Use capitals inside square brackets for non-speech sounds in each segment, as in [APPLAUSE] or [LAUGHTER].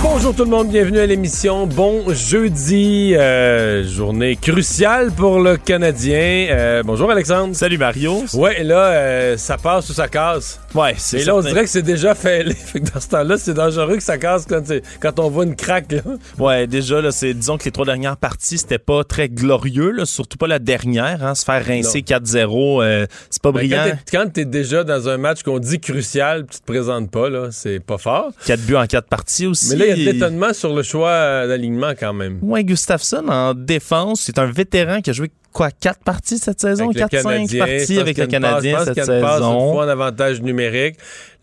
Bonjour tout le monde, bienvenue à l'émission. Bon jeudi, euh, journée cruciale pour le Canadien. Euh, bonjour Alexandre. Salut Mario. Ouais, là, euh, ça passe ou ça casse? Ouais, c'est Et là, on dirait que c'est déjà fait. [LAUGHS] fait que dans ce temps-là, c'est dangereux que ça casse quand, quand on voit une craque. Là. Ouais, déjà, là, c'est, disons que les trois dernières parties, c'était pas très glorieux, là, surtout pas la dernière. Hein, se faire rincer 4-0, euh, c'est pas Ben, brillant. quand t'es- quand t'es déjà dans un match qu'on dit crucial, tu te présentes pas, là, c'est pas fort. 4 buts en 4 parties aussi. Mais là, il y a de l'étonnement sur le choix euh, d'alignement quand même. Ouais, Gustafsson en défense, c'est un vétéran qui a joué quoi, 4 parties cette saison? Avec le 4-5 Canadien, je parties avec le Canadien cette une passe une saison. fois en avantage numérique.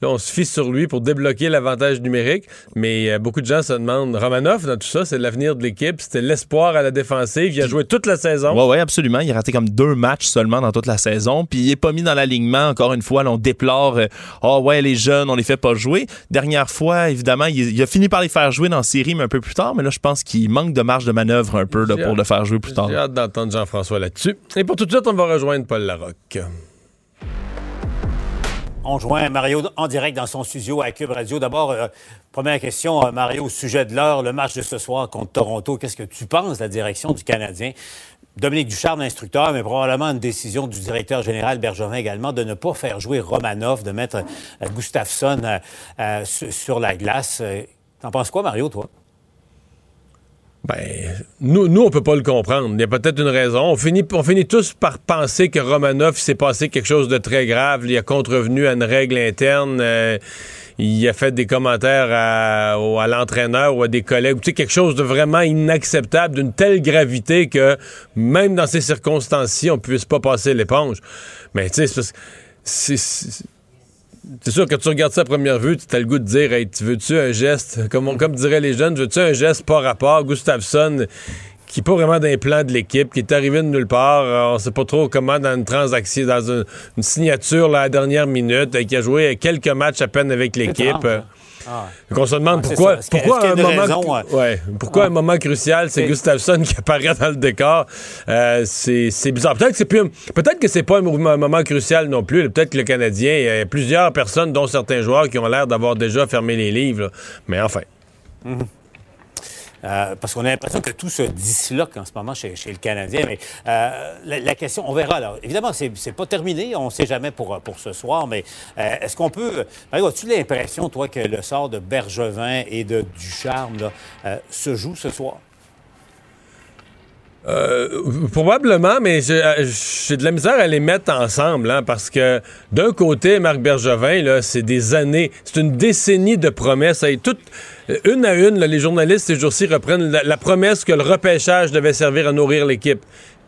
Là, on se fie sur lui pour débloquer l'avantage numérique. Mais euh, beaucoup de gens se demandent, Romanov, dans tout ça, c'est l'avenir de l'équipe. C'était l'espoir à la défensive. Il a joué toute la saison. Ouais, ouais, absolument. Il a raté comme deux matchs seulement dans toute la saison. Puis il est pas mis dans l'alignement. Encore une fois, là, on déplore. euh, Ah ouais, les jeunes, on les fait pas jouer. Dernière fois, évidemment, il, il a fini par les faire jouer dans la série, mais un peu plus tard. Mais là, je pense qu'il manque de marge de manœuvre un peu là, pour hâte- le faire jouer plus tard. J'ai hâte d'entendre Jean-François là-dessus. Et pour tout de suite, on va rejoindre Paul Larocque. On joint Mario en direct dans son studio à Cube Radio. D'abord, euh, première question, euh, Mario, au sujet de l'heure, le match de ce soir contre Toronto. Qu'est-ce que tu penses de la direction du Canadien? Dominique Ducharme, instructeur, mais probablement une décision du directeur général Bergevin également de ne pas faire jouer Romanov, de mettre euh, Gustafsson su- sur la glace. T'en penses quoi, Mario, toi? Ben, nous, nous, on peut pas le comprendre. Il y a peut-être une raison. On finit, on finit tous par penser que Romanov, s'est passé quelque chose de très grave. Il a contrevenu à une règle interne. euh, il a fait des commentaires à, l'entraîneur ou à des collègues. Tu sais, quelque chose de vraiment inacceptable, d'une telle gravité que même dans ces circonstances-ci, on puisse pas passer l'éponge. Mais tu sais, c'est c'est- sûr que tu regardes ça à première vue, tu as le goût de dire hey, tu veux-tu un geste, comme, on- comme diraient les jeunes, veux-tu un geste pas rapport? Gustafsson, qui n'est pas vraiment d'un plan de l'équipe, qui est arrivé de nulle part, euh, on sait pas trop comment dans une transaction, dans une, une signature là, à la dernière minute, euh, qui a joué quelques matchs à peine avec l'équipe. Ah. qu'on se demande Ah, pourquoi, pourquoi, un moment, raison, ouais, Ah. un moment crucial, c'est Gustafsson qui apparaît dans le décor? Euh, c'est bizarre. Peut-être que c'est peut-être que c'est pas un, moment crucial non plus. Peut-être que le Canadien, il y a plusieurs personnes, dont certains joueurs, qui ont l'air d'avoir déjà fermé les livres. là. Mais enfin. Euh, parce qu'on a l'impression que tout se disloque en ce moment chez, le Canadien. Mais euh, la, question, on verra. Alors, évidemment, c'est c'est pas terminé. On ne sait jamais pour, ce soir. Mais euh, est-ce qu'on peut. Mario, as-tu l'impression, toi, que le sort de Bergevin et de Ducharme là, se joue ce soir? Euh, probablement, mais j'ai euh, j'ai de la misère à les mettre ensemble, hein, parce que d'un côté, Marc Bergevin, là, c'est des années, c'est une décennie de promesses. Hey, toutes, euh, une à une, les journalistes ces jours-ci reprennent la promesse que le repêchage devait servir à nourrir l'équipe.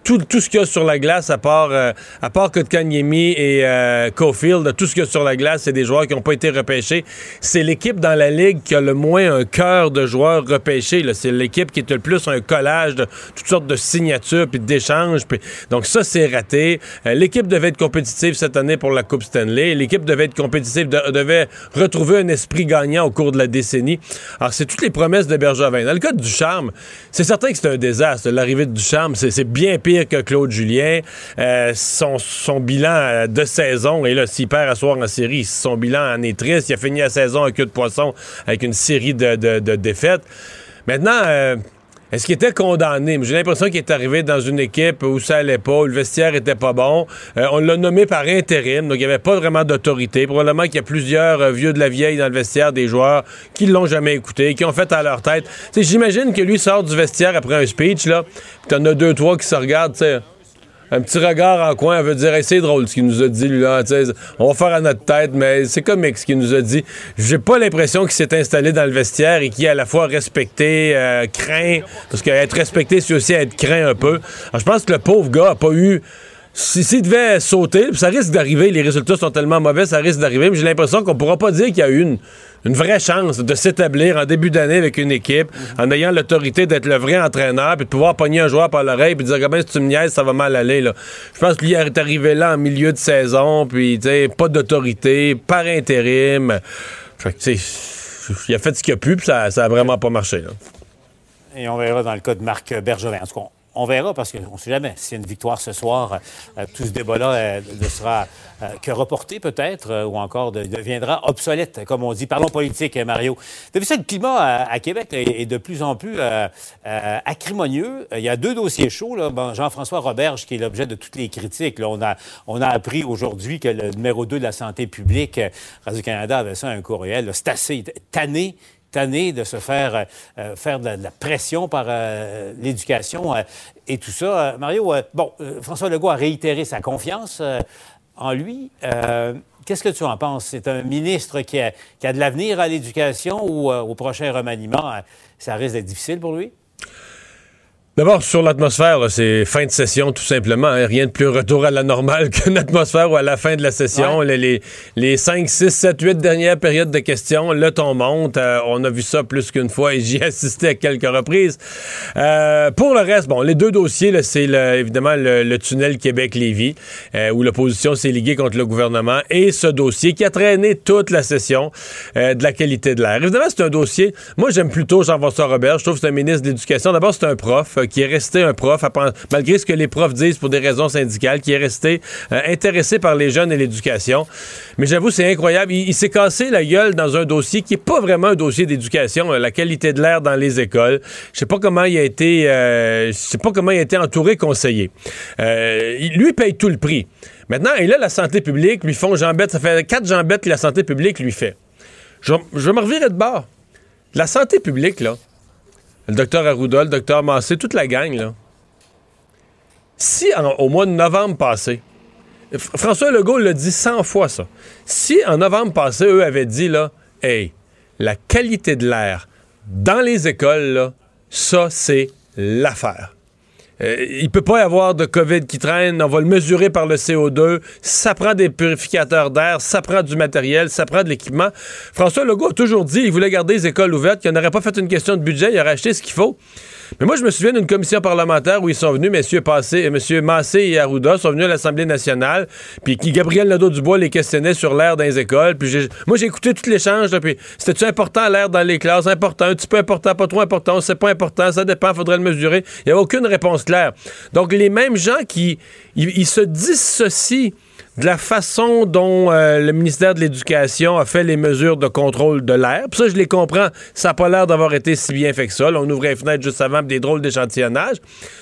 Tout, ce qu'il y a sur la glace, à part, euh, à part et euh, Caulfield, tout ce qu'il y a sur la glace, c'est des joueurs qui n'ont pas été repêchés. C'est l'équipe dans la ligue qui a le moins un cœur de joueurs repêchés. C'est l'équipe qui est le plus un collage de toutes sortes de signatures puis d'échanges. Donc ça, c'est raté. Euh, l'équipe devait être compétitive cette année pour la Coupe Stanley. L'équipe devait être compétitive, de- devait retrouver un esprit gagnant au cours de la décennie. Alors, c'est toutes les promesses de Bergevin. Dans le cas de Ducharme, c'est certain que c'est un désastre. L'arrivée de Ducharme, c'est c'est bien pire que Claude Julien. Euh, son, bilan euh, de saison, et là, s'il perd à soir en série, son bilan en est triste. Il a fini la saison à queue de poisson avec une série de défaites. Maintenant, euh, Est-ce qu'il était condamné? J'ai l'impression qu'il est arrivé dans une équipe où ça allait pas, où le vestiaire était pas bon. Euh, on l'a nommé par intérim, donc il n'y avait pas vraiment d'autorité. Probablement qu'il y a plusieurs euh, vieux de la vieille dans le vestiaire des joueurs qui l'ont jamais écouté, qui ont fait à leur tête. J'imagine que lui sort du vestiaire après un speech, là, puis t'en as deux, trois qui se regardent, tu sais un petit regard en coin, elle veut dire c'est drôle ce qu'il nous a dit, lui, là. On va faire à notre tête, mais c'est comique ce qu'il nous a dit. J'ai pas l'impression qu'il s'est installé dans le vestiaire et qu'il est à la fois respecté, euh, craint, parce qu'être respecté, c'est aussi être craint un peu. Alors, je pense que le pauvre gars a pas eu s'il devait sauter, ça risque d'arriver, les résultats sont tellement mauvais, ça risque d'arriver, mais j'ai l'impression qu'on pourra pas dire qu'il y a eu une, une vraie chance de s'établir en début d'année avec une équipe, en ayant l'autorité d'être le vrai entraîneur, puis de pouvoir pogner un joueur par l'oreille, puis dire, ben, si tu me niaises, ça va mal aller. Là. Je pense qu'il est arrivé là en milieu de saison, puis pas d'autorité, par intérim. Fait que, il a fait ce qu'il a pu, puis ça, ça a vraiment pas marché. Et on verra dans le cas de Marc Bergevin. En tout cas, on verra parce qu'on ne sait jamais. S'il y a une victoire ce soir, euh, tout ce débat-là euh, ne sera euh, que reporté peut-être ou encore deviendra obsolète, comme on dit. Parlons politique, Mario. Depuis ça, le climat à, Québec est de plus en plus acrimonieux. Il y a deux dossiers chauds. Jean-François Roberge, qui est l'objet de toutes les critiques. on, a, appris aujourd'hui que le numéro 2 de la santé publique, Radio-Canada, avait ça un courriel. C'est assez tanné de se faire, euh, euh, faire de la, pression par euh, l'éducation et tout ça. Mario, bon, François Legault a réitéré sa confiance en lui. Qu'est-ce que tu en penses? C'est un ministre qui a, qui a de l'avenir à l'éducation ou au prochain remaniement, ça risque d'être difficile pour lui? D'abord, sur l'atmosphère, c'est fin de session, tout simplement. Hein. Rien de plus retour à la normale [LAUGHS] qu'une atmosphère où à la fin de la session, les, les, 5, 6, 7, 8 dernières périodes de questions, le ton monte. Euh, on a vu ça plus qu'une fois et j'y [LAUGHS] ai assisté à quelques reprises. Euh, pour le reste, bon, les deux dossiers, c'est évidemment le, tunnel Québec-Lévis, euh, où l'opposition s'est liguée contre le gouvernement, et ce dossier qui a traîné toute la session de la qualité de l'air. Évidemment, c'est un dossier, moi j'aime plutôt Jean-François Robert, je trouve que c'est un ministre de l'Éducation. D'abord, c'est un prof qui est resté un prof, malgré ce que les profs disent pour des raisons syndicales, qui est resté euh, intéressé par les jeunes et l'éducation. Mais j'avoue, c'est incroyable. Il, s'est cassé la gueule dans un dossier qui n'est pas vraiment un dossier d'éducation, euh, la qualité de l'air dans les écoles. Je sais pas comment il a été, euh, je sais pas comment il a été entouré, conseillé. lui paye tout le prix. Maintenant, et là, la santé publique lui font jambette. Ça fait quatre jambettes que la santé publique lui fait. Je, je me revirer de bord. La santé publique, là, le docteur Arruda, le docteur Massé, toute la gang, là. Si au mois de novembre passé, François Legault l'a dit 100 fois ça. Si en novembre passé, eux avaient dit, là, hey, la qualité de l'air dans les écoles, là, ça, c'est l'affaire. Euh, il peut pas y avoir de COVID qui traîne. On va le mesurer par le CO2. Ça prend des purificateurs d'air, ça prend du matériel, ça prend de l'équipement. François Legault a toujours dit qu'il voulait garder les écoles ouvertes, qu'il n'aurait pas fait une question de budget, il aurait acheté ce qu'il faut. Mais moi, je me souviens d'une commission parlementaire où ils sont venus, messieurs Passé, euh, Massé et Arruda sont venus à l'Assemblée nationale, puis qui Gabriel Nadeau-Dubois les questionnait sur l'air dans les écoles. Puis moi, j'ai écouté tout l'échange, puis c'était-tu important l'air dans les classes? Important, un petit peu important, pas trop important, c'est pas important, ça dépend, faudrait le mesurer. Il n'y avait aucune réponse claire. Donc, les mêmes gens qui ils se dissocient de la façon dont euh, le ministère de l'Éducation a fait les mesures de contrôle de l'air. Puis ça, je les comprends. Ça n'a pas l'air d'avoir été si bien fait que ça. on ouvrait les fenêtres juste avant des drôles d'échantillonnage.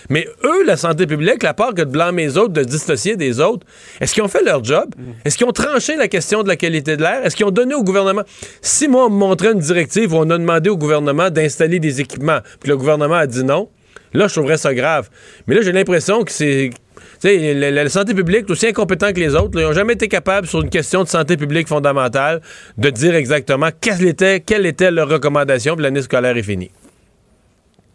Mais eux, la santé publique, la part que de blâmer les autres, de dissocier des autres, est-ce qu'ils ont fait leur job? Mm. Est-ce qu'ils ont tranché la question de la qualité de l'air? Est-ce qu'ils ont donné au gouvernement... Si moi, on me montrait une directive où on a demandé au gouvernement d'installer des équipements, puis le gouvernement a dit non, là, je trouverais ça grave. Mais là, j'ai l'impression que c'est la, santé publique, aussi incompétent que les autres, ils n'ont jamais été capables, sur une question de santé publique fondamentale, de dire exactement quelle était, quelle était leur recommandation, puis l'année scolaire est finie.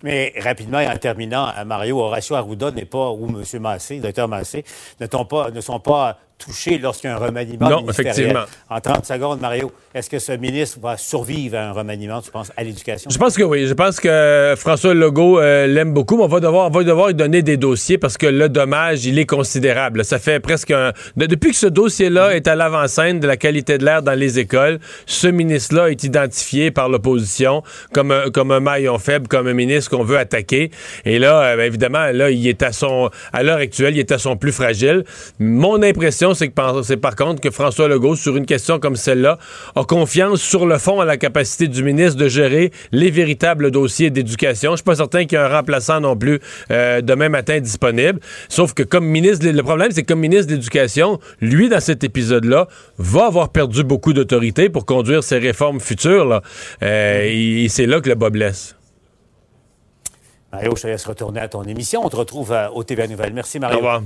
Mais rapidement et en terminant, Mario, Horacio Arruda n'est pas, ou M. Massé, docteur Massé, ne, pas, ne sont pas touché lorsqu'il y a un remaniement non, effectivement. En 30 secondes, Mario, est-ce que ce ministre va survivre à un remaniement, tu penses, à l'éducation? Je pense que oui. Je pense que François Legault euh, l'aime beaucoup, mais on va, devoir, on va devoir lui donner des dossiers parce que le dommage, il est considérable. Ça fait presque un... Depuis que ce dossier-là est à l'avant-scène de la qualité de l'air dans les écoles, ce ministre-là est identifié par l'opposition comme un, comme un maillon faible, comme un ministre qu'on veut attaquer. Et là, euh, évidemment, là, il est à son... À l'heure actuelle, il est à son plus fragile. Mon impression, l'impression, c'est que c'est par contre que François Legault, sur une question comme celle-là, a confiance sur le fond à la capacité du ministre de gérer les véritables dossiers d'éducation. Je suis pas certain qu'il y ait un remplaçant non plus euh, demain matin disponible. Sauf que comme ministre, le problème, c'est que comme ministre de l'Éducation, lui, dans cet épisode-là, va avoir perdu beaucoup d'autorité pour conduire ses réformes futures. Là. Euh, et, c'est là que le bas blesse. Mario, je te laisse retourner à ton émission. On te retrouve euh, au TVA Nouvelle. Merci, Mario. Au revoir.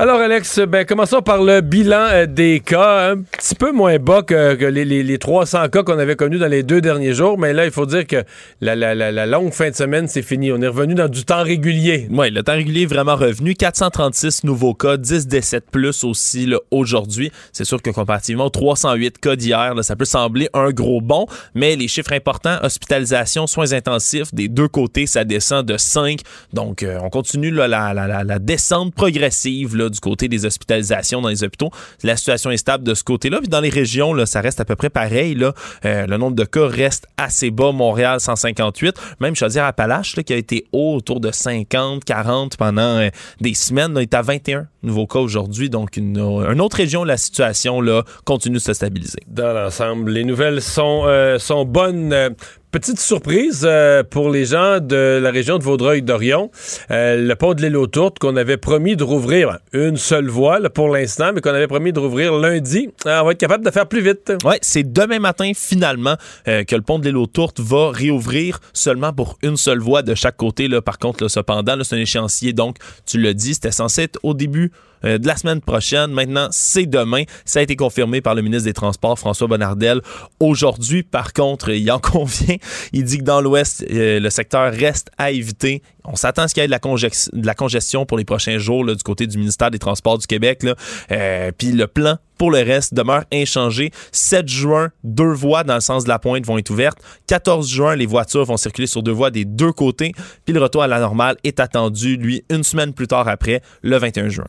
Alors, Alex, ben, commençons par le bilan euh, des cas. Un petit peu moins bas que, les, 300 cas qu'on avait connus dans les deux derniers jours. Mais là, il faut dire que la, longue fin de semaine, c'est fini. On est revenu dans du temps régulier. Oui, le temps régulier est vraiment revenu. 436 nouveaux cas, 10 décès plus aussi aujourd'hui. C'est sûr que comparativement aux 308 cas d'hier, ça peut sembler un gros bond. Mais les chiffres importants, hospitalisation, soins intensifs, des deux côtés, ça descend de 5. Donc, euh, on continue la, descente progressive du côté des hospitalisations dans les hôpitaux. La situation est stable de ce côté-là. Puis dans les régions, là, ça reste à peu près pareil. Là. Euh, le nombre de cas reste assez bas. Montréal, 158. Même Chaudière-Appalaches, qui a été haut, autour de 50, 40 pendant euh, des semaines, là, est à 21 nouveaux cas aujourd'hui. Donc, une, une, autre région, la situation là, continue de se stabiliser. Dans l'ensemble, les nouvelles sont, euh, sont bonnes Petite surprise euh, pour les gens de la région de Vaudreuil-Dorion. Euh, le pont de l'île aux Tourtes qu'on avait promis de rouvrir une seule voie pour l'instant, mais qu'on avait promis de rouvrir lundi. Euh, on va être capable de faire plus vite. Oui, c'est demain matin finalement que le pont de l'île aux Tourtes va réouvrir seulement pour une seule voie de chaque côté. Là. Par contre, cependant, c'est un échéancier, donc tu le dis, c'était censé être au début euh, de la semaine prochaine. Maintenant, c'est demain. Ça a été confirmé par le ministre des Transports, François Bonnardel. Aujourd'hui, par contre, il en [LAUGHS] convient. Il dit que dans l'Ouest, euh, le secteur reste à éviter. On s'attend à ce qu'il y ait de la, congestion pour les prochains jours du côté du ministère des Transports du Québec. Euh, puis le plan pour le reste demeure inchangé. 7 juin, deux voies dans le sens de la pointe vont être ouvertes. 14 juin, les voitures vont circuler sur deux voies des deux côtés. Puis le retour à la normale est attendu, lui, une semaine plus tard après, le 21 juin.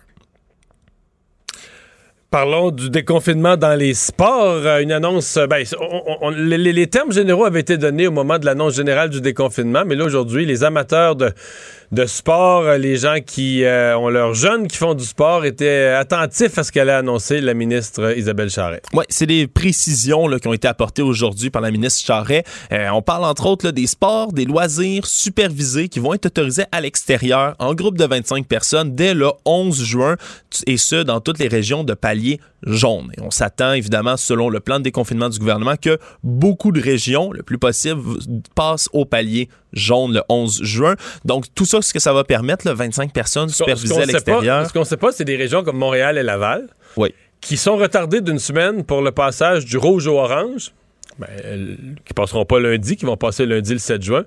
Parlons du déconfinement dans les sports. Euh, une annonce, euh, ben, les, termes généraux avaient été donnés au moment de l'annonce générale du déconfinement, mais là aujourd'hui, les amateurs de, de sport, euh, les gens qui euh, ont leurs jeunes qui font du sport étaient attentifs à ce qu'elle a annoncé la ministre Isabelle Charret. Oui, c'est des précisions qui ont été apportées aujourd'hui par la ministre Charret. Euh, on parle entre autres des sports, des loisirs supervisés qui vont être autorisés à l'extérieur en groupe de 25 personnes dès le 11 juin et ce, dans toutes les régions de palier jaune. Et on s'attend évidemment, selon le plan de déconfinement du gouvernement, que beaucoup de régions, le plus possible, passent au palier jaune le 11 juin. Donc, tout ça, ce que ça va permettre, là, 25 personnes supervisées à l'extérieur. Ce qu'on ne sait pas, c'est des régions comme Montréal et Laval oui. qui sont retardées d'une semaine pour le passage du rouge au orange, ben, qui passeront pas lundi, qui vont passer lundi le 7 juin.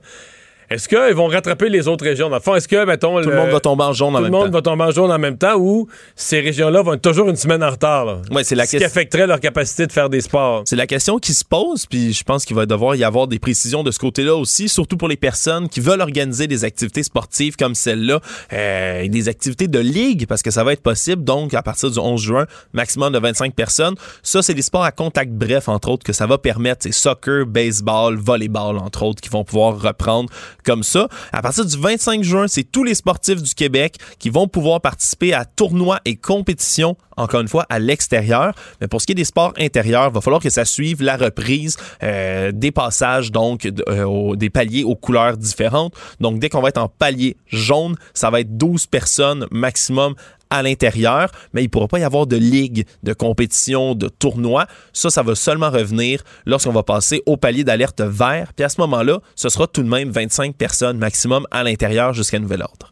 Est-ce qu'ils vont rattraper les autres régions? Dans le fond, est-ce que, mettons. Tout le, monde va tomber en jaune en même temps. Tout le monde va tomber en jaune en même temps ou ces régions-là vont être toujours une semaine en retard? Ouais, c'est la Ce qui affecterait leur capacité de faire des sports. C'est la question qui se pose, puis je pense qu'il va devoir y avoir des précisions de ce côté-là aussi, surtout pour les personnes qui veulent organiser des activités sportives comme celle-là, euh, des activités de ligue, parce que ça va être possible, donc à partir du 11 juin, maximum de 25 personnes. Ça, c'est des sports à contact bref, entre autres, que ça va permettre. C'est soccer, baseball, volleyball, entre autres, qui vont pouvoir reprendre comme ça. À partir du 25 juin, c'est tous les sportifs du Québec qui vont pouvoir participer à tournois et compétitions, encore une fois, à l'extérieur. Mais pour ce qui est des sports intérieurs, il va falloir que ça suive la reprise euh, des passages, donc euh, des paliers aux couleurs différentes. Donc, dès qu'on va être en palier jaune, ça va être 12 personnes maximum à l'intérieur, mais il ne pourra pas y avoir de ligue, de compétition, de tournoi. Ça, ça va seulement revenir lorsqu'on va passer au palier d'alerte vert. Puis à ce moment-là, ce sera tout de même 25 personnes maximum à l'intérieur jusqu'à nouvel ordre.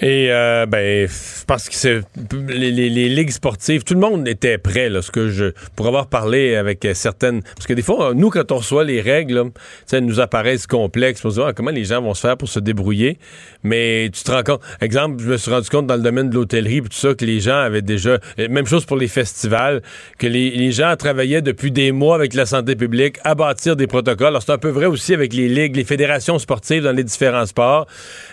Et euh, ben, parce que c'est les, les, ligues sportives, tout le monde était prêt. Là, ce que je pour avoir parlé avec certaines, parce que des fois, nous quand on reçoit les règles, ça nous apparaissent complexes. On se dit ah, comment les gens vont se faire pour se débrouiller? Mais tu te rends compte, exemple, je me suis rendu compte dans le domaine de l'hôtellerie, tout ça que les gens avaient déjà, même chose pour les festivals, que les, les gens travaillaient depuis des mois avec la santé publique à bâtir des protocoles. Alors c'est un peu vrai aussi avec les ligues, les fédérations sportives dans les différents sports.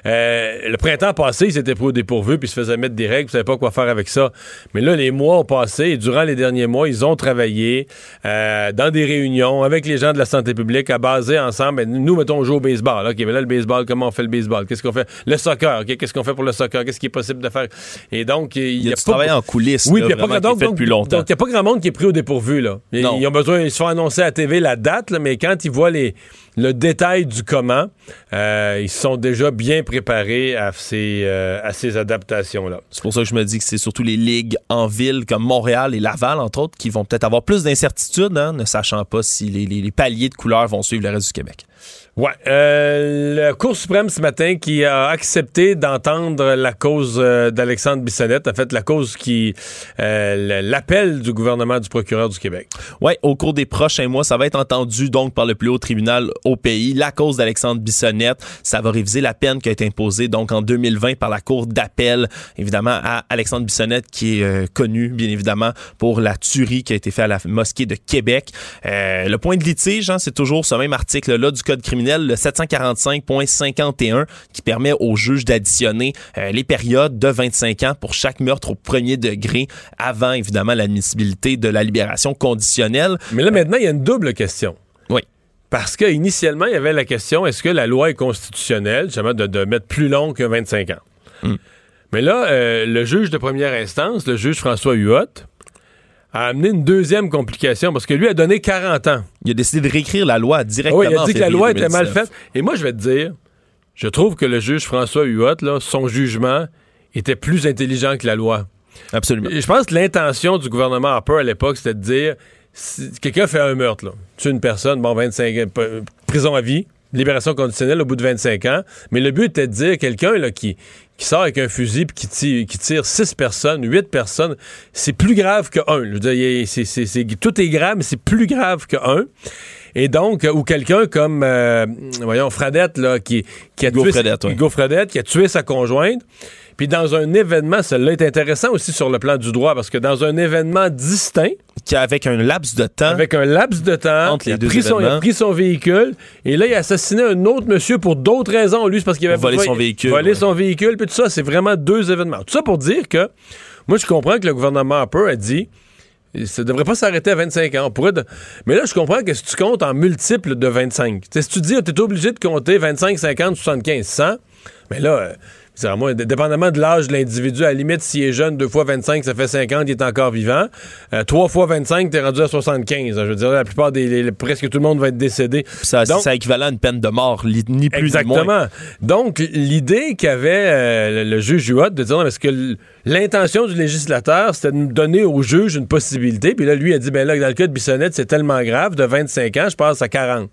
Euh, le printemps passé ministre était pris au dépourvu puis se faisait mettre des règles, ne savait pas quoi faire avec ça. Mais là, les mois ont passé et durant les derniers mois, ils ont travaillé euh, dans des réunions avec les gens de la santé publique à baser ensemble. Nous, mettons, on joue au baseball. OK, mais là, le baseball, comment on fait le baseball? Qu'est-ce qu'on fait? Le soccer, OK, qu'est-ce qu'on fait pour le soccer? Qu'est-ce qui est possible de faire? Et donc, il y a, a pas... en coulisses. Oui, il y a pas donc, depuis longtemps? Donc, il n'y a pas grand monde qui est pris au dépourvu, là. Ils, ont besoin, ils se font annoncer à TV la date, mais quand ils voient les, le détail du comment, euh, ils sont déjà bien préparés à ces, euh, à ces adaptations-là. C'est pour ça que je me dis que c'est surtout les ligues en ville comme Montréal et Laval, entre autres, qui vont peut-être avoir plus d'incertitudes, hein, ne sachant pas si les, les paliers de couleurs vont suivre le reste du Québec. Ouais. Euh, la Cour suprême ce matin qui a accepté d'entendre la cause euh, d'Alexandre Bissonnette, en fait la cause qui euh, l'appel du gouvernement du procureur du Québec. Ouais, au cours des prochains mois, ça va être entendu donc par le plus haut tribunal au pays. La cause d'Alexandre Bissonnette, ça va réviser la peine qui a été imposée donc en 2020 par la Cour d'appel, évidemment à Alexandre Bissonnette qui est euh, connu bien évidemment pour la tuerie qui a été faite à la mosquée de Québec. Euh, le point de litige, hein, c'est toujours ce même article là du code criminel le 745.51, qui permet au juge d'additionner euh, les périodes de 25 ans pour chaque meurtre au premier degré avant, évidemment, l'admissibilité de la libération conditionnelle. Mais là, maintenant, il y a une double question. Oui. Parce qu'initialement, il y avait la question est-ce que la loi est constitutionnelle, justement, de, de mettre plus long que 25 ans? Hmm. Mais là, euh, le juge de première instance, le juge François Huot, a amené une deuxième complication parce que lui a donné 40 ans. Il a décidé de réécrire la loi directement. Oui, il a dit que la loi était mal faite. Et moi, je vais te dire, je trouve que le juge François Huot, là, son jugement était plus intelligent que la loi. Absolument. Et je pense que l'intention du gouvernement Harper à l'époque, c'était de dire si quelqu'un fait un meurtre, là, tue une personne, bon, 25 ans, prison à vie, libération conditionnelle au bout de 25 ans. Mais le but était de dire quelqu'un qui, qui sort avec un fusil puis qui tire, qui tire six personnes, huit personnes, c'est plus grave que un. Je veux dire, tout est grave, mais c'est plus grave que un. Et donc, ou quelqu'un comme, euh, voyons, Fradette, là, qui, qui a tué, Fradette, qui a tué sa conjointe. Puis dans un événement, celle-là est intéressant aussi sur le plan du droit, parce que dans un événement distinct, avec un laps de temps. Avec un laps de temps. Entre les il, deux pris son, il a pris son véhicule. Et là, il a assassiné un autre monsieur pour d'autres raisons. Lui, c'est parce qu'il avait volé son véhicule. Volé son véhicule. Puis tout ça, c'est vraiment deux événements. Tout ça pour dire que, moi, je comprends que le gouvernement Harper a dit. Ça devrait pas s'arrêter à 25 ans. pourrait Mais là, je comprends que si tu comptes en multiples de 25, si tu dis, tu es obligé de compter 25, 50, 75, 100, mais là, euh, moi, dépendamment de l'âge de l'individu, à la limite, s'il est jeune, deux fois 25, ça fait 50, il est encore vivant. Euh, trois fois 25, t'es rendu à 75. Je veux dire, la plupart des. presque tout le monde va être décédé. Ça, c'est équivalent à une peine de mort, ni plus exactement. ni moins. Donc, l'idée qu'avait euh, le, juge Huot de dire, non, parce que l'intention du législateur, c'était de donner au juge une possibilité. Puis là, lui a dit, ben là, dans le cas de Bissonnette, c'est tellement grave, de 25 ans, je passe à 40.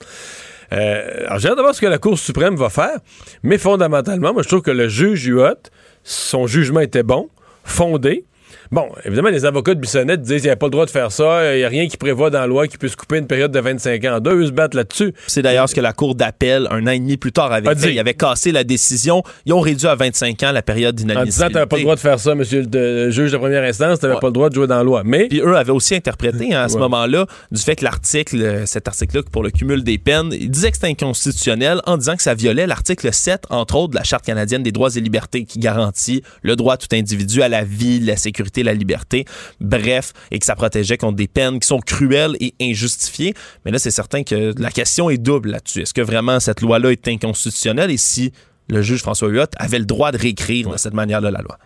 Euh, alors, j'ai hâte de voir ce que la Cour suprême va faire, mais fondamentalement, moi, je trouve que le juge Huot, son jugement était bon, fondé. Bon, évidemment, les avocats de Bissonnette disent qu'il n'y a pas le droit de faire ça, il n'y a rien qui prévoit dans la loi qui puisse couper une période de 25 ans. Deux, se battent là-dessus. C'est d'ailleurs ce que la Cour d'appel, un an et demi plus tard, avait fait. Dit. Ils avaient cassé la décision. Ils ont réduit à 25 ans la période d'inadmissibilité. En disant tu pas le droit de faire ça, monsieur le juge de première instance, tu n'avais pas le droit de jouer dans la loi. Mais... Puis eux avaient aussi interprété hein, à ce moment-là du fait que l'article, euh, cet article-là, pour le cumul des peines, il disait que c'était inconstitutionnel en disant que ça violait l'article 7, entre autres, de la Charte canadienne des droits et libertés qui garantit le droit à tout individu à la vie, la sécurité, la liberté bref, et que ça protégeait contre des peines qui sont cruelles et injustifiées. Mais là, c'est certain que la question est double là-dessus. Est-ce que vraiment cette loi-là est inconstitutionnelle? Et si le juge François Huot avait le droit de réécrire de cette manière-là la loi?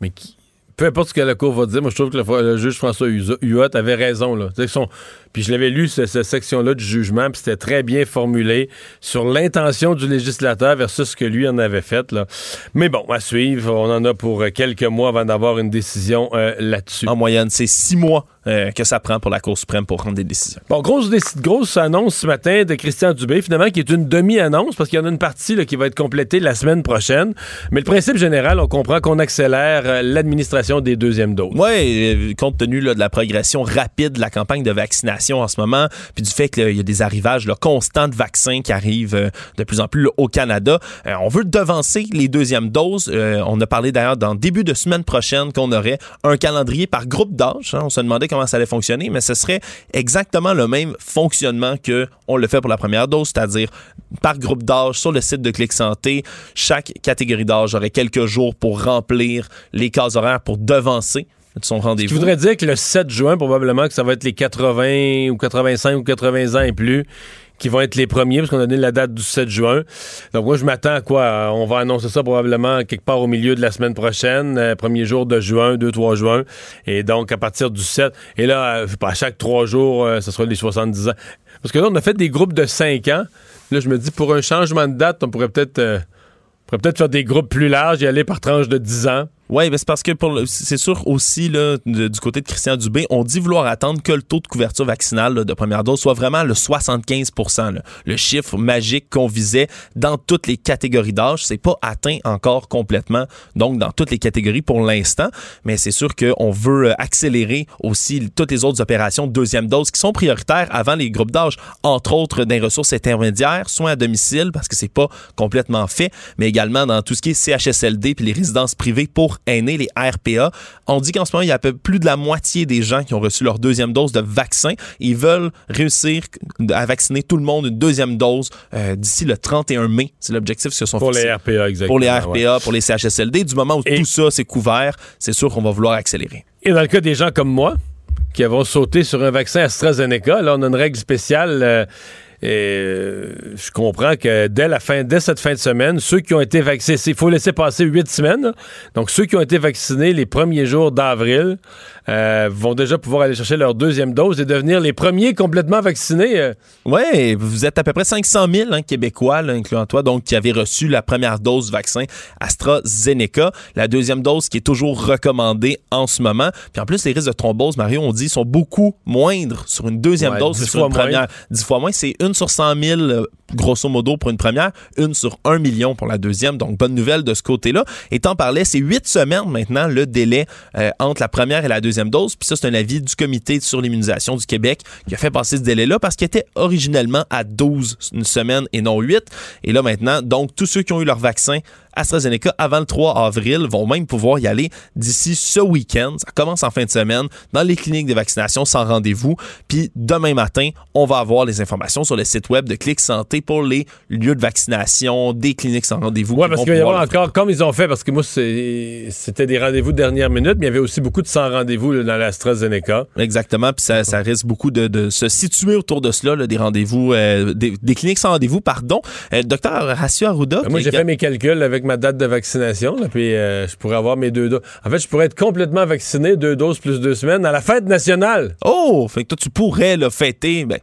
Mais qui, peu importe ce que la Cour va dire, moi je trouve que le, juge François Huot avait raison. Là. Puis je l'avais lu, cette, section-là du jugement, puis c'était très bien formulé sur l'intention du législateur versus ce que lui en avait fait. Là. Mais bon, à suivre, on en a pour quelques mois avant d'avoir une décision euh, là-dessus. En moyenne, c'est six mois euh, que ça prend pour la Cour suprême pour prendre des décisions. Bon, grosse, grosse annonce ce matin de Christian Dubé, finalement, qui est une demi-annonce, parce qu'il y en a une partie là, qui va être complétée la semaine prochaine. Mais le principe général, on comprend qu'on accélère euh, l'administration des deuxièmes doses. Oui, compte tenu là, de la progression rapide de la campagne de vaccination en ce moment, puis du fait qu'il y a des arrivages là, constants de vaccins qui arrivent euh, de plus en plus au Canada. Euh, on veut devancer les deuxièmes doses. Euh, on a parlé d'ailleurs dans début de semaine prochaine qu'on aurait un calendrier par groupe d'âge. Hein. On se demandait comment ça allait fonctionner, mais ce serait exactement le même fonctionnement que on le fait pour la première dose, c'est-à-dire par groupe d'âge sur le site de Clic Santé. Chaque catégorie d'âge aurait quelques jours pour remplir les cases horaires pour devancer son rendez-vous. Je voudrais dire que le 7 juin, probablement que ça va être les 80 ou 85 ou 80 ans et plus qui vont être les premiers, parce qu'on a donné la date du 7 juin. Donc moi, je m'attends à quoi? On va annoncer ça probablement quelque part au milieu de la semaine prochaine, euh, premier jour de juin, 2-3 juin. Et donc, à partir du 7, et là, euh, à chaque trois jours, euh, ce sera les 70 ans. Parce que là, on a fait des groupes de 5 ans. Là, je me dis, pour un changement de date, on pourrait peut-être... pourrait peut-être faire des groupes plus larges et aller par tranche de 10 ans. Oui, c'est parce que pour c'est sûr aussi là, du côté de Christian Dubé, on dit vouloir attendre que le taux de couverture vaccinale de première dose soit vraiment le 75% le chiffre magique qu'on visait dans toutes les catégories d'âge. C'est pas atteint encore complètement, donc dans toutes les catégories pour l'instant, mais c'est sûr qu'on veut accélérer aussi toutes les autres opérations de deuxième dose qui sont prioritaires avant les groupes d'âge, entre autres des ressources intermédiaires, soins à domicile parce que c'est pas complètement fait, mais également dans tout ce qui est CHSLD puis les résidences privées pour aînés, les RPA. On dit qu'en ce moment, il y a plus de la moitié des gens qui ont reçu leur deuxième dose de vaccin. Ils veulent réussir à vacciner tout le monde une deuxième dose euh, d'ici le 31 mai. C'est l'objectif que sont Pour les RPA, exactement. Pour les RPA, pour les CHSLD. Du moment où tout ça c'est couvert, c'est sûr qu'on va vouloir accélérer. Et dans le cas des gens comme moi, qui avons sauté sur un vaccin AstraZeneca, là, on a une règle spéciale. Euh, je comprends que dès la fin, dès cette fin de semaine, ceux qui ont été vaccinés, il faut laisser passer huit semaines. Donc, ceux qui ont été vaccinés les premiers jours d'avril euh, vont déjà pouvoir aller chercher leur deuxième dose et devenir les premiers complètement vaccinés. Euh. Oui, vous êtes à peu près 500 000 hein, Québécois, incluant toi, donc qui avaient reçu la première dose vaccin AstraZeneca. La deuxième dose qui est toujours recommandée en ce moment. Puis en plus, les risques de thrombose, Mario, on dit, sont beaucoup moindres sur une deuxième dose que sur une première. Dix fois moins, c'est une sur 100 000, euh, grosso modo, pour une première, une sur un million pour la deuxième. Donc, bonne nouvelle de ce côté-là. Et t'en parlais, c'est huit semaines maintenant le délai euh, entre la première et la deuxième dose. Puis ça, c'est un avis du Comité sur l'immunisation du Québec qui a fait passer ce délai-là parce qu'il était originellement à 12 une semaine et non 8. Et là, maintenant, donc, tous ceux qui ont eu leur vaccin AstraZeneca avant le 3 avril vont même pouvoir y aller d'ici ce week-end. Ça commence en fin de semaine dans les cliniques de vaccination sans rendez-vous. Puis demain matin, on va avoir les informations sur le site web de Clic Santé pour les lieux de vaccination, des cliniques sans rendez-vous. Oui, parce qu'il y avoir encore, comme ils ont fait, parce que moi, c'était des rendez-vous de dernière minute, mais il y avait aussi beaucoup de sans rendez-vous dans l'AstraZeneca. Exactement, puis ça, ça, risque beaucoup de, se situer autour de cela, des rendez-vous, euh, des, cliniques sans rendez-vous, pardon. Euh, docteur Horacio Arruda. moi, j'ai fait mes calculs avec ma date de vaccination, puis euh, je pourrais avoir mes deux doses. En fait, je pourrais être complètement vacciné, deux doses plus deux semaines, à la fête nationale. Oh! Fait que toi, tu pourrais le fêter, ben,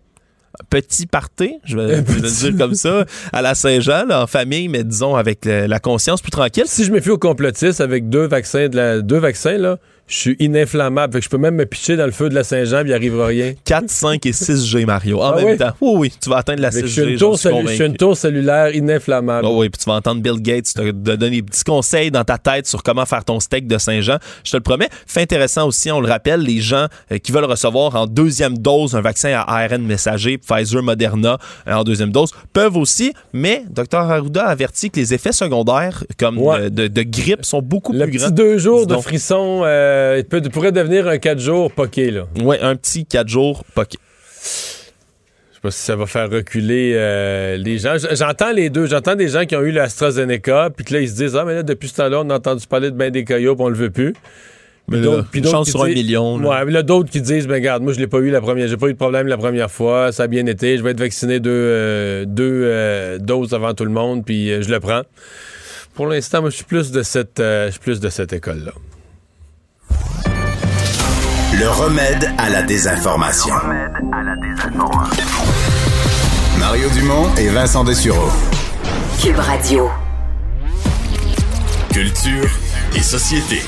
petit party, je vais, le dire comme ça, [LAUGHS] à la Saint-Jean, en famille, mais disons avec la conscience plus tranquille. Si je me fie au complotiste avec deux vaccins, de la, deux vaccins, là, je suis ininflammable. Fait que je peux même me pitcher dans le feu de la Saint-Jean, il n'y arrivera rien. [LAUGHS] 4, 5 et 6G, Mario. En ah même temps. Oui, oui, tu vas atteindre la 6G. Je suis une tour, cellulaire ininflammable. Oh oui, puis tu vas entendre Bill Gates te, donner des petits conseils dans ta tête sur comment faire ton steak de Saint-Jean. Je te le promets. Fait intéressant aussi, on le rappelle, les gens euh, qui veulent recevoir en deuxième dose un vaccin à ARN messager, Pfizer, Moderna, euh, en deuxième dose, peuvent aussi, mais Dr. Arruda avertit que les effets secondaires, comme de, grippe, sont beaucoup plus grands. deux jours de frissons. Euh, euh, il, pourrait devenir un 4 jours poqué, là. Oui, un petit 4 jours poqué. Je sais pas si ça va faire reculer euh, les gens. J'entends les deux. J'entends des gens qui ont eu l'AstraZeneca, puis que là, ils se disent Ah, mais là, depuis ce temps-là, on a entendu parler de ben des puis on le veut plus. Mais d'autres, une chance sur un million. Ouais, mais là, d'autres qui disent, ben, regarde, moi, je l'ai pas eu la première, j'ai pas eu de problème la première fois, ça a bien été, je vais être vacciné deux, euh, deux doses avant tout le monde, puis je le prends. Pour l'instant, moi, je suis plus de cette, je suis plus de cette école-là. Le remède à la désinformation. Mario Dumont et Vincent Dessureau. Cube Radio. Culture et société.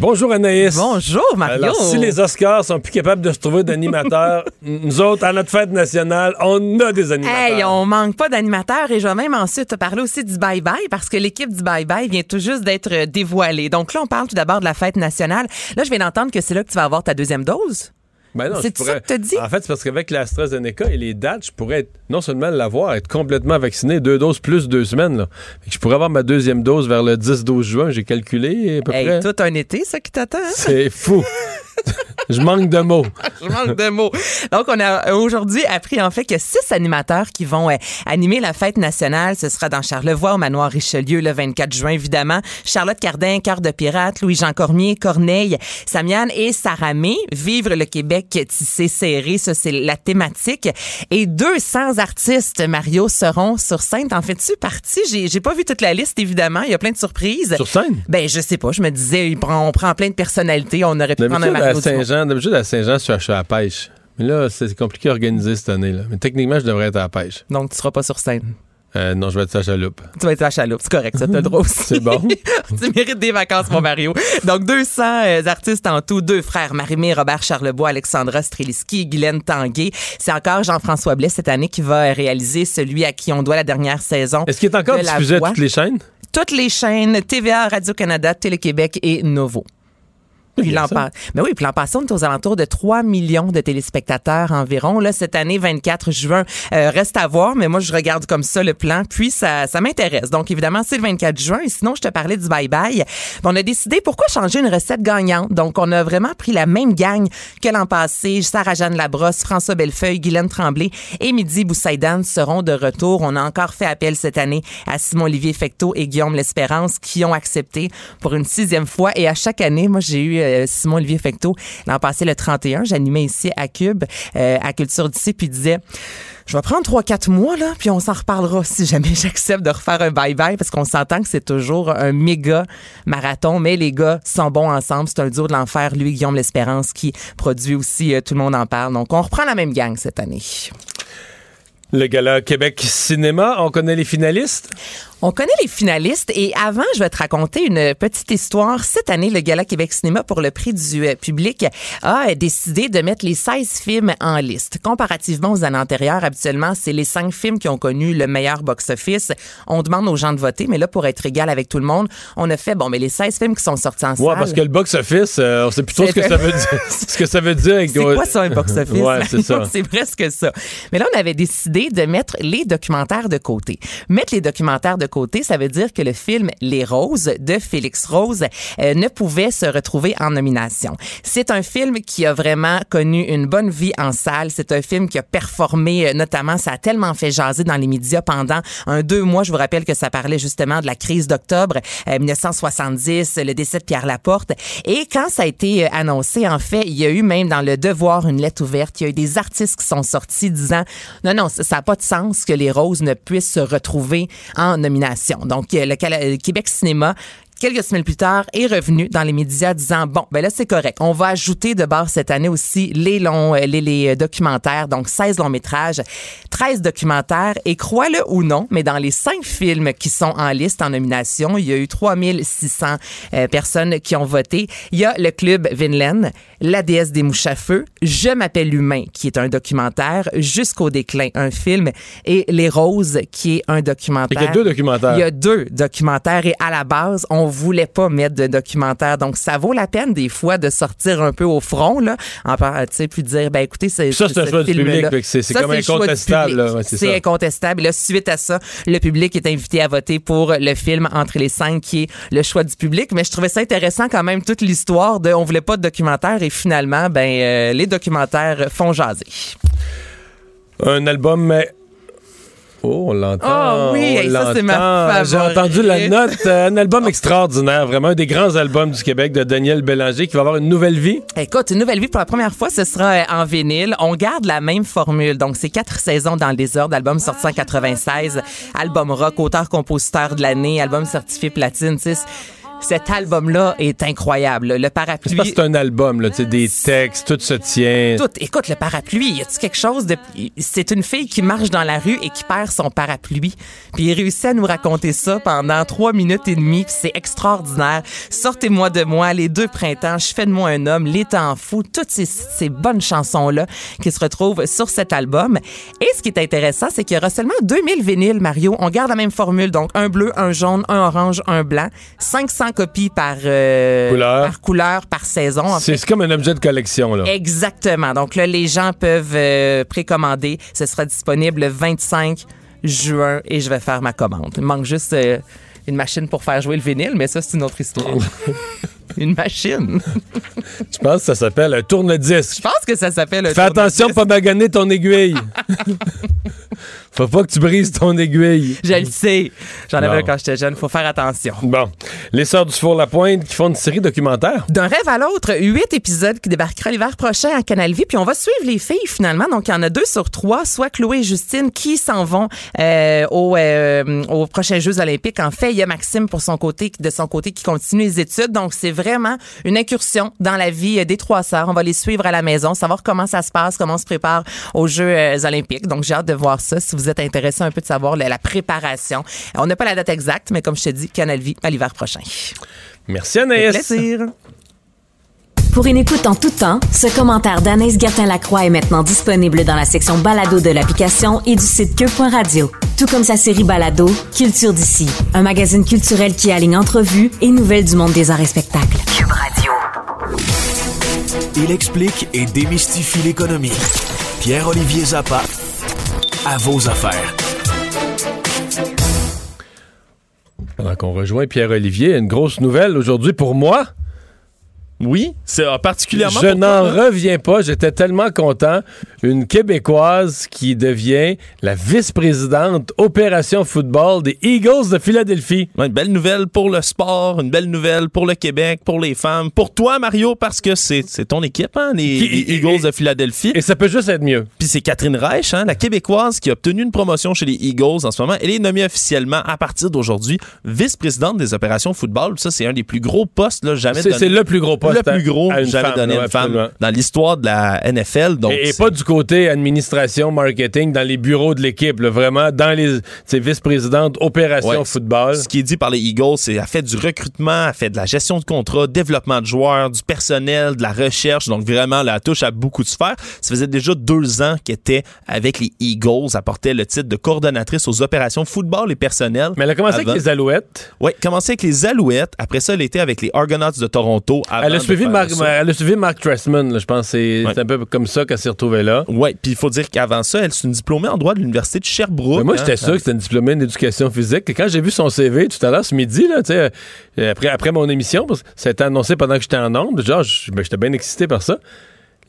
Bonjour Anaïs. Bonjour Mario. Alors, si les Oscars sont plus capables de se trouver d'animateurs, [LAUGHS] nous autres, à notre fête nationale, on a des animateurs. Hey, on manque pas d'animateurs et je vais même ensuite te parler aussi du bye-bye parce que l'équipe du bye-bye vient tout juste d'être dévoilée. Donc là, on parle tout d'abord de la fête nationale. Là, je viens d'entendre que c'est là que tu vas avoir ta deuxième dose. Ben C'est ça que t'as dit? En fait, c'est parce qu'avec l'AstraZeneca et les dates, je pourrais être, non seulement l'avoir, être complètement vacciné, deux doses plus deux semaines. Là. Je pourrais avoir ma deuxième dose vers le 10-12 juin, j'ai calculé à peu Hey, près. tout un été, ça qui t'attend. hein? C'est fou. [LAUGHS] [LAUGHS] je manque de mots. Je manque de mots. Donc, on a aujourd'hui appris en fait que six animateurs qui vont euh, animer la fête nationale. Ce sera dans Charlevoix, au manoir Richelieu, le 24 juin, évidemment. Charlotte Cardin, Cœur de pirate, Louis-Jean Cormier, Corneille, Samian et Saramé. Vivre le Québec tissé serré, ça c'est la thématique. Et 200 artistes, Mario, seront sur scène. T'en fais-tu partie? J'ai j'ai pas vu toute la liste, évidemment. Il y a plein de surprises. Sur scène? Ben, je sais pas. Je me disais, on prend plein de personnalités. On aurait pu prendre un à. Saint-Jean, d'habitude, à Saint-Jean, je suis à- la pêche. Mais là, c'est compliqué à organiser cette année. Là. Mais techniquement, je devrais être à la pêche. Donc, tu seras pas sur scène. Euh, non, je vais être à la chaloupe. Tu vas être à la chaloupe. C'est correct, ça, t'as le droit aussi. C'est bon. [LAUGHS] tu mérites des vacances, mon Mario. Donc, 200 euh, artistes en tout, deux frères, Marimé, Robert Charlebois, Alexandra Streliski, Guylaine Tanguay. C'est encore Jean-François Blais cette année qui va euh, réaliser celui à qui on doit la dernière saison. Est-ce qu'il est encore diffusé à toutes les chaînes? Toutes les chaînes, TVA, Radio-Canada, Télé-Québec et Novo. Puis l'an Mais oui, puis l'an passé, on est aux alentours de 3 millions de téléspectateurs environ. Là, cette année, 24 juin, euh, reste à voir, mais moi, je regarde comme ça le plan, puis ça, ça m'intéresse. Donc, évidemment, c'est le 24 juin. Et sinon, je te parlais du bye-bye. On a décidé pourquoi changer une recette gagnante. Donc, on a vraiment pris la même gang que l'an passé. Sarah-Jeanne Labrosse, François Bellefeuille, Guylaine Tremblay et Midi Boussaïdan seront de retour. On a encore fait appel cette année à Simon-Olivier Fecteau et Guillaume L'Espérance qui ont accepté pour une sixième fois. Et à chaque année, moi, j'ai eu euh, Simon-Olivier Fecteau l'an passé le 31. J'animais ici à Cube, euh, à Culture d'ici, puis disait... Je vais prendre 3-4 mois, là, puis on s'en reparlera [LAUGHS] si jamais j'accepte de refaire un bye-bye, parce qu'on s'entend que c'est toujours un méga marathon, mais les gars sont bons ensemble. C'est un duo de l'enfer, lui, Guillaume L'Espérance, qui produit aussi euh, Tout le monde en parle. Donc, on reprend la même gang cette année. Le gala Québec Cinéma, on connaît les finalistes? On connaît les finalistes et avant, je vais te raconter une petite histoire. Cette année, le Gala Québec Cinéma pour le prix du euh, public a décidé de mettre les 16 films en liste. Comparativement aux années antérieures, habituellement, c'est les 5 films qui ont connu le meilleur box-office. On demande aux gens de voter, mais là, pour être égal avec tout le monde, on a fait, bon, mais les 16 films qui sont sortis en Ouais, salle. parce que le box-office, euh, on sait plutôt ce que ça veut dire. [LAUGHS] ce que ça veut dire. C'est quoi ça, un box-office? Ouais, c'est ça. [LAUGHS] c'est presque ça. Mais là, on avait décidé de mettre les documentaires de côté. Mettre les documentaires de côté, ça veut dire que le film Les Roses de Félix Rose euh, ne pouvait se retrouver en nomination. C'est un film qui a vraiment connu une bonne vie en salle. C'est un film qui a performé, euh, notamment, ça a tellement fait jaser dans les médias pendant un deux mois. Je vous rappelle que ça parlait justement de la crise d'octobre euh, 1970, le décès de Pierre Laporte. Et quand ça a été euh, annoncé, en fait, il y a eu même dans le Devoir une lettre ouverte. Il y a eu des artistes qui sont sortis disant non, non, ça n'a pas de sens que les roses ne puissent se retrouver en nomination. Donc, euh, le euh, Québec Cinéma quelques semaines plus tard, est revenu dans les médias disant bon, ben là c'est correct. On va ajouter de base cette année aussi les longs, euh, les, les, euh, documentaires, donc 16 longs métrages, 13 documentaires et crois-le ou non, mais dans les cinq films qui sont en liste en nomination, il y a eu 3600 euh, personnes qui ont voté. Il y a le club Vinland, La déesse des mouches à feu, Je m'appelle humain, qui est un documentaire, Jusqu'au déclin, un film, et Les roses, qui est un documentaire. Il y a deux documentaires. Il y a deux documentaires et à la base, on voulait pas mettre de documentaire. Donc, ça vaut la peine des fois de sortir un peu au front, là, en par- tu sais, puis de dire, ben écoutez, c'est Ça, c'est un ce choix du film-là. public, c'est- comme incontestable, c'est incontestable. Et là, suite à ça, le public est invité à voter pour le film Entre les cinq, qui est le choix du public. Mais je trouvais ça intéressant quand même, toute l'histoire de on voulait pas de documentaire et finalement, ben, euh, les documentaires font jaser. Un album, mais. Oh, on l'entend. Ah oui, on hey, ça, c'est ma l'entend. J'ai entendu la note. un album extraordinaire, vraiment un des grands albums du Québec de Daniel Bélanger qui va avoir une nouvelle vie. Écoute, une nouvelle vie pour la première fois, ce sera euh, en vinyle. On garde la même formule. Donc, c'est quatre saisons dans le désordre. Album sorti en 96, album rock, auteur-compositeur de l'année, album certifié platine. Tu sais, c- cet album-là est incroyable. Le parapluie. c'est un album, là, tu sais, des textes, tout se tient. Tout. Écoute, le parapluie, y a-tu quelque chose de. C'est une fille qui marche dans la rue et qui perd son parapluie. Puis il réussit à nous raconter ça pendant trois minutes et demie. C'est extraordinaire. Sortez-moi de moi, les deux printemps, je fais de moi un homme, les temps fous, toutes ces, ces bonnes chansons-là qui se retrouvent sur cet album. Et ce qui est intéressant, c'est qu'il y aura seulement 2000 vinyles, Mario. On garde la même formule. Donc un bleu, un jaune, un orange, un blanc. 500 100 copies par, euh, Couleur. par couleur, par saison. en c'est comme un objet de collection, là. Exactement. Donc là, les gens peuvent euh, précommander. Ce sera disponible le 25 juin et je vais faire ma commande. Il manque juste euh, une machine pour faire jouer le vinyle, mais ça, c'est une autre histoire. [LAUGHS] une machine. [LAUGHS] Je pense que ça s'appelle un tourne-disque? Je pense que ça s'appelle un Fais attention de pas maganer ton aiguille. [LAUGHS] Faut pas que tu brises ton aiguille. Je le sais. J'en avais quand j'étais jeune. Faut faire attention. Bon. Les Sœurs du Four La Pointe qui font une série documentaire. D'un rêve à l'autre, huit épisodes qui débarquera l'hiver prochain à Canal Vie. Puis on va suivre les filles finalement. Donc il y en a deux sur trois, soit Chloé et Justine qui s'en vont euh, au, euh, aux prochains Jeux Olympiques. En fait, il y a Maxime pour son côté, de son côté, qui continue les études. Donc c'est vraiment une incursion dans la vie euh, des trois sœurs. On va les suivre à la maison, savoir comment ça se passe, comment on se prépare aux Jeux euh, Olympiques. Donc j'ai hâte de voir ça. Si vous êtes intéressé un peu de savoir la, la préparation, on n'a pas la date exacte, mais comme je te dis, Canal Vie à l'hiver prochain. Merci Anaïs. plaisir. Pour une écoute en tout temps, ce commentaire d'Anaïs Gertin-Lacroix est maintenant disponible dans la section balado de l'application et du site cube.radio. Tout comme sa série balado, Culture d'ici, un magazine culturel qui aligne entrevues et nouvelles du monde des arts et spectacles. Cube Radio. Il explique et démystifie l'économie. Pierre-Olivier Zappa, à vos affaires. Pendant qu'on rejoint Pierre-Olivier, une grosse nouvelle aujourd'hui pour moi. Oui, c'est euh, particulièrement. Je n'en reviens pas. J'étais tellement content. Une Québécoise qui devient la vice-présidente opération football des Eagles de Philadelphie. Une belle nouvelle pour le sport, une belle nouvelle pour le Québec, pour les femmes, pour toi, Mario, parce que c'est ton équipe, hein, les, Qui- les Eagles de Philadelphie. Et ça peut juste être mieux. Puis c'est Catherine Reich, hein, la Québécoise, qui a obtenu une promotion chez les Eagles en ce moment. Elle est nommée officiellement, à partir d'aujourd'hui, vice-présidente des opérations football. Ça, c'est un des plus gros postes là, jamais c'est le plus gros poste le plus gros jamais donné à une femme dans l'histoire de la NFL. Donc, Et, pas du côté administration, marketing, dans les bureaux de l'équipe, vraiment dans les c'est vice-présidente opération Ouais. football. Ce qui est dit par les Eagles, c'est qu'elle fait du recrutement, elle fait de la gestion de contrats, développement de joueurs, du personnel, de la recherche. Donc vraiment, elle touche à beaucoup de sphères. Ça faisait déjà deux ans qu'elle était avec les Eagles. Elle portait le titre de coordonnatrice aux opérations football et personnel. Mais elle a commencé Avant- avec les Alouettes. Oui, commencé avec les Alouettes. Après ça, elle était avec les Argonauts de Toronto. avant Elle a, suivi Mark, elle a suivi Mark Trestman, là, je pense. C'est Ouais. c'est un peu comme ça qu'elle s'est retrouvée là. Oui, puis il faut dire qu'avant ça, elle est une diplômée en droit de l'Université de Sherbrooke. Mais moi, hein. j'étais sûr que c'était une diplômée en éducation physique. Et quand j'ai vu son CV tout à l'heure, ce midi, là, euh, après, après mon émission, parce que ça a été annoncé pendant que j'étais en onde, genre, ben, j'étais bien excité par ça.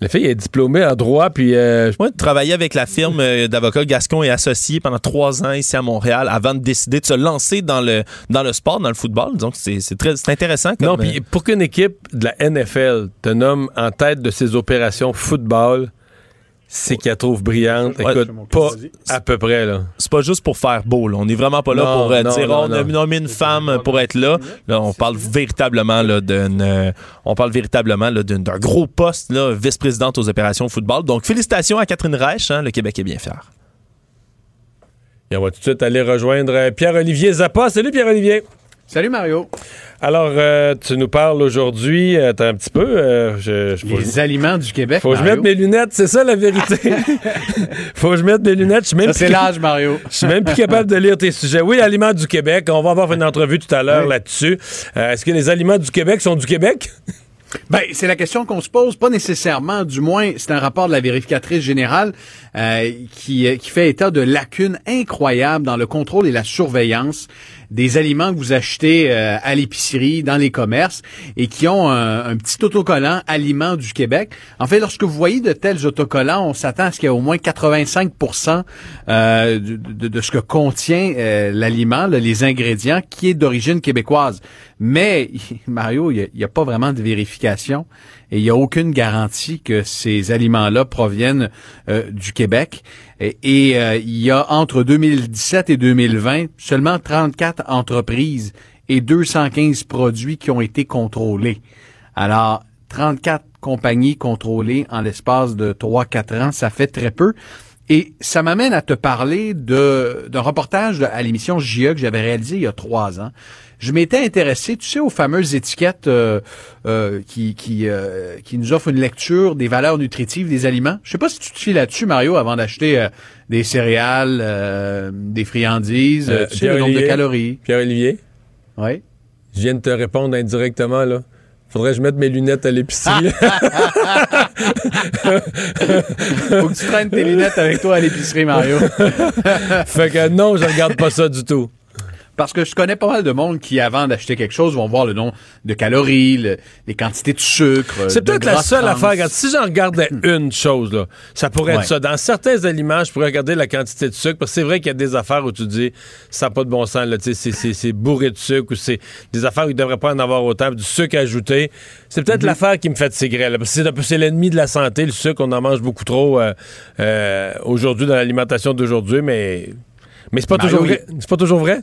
La fille est diplômée en droit, puis euh, Moi, travaillé avec la firme euh, d'avocats Gascon et Associés pendant trois ans ici à Montréal avant de décider de se lancer dans le, dans le sport, dans le football. Donc, c'est c'est très c'est intéressant. Comme, Non, euh, puis pour qu'une équipe de la NFL te nomme en tête de ses opérations football, c'est qu'elle trouve brillante. Ouais. Écoute, pas à peu près, là. c'est pas juste pour faire beau. là. On est vraiment pas là Non, pour euh, non, dire non, oh, on a non. nommé une femme pour être là. Là, on parle véritablement là, d'une, euh, on parle véritablement là, d'un gros poste, là, vice-présidente aux opérations football. Donc, félicitations à Catherine Reich. hein, le Québec est bien fier. Et on va tout de suite aller rejoindre euh, Pierre-Olivier Zappa. Salut Pierre-Olivier. Salut Mario. Alors, euh, tu nous parles aujourd'hui, euh, attends un petit peu, euh, je, je- faut, Les aliments du Québec. faut que je mette mes lunettes, c'est ça la vérité. [LAUGHS] [LAUGHS] faut que je mette mes lunettes, je suis même c'est l'âge, Mario. Je suis même plus capable de lire tes sujets. Oui, aliments du Québec. On va avoir une entrevue tout à l'heure Oui. là-dessus. Est-ce que les aliments du Québec sont du Québec? [LAUGHS] Ben, c'est la question qu'on se pose, pas nécessairement, du moins, c'est un rapport de la vérificatrice générale euh, qui, qui fait état de lacunes incroyables dans le contrôle et la surveillance des aliments que vous achetez euh, à l'épicerie, dans les commerces, et qui ont un, petit autocollant Aliments du Québec. En fait, lorsque vous voyez de tels autocollants, on s'attend à ce qu'il y ait au moins 85 euh, de, de- de ce que contient euh, l'aliment, les ingrédients, qui est d'origine québécoise. Mais, [LAUGHS] Mario, il n'y a, pas vraiment de vérification et il n'y a aucune garantie que ces aliments-là proviennent euh, du Québec. Et, euh, il y a entre 2017 et 2020 seulement 34 entreprises et 215 produits qui ont été contrôlés. Alors, 34 compagnies contrôlées en l'espace de 3-4 ans, ça fait très peu. Et ça m'amène à te parler d'un reportage à l'émission JE que j'avais réalisé il y a trois ans. Je m'étais intéressé, tu sais, aux fameuses étiquettes euh, euh, qui qui euh, qui nous offrent une lecture des valeurs nutritives des aliments. Je sais pas si tu te fies là-dessus, Mario, avant d'acheter des céréales, euh, des friandises, Euh, tu sais, le nombre de calories. Pierre-Olivier? Oui. Je viens de te répondre indirectement, là. Faudrait que je mette mes lunettes à l'épicerie. [LAUGHS] Faut que tu traînes tes lunettes avec toi à l'épicerie, Mario. [LAUGHS] fait que non, je regarde pas ça du tout. Parce que je connais pas mal de monde qui, avant d'acheter quelque chose, vont voir le nom de calories, le- les quantités de sucre. C'est peut-être la seule trans. affaire. Regarde, si j'en regardais une chose, là, ça pourrait Ouais. être ça. Dans certains aliments, je pourrais regarder la quantité de sucre, parce que c'est vrai qu'il y a des affaires où tu dis, ça n'a pas de bon sens, là, c'est- c'est c'est bourré de sucre, ou c'est des affaires où il ne devrait pas en avoir autant, du sucre ajouté. C'est Mhm. peut-être l'affaire qui me fait tigrer, là, parce que c'est l'ennemi de la santé, le sucre, on en mange beaucoup trop euh, euh, aujourd'hui dans l'alimentation d'aujourd'hui, mais, mais c'est pas, Mario, toujours vrai. C'est pas toujours vrai?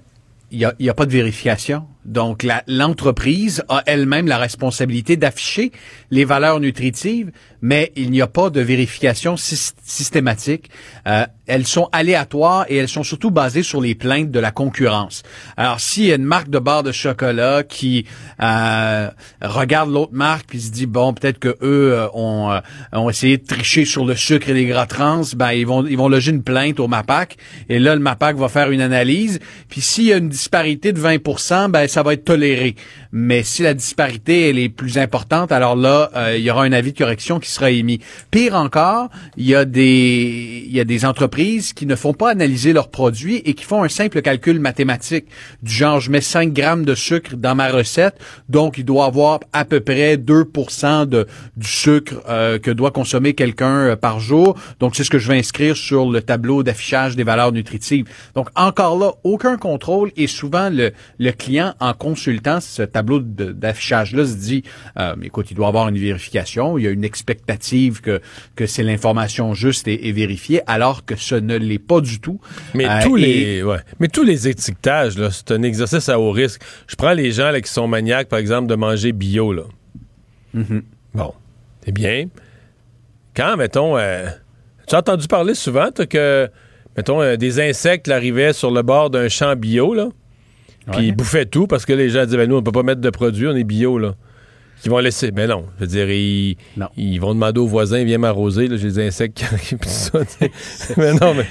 Il n'y a, a pas de vérification? Donc, l'entreprise a elle-même la responsabilité d'afficher les valeurs nutritives, mais il n'y a pas de vérification sys- systématique. Euh, elles sont aléatoires et elles sont surtout basées sur les plaintes de la concurrence. Alors, s'il y a une marque de barre de chocolat qui euh, regarde l'autre marque puis se dit bon, peut-être que eux euh, ont, euh, ont essayé de tricher sur le sucre et les gras trans, ben ils vont ils vont loger une plainte au MAPAC et là le MAPAC va faire une analyse. Puis s'il y a une disparité de 20 ben ça va être toléré. Mais si la disparité elle est plus importante, alors là euh, il y aura un avis de correction qui sera émis. Pire encore, il y a des il y a des entreprises qui ne font pas analyser leurs produits et qui font un simple calcul mathématique du genre je mets 5 grammes de sucre dans ma recette, donc il doit avoir à peu près 2% de du sucre euh, que doit consommer quelqu'un euh, par jour. Donc c'est ce que je vais inscrire sur le tableau d'affichage des valeurs nutritives. Donc encore là, aucun contrôle et souvent le, le client en consultant ce tableau de- d'affichage-là se dit, euh, écoute, il doit avoir une vérification, il y a une expectative que, que c'est l'information juste et, et vérifiée, alors que ce ne l'est pas du tout. Mais Euh, tous et- les ouais. mais tous les étiquetages là, c'est un exercice à haut risque. Je prends les gens là, qui sont maniaques par exemple de manger bio là. Mhm. Bon, c'est bien. Quand mettons euh, tu as entendu parler souvent que mettons euh, des insectes arrivaient sur le bord d'un champ bio là? Puis ils bouffaient tout parce que les gens disaient ben nous on peut pas mettre de produits, on est bio là. Ils vont laisser. Mais non, je veux dire, ils, Non. ils vont demander aux voisins, viens m'arroser, là, j'ai des insectes qui arrivent, tout ça. [LAUGHS] mais non, mais.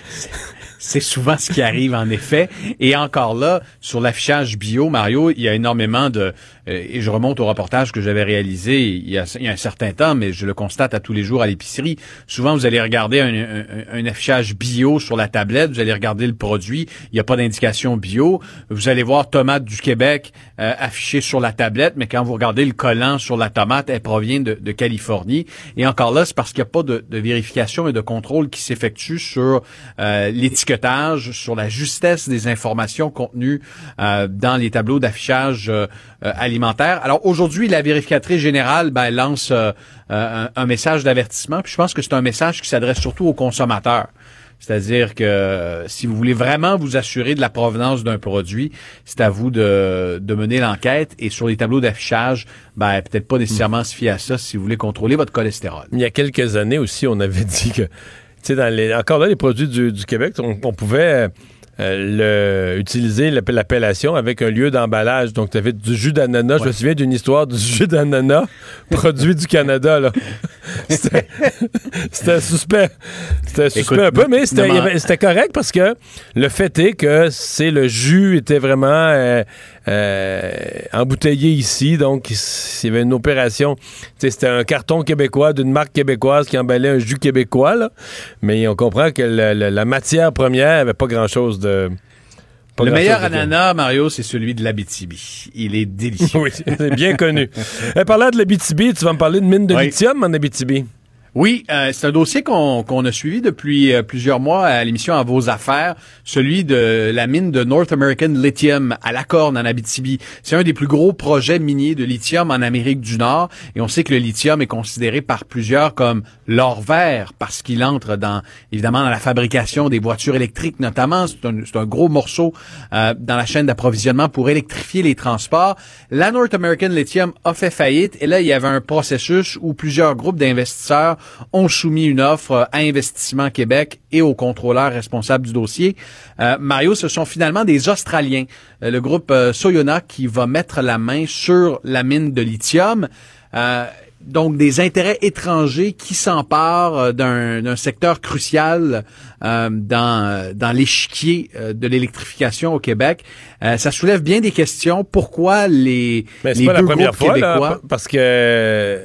C'est souvent ce qui arrive en effet. Et encore là, sur l'affichage bio, Mario, il y a énormément de... euh, et je remonte au reportage que j'avais réalisé il y, a, il y a un certain temps, mais je le constate à tous les jours à l'épicerie. Souvent, vous allez regarder un, un- un affichage bio sur la tablette, vous allez regarder le produit, il n'y a pas d'indication bio. Vous allez voir tomate du Québec euh, affiché sur la tablette, mais quand vous regardez le collant sur la tomate, elle provient de, de Californie. Et encore là, c'est parce qu'il n'y a pas de, de vérification et de contrôle qui s'effectue sur euh, l'étiquetage, sur la justesse des informations contenues euh, dans les tableaux d'affichage euh, euh, Alors aujourd'hui, la vérificatrice générale ben, lance euh, euh, un, message d'avertissement. Puis je pense que c'est un message qui s'adresse surtout aux consommateurs. C'est-à-dire que euh, si vous voulez vraiment vous assurer de la provenance d'un produit, c'est à vous de, mener l'enquête. Et sur les tableaux d'affichage, ben, peut-être pas nécessairement se fier à ça si vous voulez contrôler votre cholestérol. Il y a quelques années aussi, on avait [LAUGHS] dit que, tu sais, les, encore là, les produits du, Québec, on pouvait euh, le, utiliser l'app- l'appellation avec un lieu d'emballage. Donc, tu avais du jus d'ananas. Je me souviens d'une histoire du jus d'ananas [LAUGHS] produit du Canada, là. [LAUGHS] C'était c'était suspect. C'était suspect Écoute, un peu, mais c'était avait- c'était correct parce que le fait est que c'est le jus était vraiment euh, euh, embouteillé ici. Donc, il y avait une opération. C'était un carton québécois d'une marque québécoise qui emballait un jus québécois. Là. Mais on comprend que le- le- la matière première avait pas grand-chose de... pas Le meilleur ananas, Mario, c'est celui de l'Abitibi. Il est délicieux. [LAUGHS] Oui, c'est bien connu. [LAUGHS] Eh, parlant de l'Abitibi, tu vas me parler de mine de Oui. lithium en Abitibi. Oui, euh, c'est un dossier qu'on a suivi depuis euh, plusieurs mois à l'émission À vos affaires, celui de la mine de North American Lithium à La Corne en Abitibi. C'est un des plus gros projets miniers de lithium en Amérique du Nord et on sait que le lithium est considéré par plusieurs comme l'or vert parce qu'il entre dans évidemment dans la fabrication des voitures électriques notamment. C'est un, un gros morceau euh, dans la chaîne d'approvisionnement pour électrifier les transports. La North American Lithium a fait faillite et là il y avait un processus où plusieurs groupes d'investisseurs ont soumis une offre à Investissement Québec et aux contrôleurs responsables du dossier. Euh, Mario, ce sont finalement des Australiens, euh, le groupe euh, Soyona qui va mettre la main sur la mine de lithium. Euh, donc des intérêts étrangers qui s'emparent euh, d'un secteur crucial euh, dans, dans l'échiquier euh, de l'électrification au Québec. ça soulève bien des questions. Pourquoi les, Mais les pas deux la première groupes fois, québécois... là, parce que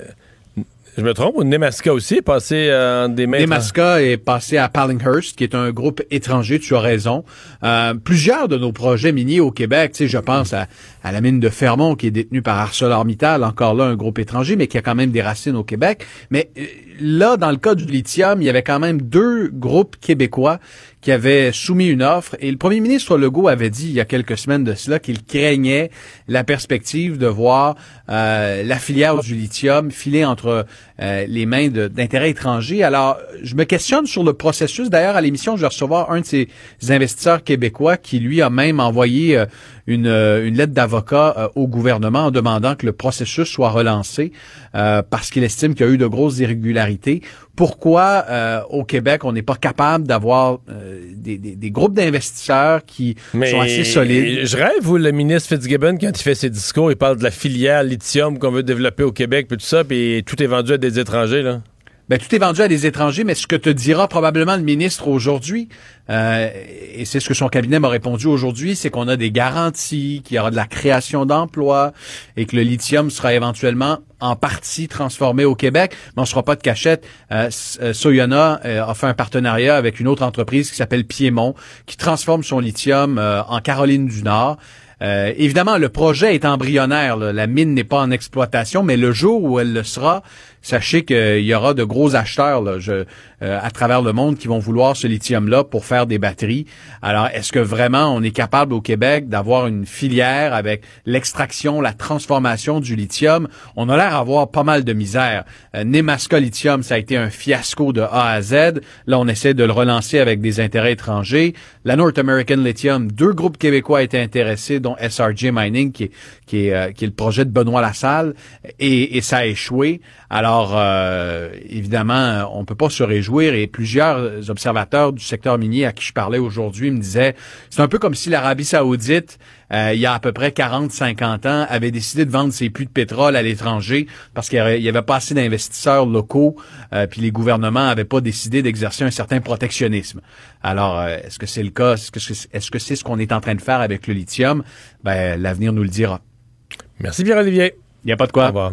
je me trompe, Nemaska aussi est passé euh, des mains. Nemaska est passé à Pallinghurst, qui est un groupe étranger, tu as raison. Euh, plusieurs de nos projets miniers au Québec, tu sais, je pense à, à la mine de Fermont, qui est détenue par ArcelorMittal, encore là un groupe étranger, mais qui a quand même des racines au Québec. Mais euh, là, dans le cas du lithium, il y avait quand même deux groupes québécois qui avaient soumis une offre et le premier ministre Legault avait dit il y a quelques semaines de cela qu'il craignait la perspective de voir euh, la filière du lithium filer entre euh, les mains d'intérêts étrangers. Alors, je me questionne sur le processus. D'ailleurs, à l'émission, je vais recevoir un de ces investisseurs québécois qui, lui, a même envoyé euh, une, une, lettre d'avocat au gouvernement en demandant que le processus soit relancé parce qu'il estime qu'il y a eu de grosses irrégularités pourquoi euh, au Québec on n'est pas capable d'avoir euh, des, des, des, groupes d'investisseurs qui sont assez solides? Je rêve où le ministre Fitzgibbon quand il fait ses discours, il parle de la filière lithium qu'on veut développer au Québec puis tout ça, puis tout est vendu à des étrangers là. Ben, tout est vendu à des étrangers, mais ce que te dira probablement le ministre aujourd'hui, euh, et c'est ce que son cabinet m'a répondu aujourd'hui, c'est qu'on a des garanties, qu'il y aura de la création d'emplois et que le lithium sera éventuellement en partie transformé au Québec, mais on ne sera pas de cachette. Euh, euh Soyona euh, a fait un partenariat avec une autre entreprise qui s'appelle Piémont, qui transforme son lithium en Caroline du Nord. Évidemment, le projet est embryonnaire. La mine n'est pas en exploitation, mais le jour où elle le sera, sachez qu'il y aura de gros acheteurs euh, à travers le monde qui vont vouloir ce lithium-là pour faire des batteries. Alors, est-ce que vraiment on est capable au Québec d'avoir une filière avec l'extraction, la transformation du lithium? On a l'air d'avoir pas mal de misère. Euh, Lithium, ça a été un fiasco de A à Z. Là, on essaie de le relancer avec des intérêts étrangers. La North American Lithium, deux groupes québécois étaient intéressés, dont SRJ Mining, qui est, qui est, euh, le projet de Benoît Lassalle, et ça a échoué. Alors, euh, évidemment, on peut pas se réjouir et plusieurs observateurs du secteur minier à qui je parlais aujourd'hui me disaient, c'est un peu comme si l'Arabie saoudite, euh, il y a à peu près 40-50 ans, avait décidé de vendre ses puits de pétrole à l'étranger parce qu'il y avait pas assez d'investisseurs locaux, euh, puis les gouvernements avaient pas décidé d'exercer un certain protectionnisme. Alors, est-ce que c'est le cas? Est-ce que c'est -ce, que c'est ce qu'on est en train de faire avec le lithium? Ben, l'avenir nous le dira. Merci Pierre-Olivier. Il n'y a pas de quoi. Au revoir.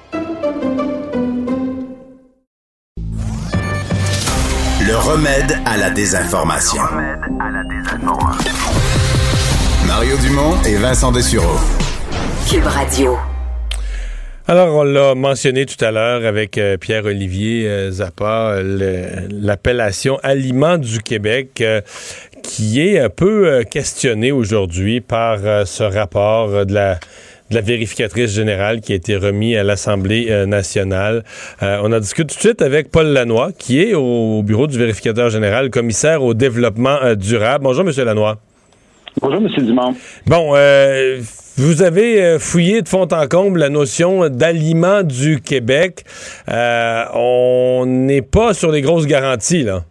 Le remède à la désinformation. Mario Dumont et Vincent Dessureau. Cube Radio. Alors, on l'a mentionné tout à l'heure avec euh, Pierre-Olivier euh, Zappa, l'appellation Aliment du Québec, euh, qui est un peu questionnée aujourd'hui par ce rapport de la de la vérificatrice générale qui a été remis à l'Assemblée euh, nationale. Euh, on en discute tout de suite avec Paul Lanois, qui est au bureau du vérificateur général, commissaire au développement euh, durable. Bonjour, Monsieur Lanois. Bonjour, M. Dumont. Bon, vous avez fouillé de fond en comble la notion d'aliment du Québec. on n'est pas sur les grosses garanties, là.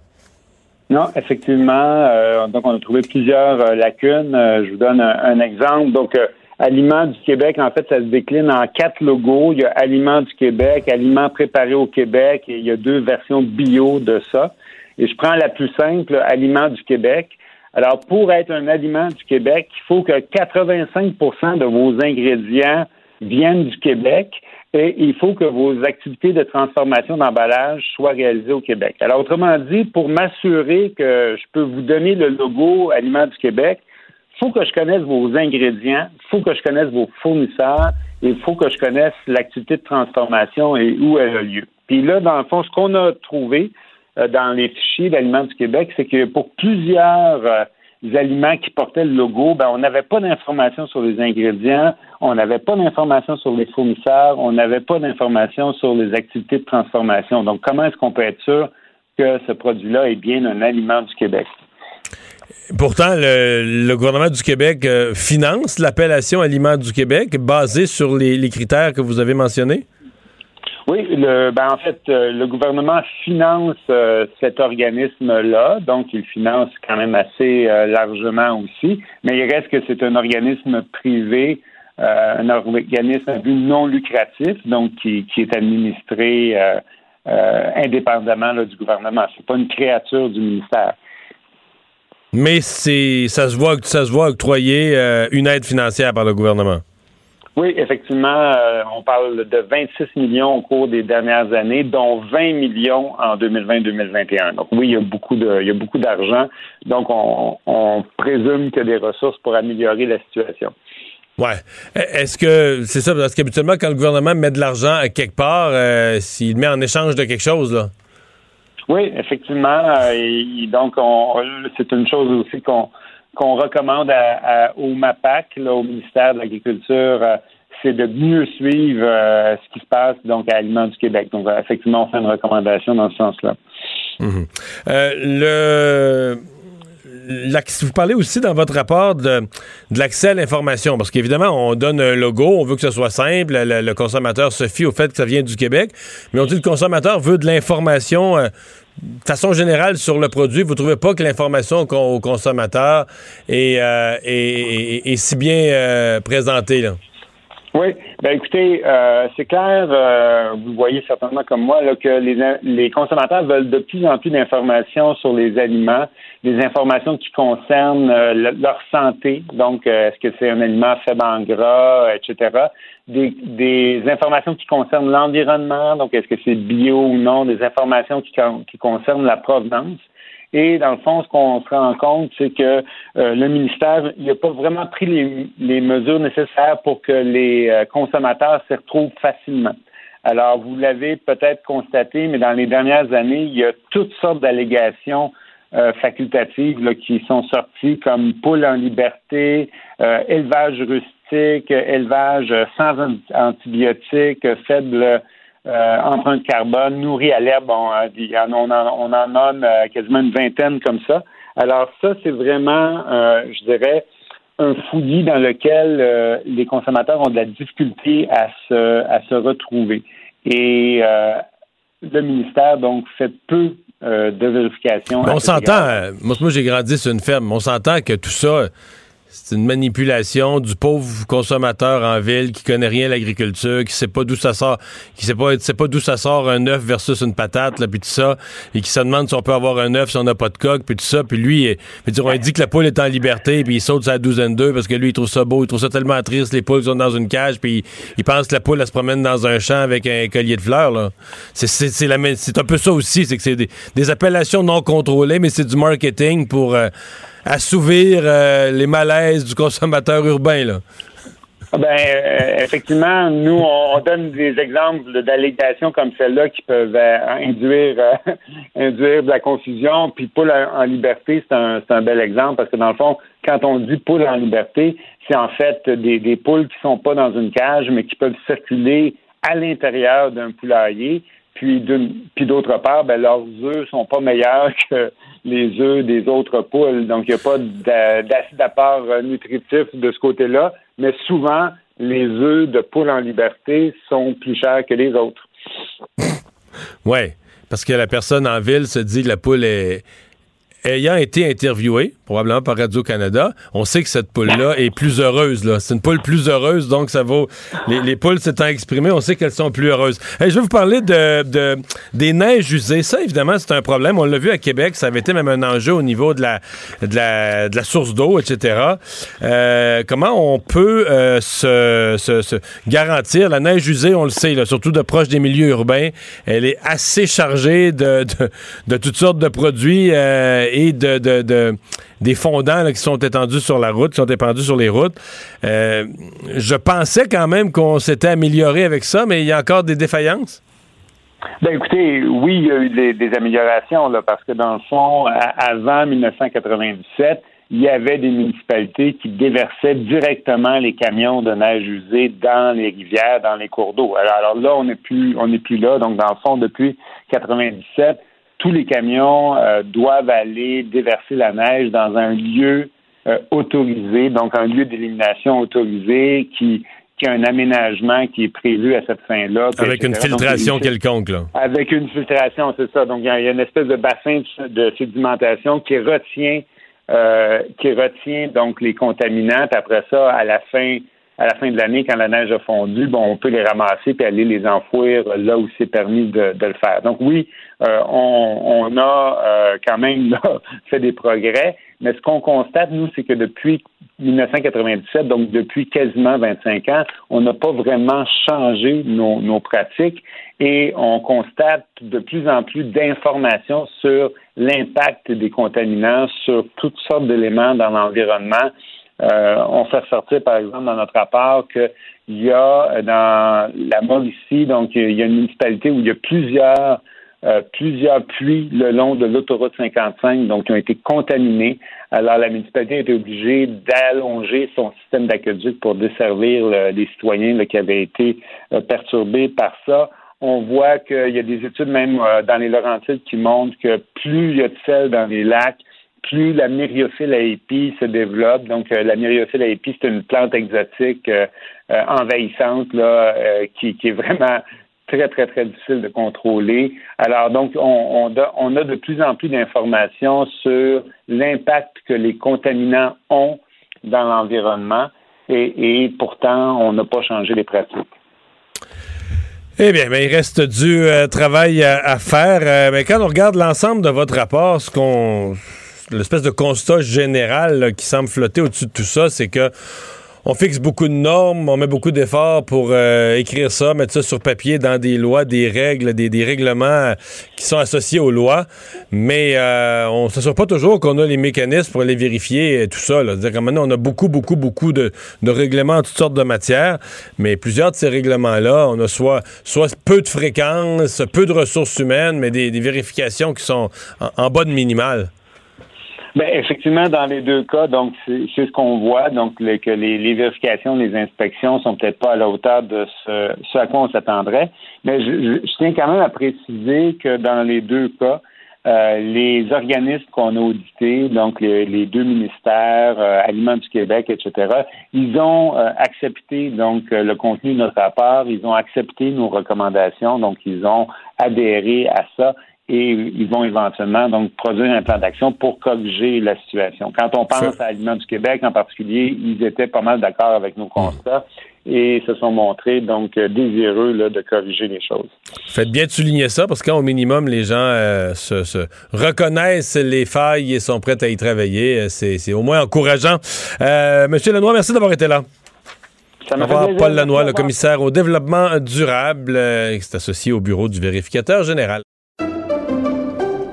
Non, effectivement. donc, on a trouvé plusieurs lacunes. je vous donne un, un exemple. Donc, Aliments du Québec, en fait, ça se décline en quatre logos. Il y a Aliments du Québec, Aliments préparés au Québec, et il y a deux versions bio de ça. Et je prends la plus simple, Aliments du Québec. Alors, pour être un aliment du Québec, il faut que 85% de vos ingrédients viennent du Québec et il faut que vos activités de transformation d'emballage soient réalisées au Québec. Alors, autrement dit, pour m'assurer que je peux vous donner le logo Aliments du Québec, faut que je connaisse vos ingrédients, faut que je connaisse vos fournisseurs, et il faut que je connaisse l'activité de transformation et où elle a lieu. Puis là, dans le fond, ce qu'on a trouvé euh, dans les fichiers d'aliments du Québec, c'est que pour plusieurs euh, aliments qui portaient le logo, ben, on n'avait pas d'informations sur les ingrédients, on n'avait pas d'informations sur les fournisseurs, on n'avait pas d'informations sur les activités de transformation. Donc, comment est-ce qu'on peut être sûr que ce produit-là est bien un aliment du Québec? Pourtant, le, gouvernement du Québec euh, finance l'appellation Aliment du Québec basée sur les, critères que vous avez mentionnés? Oui, ben en fait, euh, le gouvernement finance euh, cet organisme-là, donc il finance quand même assez largement aussi, mais il reste que c'est un organisme privé, un organisme non lucratif, donc qui, est administré indépendamment du gouvernement. C'est pas une créature du ministère. Mais c'est ça se voit ça se voit octroyer euh, une aide financière par le gouvernement. Oui, effectivement, euh, on parle de 26 millions au cours des dernières années, dont 20 millions en 2020-2021. Donc oui, il y a beaucoup de il y a beaucoup d'argent. Donc on, présume qu'il y a des ressources pour améliorer la situation. Ouais. Est-ce que c'est ça parce qu'habituellement quand le gouvernement met de l'argent à quelque part, euh, s'il met en échange de quelque chose là. Oui, effectivement. Euh, donc, c'est une chose aussi qu'on recommande au MAPAC, au ministère de l'Agriculture, euh, c'est de mieux suivre euh, ce qui se passe donc à Aliments du Québec. Donc, effectivement, on fait une recommandation dans ce sens-là. Mhm. vous parlez aussi dans votre rapport de, l'accès à l'information, parce qu'évidemment, on donne un logo, on veut que ce soit simple, le, consommateur se fie au fait que ça vient du Québec, mais on dit que le consommateur veut de l'information de façon générale sur le produit. Vous trouvez pas que l'information au consommateur est, euh, si bien euh, présentée? Oui, ben écoutez, c'est clair, vous voyez certainement comme moi là, que les, les consommateurs veulent de plus en plus d'informations sur les aliments des informations qui concernent euh, leur santé, donc euh, est-ce que c'est un aliment faible en gras, etc. Des, des informations qui concernent l'environnement, donc est-ce que c'est bio ou non, des informations qui, qui concernent la provenance. Et dans le fond, ce qu'on se rend compte, c'est que euh, le ministère n'a pas vraiment pris les, les, mesures nécessaires pour que les consommateurs s'y retrouvent facilement. Alors, vous l'avez peut-être constaté, mais dans les dernières années, il y a toutes sortes d'allégations euh, facultatives qui sont sorties comme poule en liberté, euh, élevage rustique, élevage sans antibiotiques, faible euh, empreinte carbone, nourri à l'herbe. On, on, en, on en nomme quasiment une vingtaine comme ça. Alors ça, c'est vraiment, je dirais, un fouillis dans lequel les consommateurs ont de la difficulté à se, à se retrouver. Et le ministère, donc, fait peu euh, de vérification. on s'entend, euh, moi, moi j'ai grandi sur une ferme, on s'entend que tout ça, c'est une manipulation du pauvre consommateur en ville qui connaît rien à l'agriculture, qui sait pas d'où ça sort, qui sait pas, sait pas d'où ça sort un œuf versus une patate, là, puis tout ça, et qui se demande si on peut avoir un œuf si on n'a pas de coque, puis tout ça, puis lui, il, on dit que la poule est en liberté, puis il saute sa douzaine d'œufs parce que lui, il trouve ça beau, il trouve ça tellement triste, les poules sont dans une cage, puis il, pense que la poule, elle se promène dans un champ avec un collier de fleurs, là. C'est, c'est, un peu ça aussi, c'est que c'est des, appellations non contrôlées, mais c'est du marketing pour... Euh, assouvir euh, les malaises du consommateur urbain, là? Ah ben, euh, effectivement, nous, on, donne des exemples d'allégations comme celle-là qui peuvent euh, induire, [LAUGHS] induire de la confusion. Puis poule en, liberté, c'est un, un, bel exemple parce que dans le fond, quand on dit poule en liberté, c'est en fait des, des poules qui sont pas dans une cage, mais qui peuvent circuler à l'intérieur d'un poulailler. Puis, puis d'autre part, ben, leurs œufs sont pas meilleurs [LAUGHS] que les œufs des autres poules. Donc, il n'y a pas d'acide apport nutritif de ce côté-là. Mais souvent, les œufs de poules en liberté sont plus chers que les autres. Oui, parce que la personne en ville se dit que la poule est, ayant été interviewé, probablement par Radio-Canada, on sait que cette poule-là [LAUGHS] est plus heureuse. Là. C'est une poule plus heureuse, donc ça vaut... Les, les poules s'étant exprimées, on sait qu'elles sont plus heureuses. je vais vous parler de, de, des neiges usées. Ça, évidemment, c'est un problème. On l'a vu à Québec. Ça avait été même un enjeu au niveau de la, de la, de la source d'eau, etc. Euh, comment on peut euh, se, se, garantir... La neige usée, on le sait, là, surtout de proche des milieux urbains, elle est assez chargée de, de, de toutes sortes de produits... Euh, et de, des fondants qui sont étendus sur la route, qui sont épandus sur les routes. Euh, je pensais quand même qu'on s'était amélioré avec ça, mais il y a encore des défaillances? Ben écoutez, oui, il y a eu des, améliorations parce que dans le fond, avant 1997, il y avait des municipalités qui déversaient directement les camions de neige usée dans les rivières, dans les cours d'eau. Alors, là, on n'est plus, on n'est plus là. Donc, dans le fond, depuis 97, tous les camions euh, doivent aller déverser la neige dans un lieu euh, autorisé, donc un lieu d'élimination autorisé qui qui a un aménagement qui est prévu à cette fin-là. Avec une filtration quelconque, là. Avec une filtration, c'est ça. Donc, il y, a une espèce de bassin de sédimentation qui retient euh, qui retient donc les contaminants. Après ça, à la fin à la fin de l'année, quand la neige a fondu, bon, on peut les ramasser puis aller les enfouir là où c'est permis de, le faire. Donc oui, euh, on, a euh, quand même [LAUGHS] fait des progrès, mais ce qu'on constate, nous, c'est que depuis 1997, donc depuis quasiment 25 ans, on n'a pas vraiment changé nos, nos pratiques et on constate de plus en plus d'informations sur l'impact des contaminants sur toutes sortes d'éléments dans l'environnement. Euh, on fait ressortir, par exemple, dans notre rapport qu'il y a dans la Mauricie, donc il y a une municipalité où il y a plusieurs euh, plusieurs puits le long de l'autoroute 55, donc qui ont été contaminés. Alors la municipalité a été obligée d'allonger son système d'aqueduc pour desservir les citoyens qui avaient été euh, perturbés par ça on voit qu'il y a des études même euh, dans les Laurentides qui montrent que plus il y a de sel dans les lacs, plus la myriophylle à épis se développe. Donc, euh, la myriophylle à épis, c'est une plante exotique euh, envahissante là, qui, est vraiment très, très, très difficile de contrôler. Alors, donc, on, a de plus en plus d'informations sur l'impact que les contaminants ont dans l'environnement et, pourtant, on n'a pas changé les pratiques. Eh bien, il reste du euh, travail à, faire. Euh, mais quand on regarde l'ensemble de votre rapport, ce qu'on l'espèce de constat général qui semble flotter au-dessus de tout ça, c'est que on fixe beaucoup de normes, on met beaucoup d'efforts pour euh, écrire ça, mettre ça sur papier dans des lois, des règles, des, règlements qui sont associés aux lois, mais euh, on ne s'assure pas toujours qu'on a les mécanismes pour les vérifier et tout ça. C'est-à-dire que maintenant, on a beaucoup, beaucoup, beaucoup de, règlements en toutes sortes de matières, mais plusieurs de ces règlements-là, on a soit, peu de fréquences, peu de ressources humaines, mais des, vérifications qui sont en, en bas de minimal. Ben, effectivement, dans les deux cas, donc c'est ce qu'on voit, donc que les, vérifications, les inspections sont peut-être pas à la hauteur de ce, à quoi on s'attendrait. Mais je, tiens quand même à préciser que dans les deux cas, euh, les organismes qu'on a audités, donc les, deux ministères, euh, Aliments du Québec, etc., ils ont euh, accepté donc le contenu de notre rapport, ils ont accepté nos recommandations, donc ils ont adhéré à ça et ils vont éventuellement donc produire un plan d'action pour corriger la situation. Quand on pense à Aliments du Québec en particulier, ils étaient pas mal d'accord avec nos constats et se sont montrés donc désireux de corriger les choses. Faites bien de souligner ça parce qu'au minimum les gens euh, se, reconnaissent les failles et sont prêts à y travailler. C'est au moins encourageant. Euh, Monsieur Lenoir, merci d'avoir été là. Ça Paul Lanois, le commissaire au développement durable, euh, qui est associé au bureau du vérificateur général.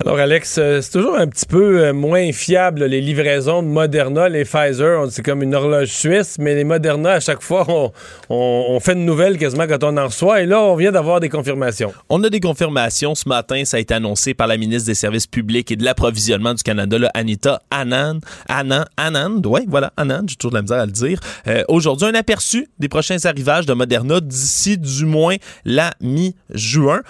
Alors, Alex, euh, c'est toujours un petit peu euh, moins fiable, les livraisons de Moderna, les Pfizer. C'est comme une horloge suisse, mais les Moderna, à chaque fois, on, fait de nouvelles quasiment quand on en reçoit. Et là, on vient d'avoir des confirmations. On a des confirmations. Ce matin, ça a été annoncé par la ministre des Services publics et de l'Approvisionnement du Canada, Anita Anand. Anand, Anand, oui, voilà, Anand, j'ai toujours de la misère à le dire. Euh, aujourd'hui, un aperçu des prochains arrivages de Moderna d'ici du moins la mi-juin.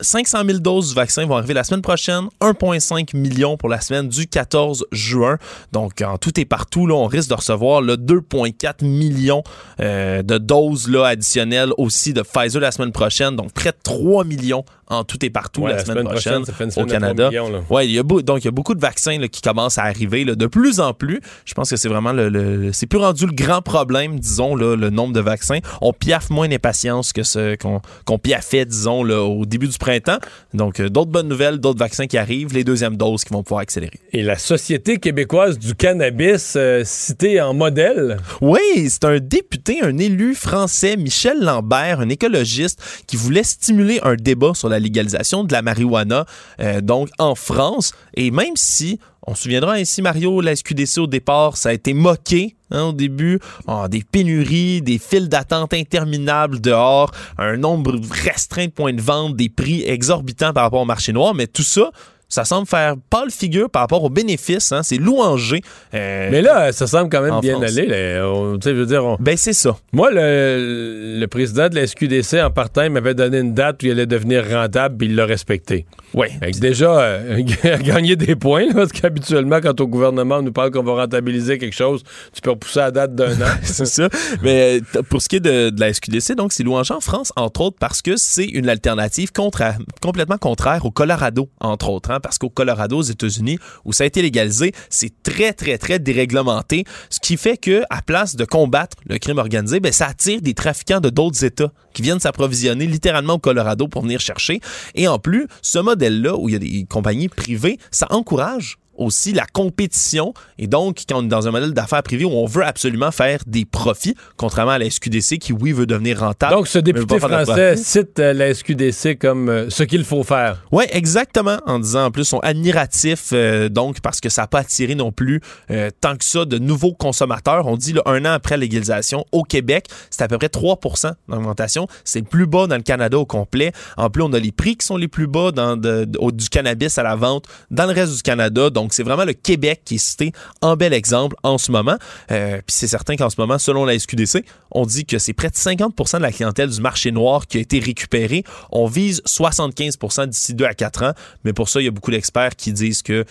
500 000 doses du vaccin vont arriver la semaine prochaine, 1,5 million pour la semaine du 14 juin. Donc, en tout et partout, on risque de recevoir 2,4 millions euh, de doses là, additionnelles aussi de Pfizer la semaine prochaine. Donc, près de 3 millions en tout et partout Ouais, la, semaine, prochaine, au semaine Canada. 3 millions, là. Ouais, il y a beau- donc il y a beaucoup de vaccins là, qui commencent à arriver là, de plus en plus. Je pense que c'est vraiment le, le- c'est plus rendu le grand problème, disons là, le nombre de vaccins. On piaffe moins d'impatience que ce qu'on qu'on piaffait, disons là, au début du printemps. Donc euh, d'autres bonnes nouvelles, d'autres vaccins qui arrivent, les deuxièmes doses qui vont pouvoir accélérer. Et la Société québécoise du cannabis, euh, citée en modèle? Oui, c'est un député, un élu français, Michel Lambert, un écologiste, qui voulait stimuler un débat sur la légalisation de la marijuana, euh, donc en France. Et même si, on se souviendra ainsi, Mario, la SQDC au départ, ça a été moqué. hein, au début, Ah, des pénuries, des files d'attente interminables dehors, un nombre restreint de points de vente, des prix exorbitants par rapport au marché noir, mais tout ça, ça semble faire pâle figure par rapport aux bénéfices. Hein, c'est louangé. euh, Mais là, ça semble quand même en bien France. aller. là. On- je veux dire, on- ben c'est ça. moi, le, le président de la SQDC en partant il m'avait donné une date où il allait devenir rentable, puis il l'a respecté. Oui. Déjà, euh, [LAUGHS] gagner des points, là, parce qu'habituellement, quand au gouvernement nous parle qu'on va rentabiliser quelque chose, tu peux repousser la date d'un an. [LAUGHS] c'est ça. Mais euh, pour ce qui est de, de la SQDC, donc c'est louangé en France, entre autres, parce que c'est une alternative contra- complètement contraire au Colorado, entre autres. hein, parce qu'au Colorado, aux États-Unis, où ça a été légalisé, c'est très, très, très déréglementé. Ce qui fait que, à place de combattre le crime organisé, ben, ça attire des trafiquants de d'autres États qui viennent s'approvisionner littéralement au Colorado pour venir chercher. Et en plus, ce modèle-là, où il y a des compagnies privées, ça encourage aussi la compétition. Et donc, quand on est dans un modèle d'affaires privé où on veut absolument faire des profits, contrairement à la SQDC qui, oui, veut devenir rentable. Donc, ce député français cite euh, la SQDC comme euh, ce qu'il faut faire. Oui, exactement. En disant en plus, sont admiratifs, euh, donc, parce que ça n'a pas attiré non plus euh, tant que ça de nouveaux consommateurs. On dit, là, un an après la légalisation, au Québec, c'est à peu près 3% d'augmentation. C'est le plus bas dans le Canada au complet. En plus, on a les prix qui sont les plus bas dans de- de- au- du cannabis à la vente dans le reste du Canada. Donc, c'est vraiment le Québec qui est cité en bel exemple en ce moment. Euh, Puis c'est certain qu'en ce moment, selon la SQDC, on dit que c'est près de 50% de la clientèle du marché noir qui a été récupérée. On vise 75% d'ici 2 à 4 ans. Mais pour ça, il y a beaucoup d'experts qui disent que,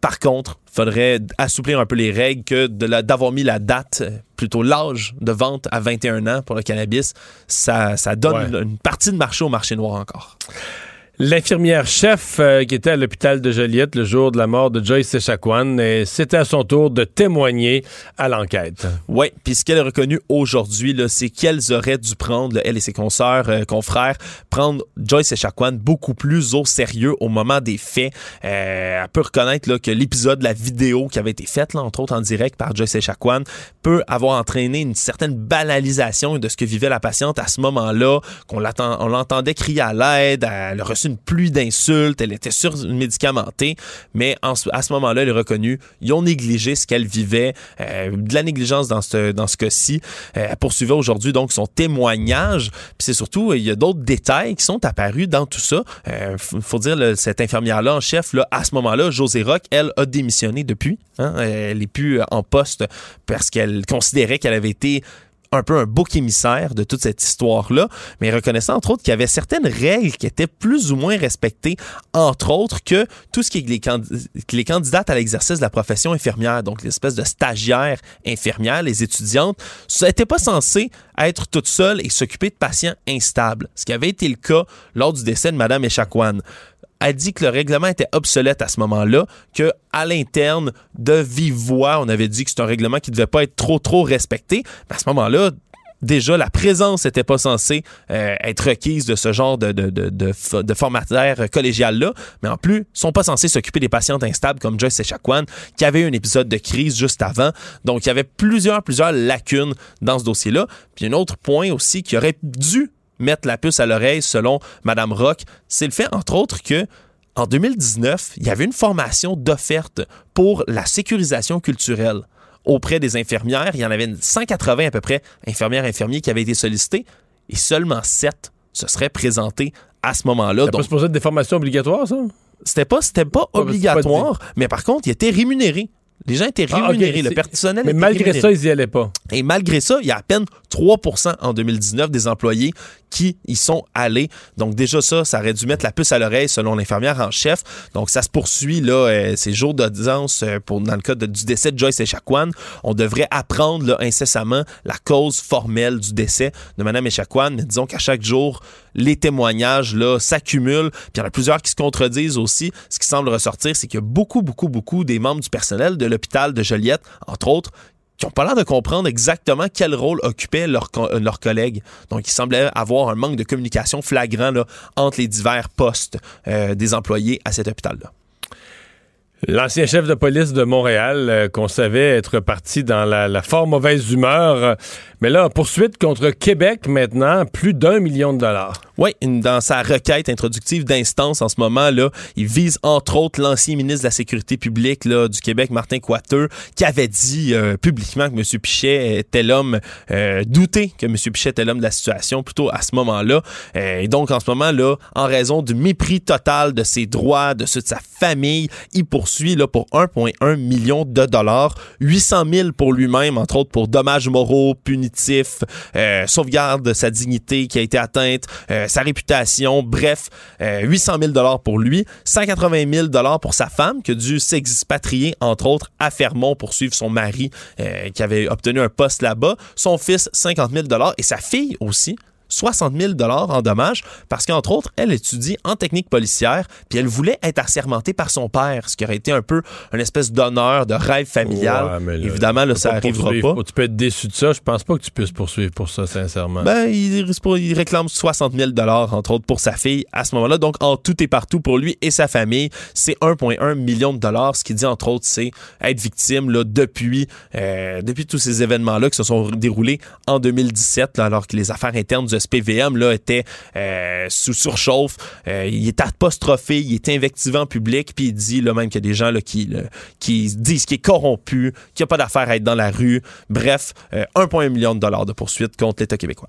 par contre, faudrait assouplir un peu les règles que d'avoir mis la date, euh, plutôt l'âge de vente à 21 ans pour le cannabis, ça, ça donne Ouais. une partie de marché au marché noir encore. L'infirmière chef euh, qui était à l'hôpital de Joliette le jour de la mort de Joyce Echaquan, c'était à son tour de témoigner à l'enquête. Oui, puis ce qu'elle a reconnu aujourd'hui, c'est qu'elles auraient dû prendre, elle et ses consoeurs, euh, confrères, prendre Joyce Echaquan beaucoup plus au sérieux au moment des faits. Euh, elle peut reconnaître là, que l'épisode, la vidéo qui avait été faite, entre autres en direct par Joyce Echaquan, peut avoir entraîné une certaine banalisation de ce que vivait la patiente à ce moment-là, qu'on l'entendait crier à l'aide, elle a reçu une pluie d'insultes, elle était surmédicamentée, mais à ce moment-là, elle est reconnue, ils ont négligé ce qu'elle vivait, euh, de la négligence dans ce, dans ce cas-ci. Euh, elle poursuivait aujourd'hui donc son témoignage, puis c'est surtout, il y a d'autres détails qui sont apparus dans tout ça. Euh, faut dire, cette infirmière-là en chef, là, à ce moment-là, José Rock, elle a démissionné depuis. hein. elle est plus en poste parce qu'elle considérait qu'elle avait été un peu un bouc émissaire de toute cette histoire-là, mais reconnaissant entre autres qu'il y avait certaines règles qui étaient plus ou moins respectées, entre autres que tout ce qui est les, les candidates à l'exercice de la profession infirmière, donc l'espèce de stagiaires infirmières, les étudiantes, n'étaient pas censées être toutes seules et s'occuper de patients instables, ce qui avait été le cas lors du décès de Mme Echaquan a dit que le règlement était obsolète à ce moment-là, que à l'interne, de vive on avait dit que c'est un règlement qui ne devait pas être trop, trop respecté. Mais à ce moment-là, déjà, la présence n'était pas censée euh, être requise de ce genre de, de, de, de, fo- de formataire collégial-là. Mais en plus, sont pas censés s'occuper des patientes instables comme Joyce Echaquan, qui avait eu un épisode de crise juste avant. Donc, il y avait plusieurs, plusieurs lacunes dans ce dossier-là. Puis un autre point aussi qui aurait dû mettre la puce à l'oreille selon Madame Rock, c'est le fait, entre autres, que en 2019, il y avait une formation d'offerte pour la sécurisation culturelle auprès des infirmières. Il y en avait une 180 à peu près infirmières infirmiers qui avaient été sollicités et seulement 7 se seraient présentés à ce moment-là. C'est pas supposé être des formations obligatoires, ça? c'était pas, c'était pas obligatoire, mais par contre, ils étaient rémunérés. Les gens étaient Ah, ok, rémunérés, le personnel Mais était malgré rémunéré. ça, ils y allaient pas. Et malgré ça, il y a à peine 3% en 2019 des employés qui y sont allés. Donc déjà ça, ça aurait dû mettre la puce à l'oreille selon l'infirmière en chef. Donc ça se poursuit là, euh, ces jours d'audience euh, pour dans le cas du décès de Joyce Echaquan. On devrait apprendre là, incessamment la cause formelle du décès de Mme Echaquan. Mais disons qu'à chaque jour, les témoignages là s'accumulent. Puis il y en a plusieurs qui se contredisent aussi. Ce qui semble ressortir, c'est qu'il y a beaucoup, beaucoup, beaucoup des membres du personnel de l'hôpital de Joliette, entre autres, qui n'ont pas l'air de comprendre exactement quel rôle occupaient leurs euh, leur collègues. Donc, il semblait avoir un manque de communication flagrant entre les divers postes euh, des employés à cet hôpital-là. L'ancien chef de police de Montréal, euh, qu'on savait être parti dans la fort mauvaise humeur, mais là, poursuite contre Québec maintenant, plus d'un million de dollars. Oui, dans sa requête introductive d'instance en ce moment, là, il vise entre autres l'ancien ministre de la Sécurité publique là, du Québec, Martin Coiteux, qui avait dit euh, publiquement que M. Pichet était l'homme euh, douté que M. Pichet était l'homme de la situation, plutôt à ce moment-là. Euh, et donc, en ce moment-là, en raison du mépris total de ses droits, de ceux de sa famille, il poursuit là, pour 1,1 million de dollars, 800 000 pour lui-même, entre autres pour dommages moraux, euh, sauvegarde de sa dignité qui a été atteinte, euh, sa réputation, bref, 800 000 dollars pour lui, 180 000 dollars pour sa femme qui a dû s'expatrier entre autres à Fermont pour suivre son mari euh, qui avait obtenu un poste là-bas, son fils 50 000 dollars et sa fille aussi 60 000 dollars en dommages parce qu'entre autres, elle étudie en technique policière puis elle voulait être assermentée par son père, ce qui aurait été un peu une espèce d'honneur, de rêve familial. Évidemment, là, ça n'arrivera pas. Tu peux être déçu de ça. Je pense pas que tu puisses poursuivre pour ça, sincèrement. Ben, il, il réclame 60 000 dollars entre autres pour sa fille à ce moment-là. Donc, en tout et partout pour lui et sa famille, c'est 1,1 million de dollars. Ce qui dit entre autres, c'est être victime là, depuis, euh, depuis tous ces événements-là qui se sont déroulés en 2017, alors que les affaires internes du SPVM là, était euh, sous surchauffe. Euh, il est apostrophé, il est invectivant public, puis il dit là, même qu'il y a des gens là, qui, qui disent qu'il est corrompu, qu'il n'y a pas d'affaire à être dans la rue. Bref, 1,1 euh, million de dollars de poursuite contre l'État québécois.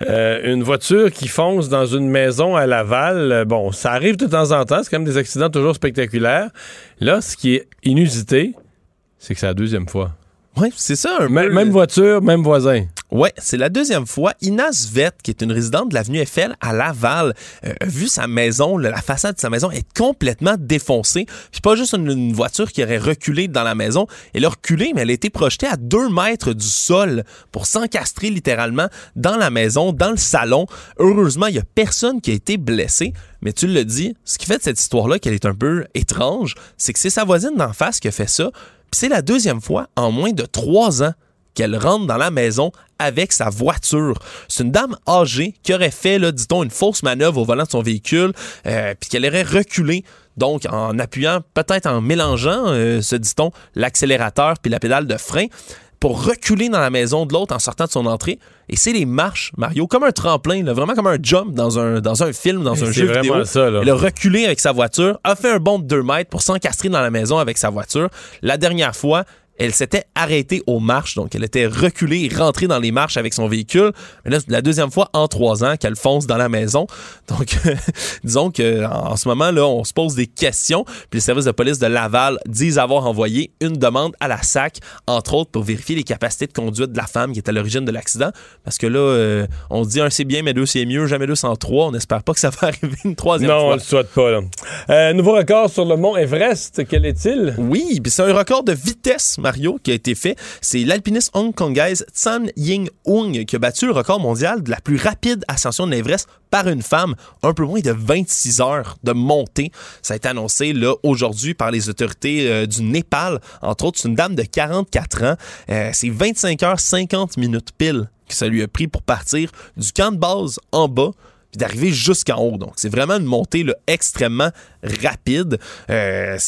une voiture qui fonce dans une maison à Laval, bon, ça arrive de temps en temps, c'est quand même des accidents toujours spectaculaires. Là, ce qui est inusité, c'est que c'est la deuxième fois. Oui, c'est ça. Un Même voiture, même voisin. Ouais, c'est la deuxième fois. Inaz Vett, qui est une résidente de l'avenue Eiffel à Laval, euh, a vu sa maison, la façade de sa maison est complètement défoncée. Puis pas juste une, voiture qui aurait reculé dans la maison. Elle a reculé, mais elle a été projetée à deux mètres du sol pour s'encastrer littéralement dans la maison, dans le salon. Heureusement, il y a personne qui a été blessé. Mais tu le dis, ce qui fait de cette histoire-là qu'elle est un peu étrange, c'est que c'est sa voisine d'en face qui a fait ça. C'est la deuxième fois en moins de trois ans qu'elle rentre dans la maison avec sa voiture. C'est une dame âgée qui aurait fait, dit-on, une fausse manœuvre au volant de son véhicule, euh, puis qu'elle aurait reculé, donc en appuyant, peut-être en mélangeant, euh, se dit-on, l'accélérateur puis la pédale de frein pour reculer dans la maison de l'autre en sortant de son entrée. Et c'est les marches, Mario, comme un tremplin, vraiment comme un jump dans un, dans un film, dans un jeu vidéo. Ça, là. Elle a reculé avec sa voiture, a fait un bond de 2 mètres pour s'encastrer dans la maison avec sa voiture. La dernière fois, elle s'était arrêtée aux marches, donc elle était reculée et rentrée dans les marches avec son véhicule. Mais là, c'est la deuxième fois en trois ans qu'elle fonce dans la maison. Donc, [LAUGHS] disons que en ce moment là, on se pose des questions. Puis les services de police de Laval disent avoir envoyé une demande à la SAC, entre autres pour vérifier les capacités de conduite de la femme qui est à l'origine de l'accident. Parce que là, euh, on dit un c'est bien, mais deux c'est mieux, jamais deux sans trois. On n'espère pas que ça [LAUGHS] va arriver une troisième fois. Non, on le souhaite pas. Là. Euh, nouveau record sur le mont Everest, quel est-il? Oui, puis c'est un record de vitesse Mario qui a été fait. C'est l'alpiniste hongkongaise Tsan Ying Hung qui a battu le record mondial de la plus rapide ascension de l'Everest par une femme, un peu moins de 26 heures de montée. Ça a été annoncé aujourd'hui par les autorités euh, du Népal. Entre autres, une dame de 44 ans. Euh, c'est 25 heures 50 minutes pile que ça lui a pris pour partir du camp de base en bas d'arriver jusqu'en haut. Donc, c'est vraiment une montée extrêmement rapide. Euh,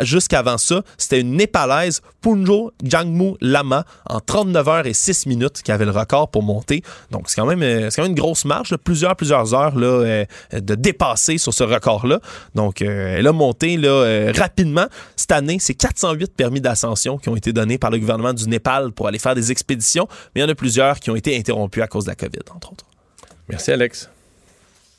Jusqu'avant ça, c'était une Népalaise, Punjo Jangmu Lama, en 39 heures et 6 minutes qui avait le record pour monter. Donc, c'est quand même, euh, quand même une grosse marche, plusieurs, plusieurs heures là, euh, de dépasser sur ce record-là. Donc, elle a monté là, rapidement. Cette année, c'est 408 permis d'ascension qui ont été donnés par le gouvernement du Népal pour aller faire des expéditions, mais il y en a plusieurs qui ont été interrompus à cause de la COVID, entre autres. Merci, Alex.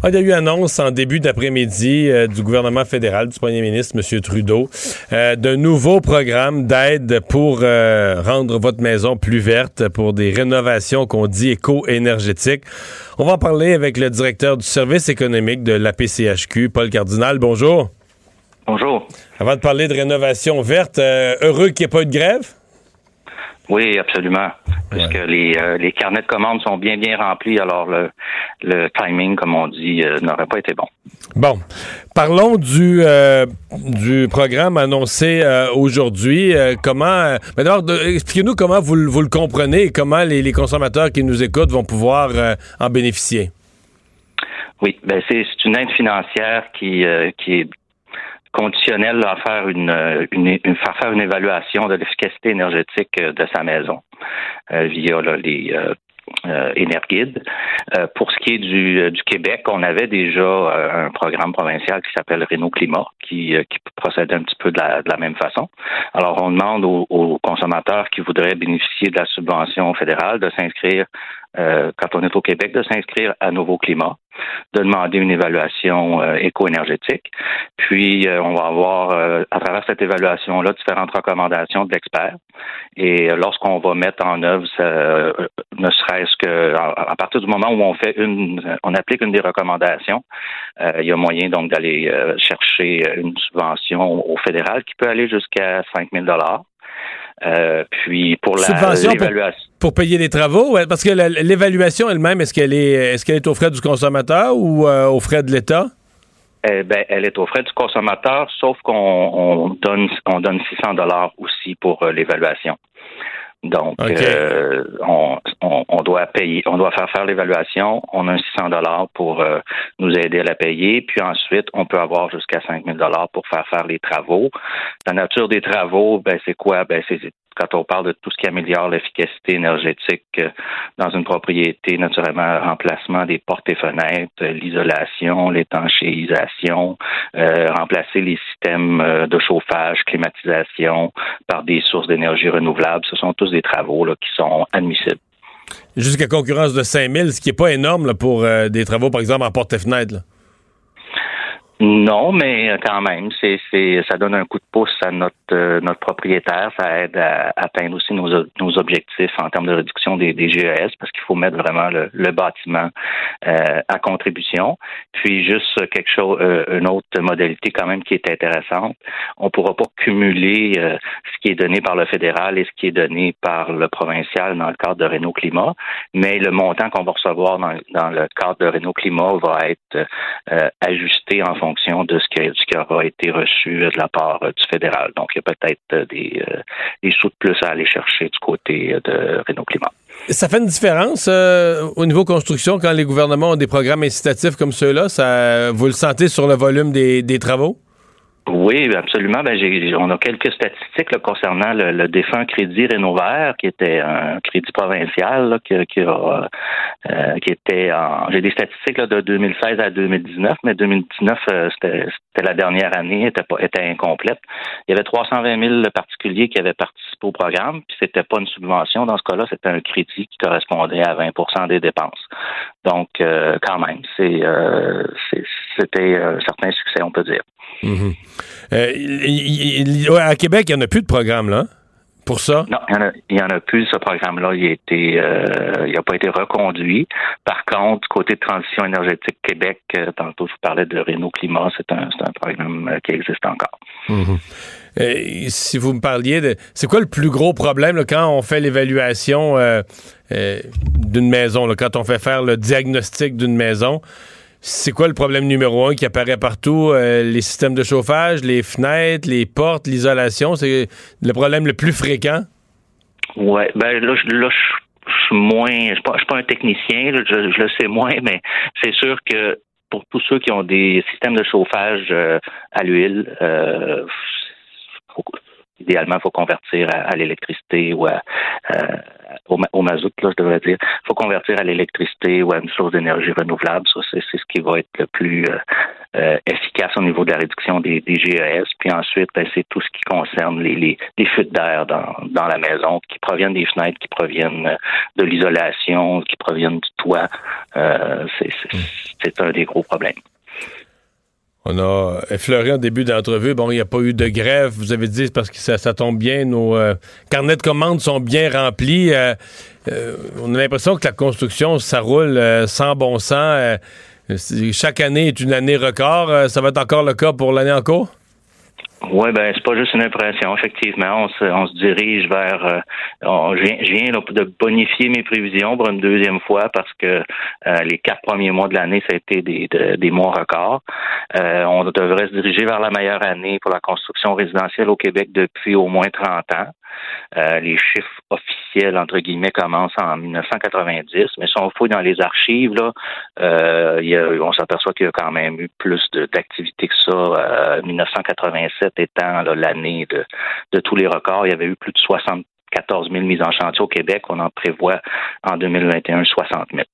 Ah, il y a eu annonce en début d'après-midi euh, du gouvernement fédéral, du premier ministre, M. Trudeau, euh, d'un nouveau programme d'aide pour euh, rendre votre maison plus verte, pour des rénovations qu'on dit éco-énergétiques. On va en parler avec le directeur du service économique de l'APCHQ, Paul Cardinal. Bonjour. Bonjour. Avant de parler de rénovation verte, heureux qu'il n'y ait pas eu de grève? Oui, absolument. Parce que les, euh, les carnets de commandes sont bien, bien remplis, alors le, le timing, comme on dit, euh, n'aurait pas été bon. Bon. Parlons du, euh, du programme annoncé aujourd'hui. comment. Mais d'abord, expliquez-nous comment vous, vous, le comprenez et comment les, les, consommateurs qui nous écoutent vont pouvoir en bénéficier. Oui, ben c'est une aide financière qui, qui est conditionnel à faire une, euh, une, faire faire une évaluation de l'efficacité énergétique euh, de sa maison euh, via les euh, pour ce qui est du, du, Québec, on avait déjà un programme provincial qui s'appelle Renault Climat, qui, qui procède un petit peu de la, de la même façon. Alors, on demande aux, aux, consommateurs qui voudraient bénéficier de la subvention fédérale de s'inscrire, quand on est au Québec, de s'inscrire à Nouveau Climat de demander une évaluation euh, éco-énergétique. Puis, euh, on va avoir, euh, à travers cette évaluation-là, différentes recommandations de l'expert. Et lorsqu'on va mettre en œuvre, ne serait-ce que à, partir du moment où on fait une, on applique une des recommandations, il y a moyen donc d'aller chercher une subvention au fédéral qui peut aller jusqu'à 5 000 dollars. Euh, puis pour l'évaluation. Pour, payer les travaux, parce que l'évaluation elle-même, est-ce qu'elle est, est-ce qu'elle est aux frais du consommateur ou euh, aux frais de l'État? Eh ben, elle est aux frais du consommateur, sauf qu'on donne, on donne 600 dollars aussi pour euh, l'évaluation. Donc, euh, on, on, doit payer, on doit faire faire l'évaluation. On a un 600 dollars pour euh, nous aider à la payer. Puis ensuite, on peut avoir jusqu'à 5000 dollars pour faire faire les travaux. La nature des travaux, ben c'est quoi? Ben c'est quand on parle de tout ce qui améliore l'efficacité énergétique euh, dans une propriété, naturellement, remplacement des portes et fenêtres, euh, l'isolation, l'étanchéisation, euh, remplacer les systèmes de chauffage, climatisation par des sources d'énergie renouvelables, ce sont tous des travaux là, qui sont admissibles. Jusqu'à concurrence de 5000, ce qui n'est pas énorme pour des travaux, par exemple, en porte et fenêtres. Non, mais quand même, c'est, c'est, ça donne un coup de pouce à notre euh, notre propriétaire. Ça aide à, atteindre aussi nos, nos objectifs en termes de réduction des, des GES parce qu'il faut mettre vraiment le, le bâtiment euh, à contribution. Puis juste quelque chose, euh, une autre modalité quand même qui est intéressante. On pourra pas cumuler ce qui est donné par le fédéral et ce qui est donné par le provincial dans le cadre de Renault Climat, mais le montant qu'on va recevoir dans, dans le cadre de Renault Climat va être ajusté en fonction fonction de ce qui, aura été reçu de la part euh, du fédéral. Donc, il y a peut-être euh, des, euh, sous de plus à aller chercher du côté de Renault Climat. Ça fait une différence au niveau construction quand les gouvernements ont des programmes incitatifs comme ceux-là? Ça, vous le sentez sur le volume des travaux? Oui, absolument. Ben, on a quelques statistiques concernant le, défunt crédit Rénovaire, qui était un crédit provincial qui, qui, a, euh, qui était en. J'ai des statistiques de 2016 à 2019, mais 2019 euh, c'était la dernière année, était pas était incomplète. Il y avait 320 000 particuliers qui avaient participé au programme, puis c'était pas une subvention dans ce cas-là, c'était un crédit qui correspondait à 20% des dépenses. Donc, euh, quand même, c'est c'était un certain succès, on peut dire. Mhm. Euh, à Québec, il n'y en a plus de programme, là? Pour ça? Non, il n'y en, a plus. Ce programme-là, il n'a euh, pas été reconduit. Par contre, côté transition énergétique Québec, euh, tantôt je vous parlais de Renault Climat, c'est un, programme qui existe encore. Mhm. si vous me parliez de. C'est quoi le plus gros problème quand on fait l'évaluation d'une maison, quand on fait faire le diagnostic d'une maison? C'est quoi le problème numéro un qui apparaît partout? Euh, les systèmes de chauffage, les fenêtres, les portes, l'isolation, c'est le problème le plus fréquent? Oui, ben là, je suis moins, je suis pas, un technicien, je, le sais moins, [LAUGHS] mais c'est sûr que pour tous ceux qui ont des systèmes de chauffage euh, à l'huile, euh, idéalement, il faut convertir à, l'électricité ou à, au, mazout, là, je devrais dire. Il faut convertir à l'électricité ou à une source d'énergie renouvelable. Ça, c'est ce qui va être le plus euh, efficace au niveau de la réduction des, des GES. Puis ensuite, ben, c'est tout ce qui concerne les, les, les fuites d'air dans, dans la maison, qui proviennent des fenêtres, qui proviennent de l'isolation, qui proviennent du toit. c'est un des gros problèmes. On a effleuré en début d'entrevue, bon, il n'y a pas eu de grève, vous avez dit, parce que ça, tombe bien, nos euh, carnets de commandes sont bien remplis. Euh, euh, on a l'impression que la construction, ça roule sans bon sens. chaque année est une année record. ça va être encore le cas pour l'année en cours? Oui, ben c'est pas juste une impression. Effectivement, on se, on se dirige vers. Euh, je viens, je viens de bonifier mes prévisions pour une deuxième fois parce que euh, les quatre premiers mois de l'année, ça a été des, des mois records. Euh, on devrait se diriger vers la meilleure année pour la construction résidentielle au Québec depuis au moins 30 ans. Euh, les chiffres officiels, entre guillemets, commencent en 1990, mais si on fouille dans les archives, là, euh, on s'aperçoit qu'il y a quand même eu plus d'activité que ça. 1987 euh, étant l'année de, tous les records, il y avait eu plus de 74 000 mises en chantier au Québec. On en prévoit en 2021 60 000.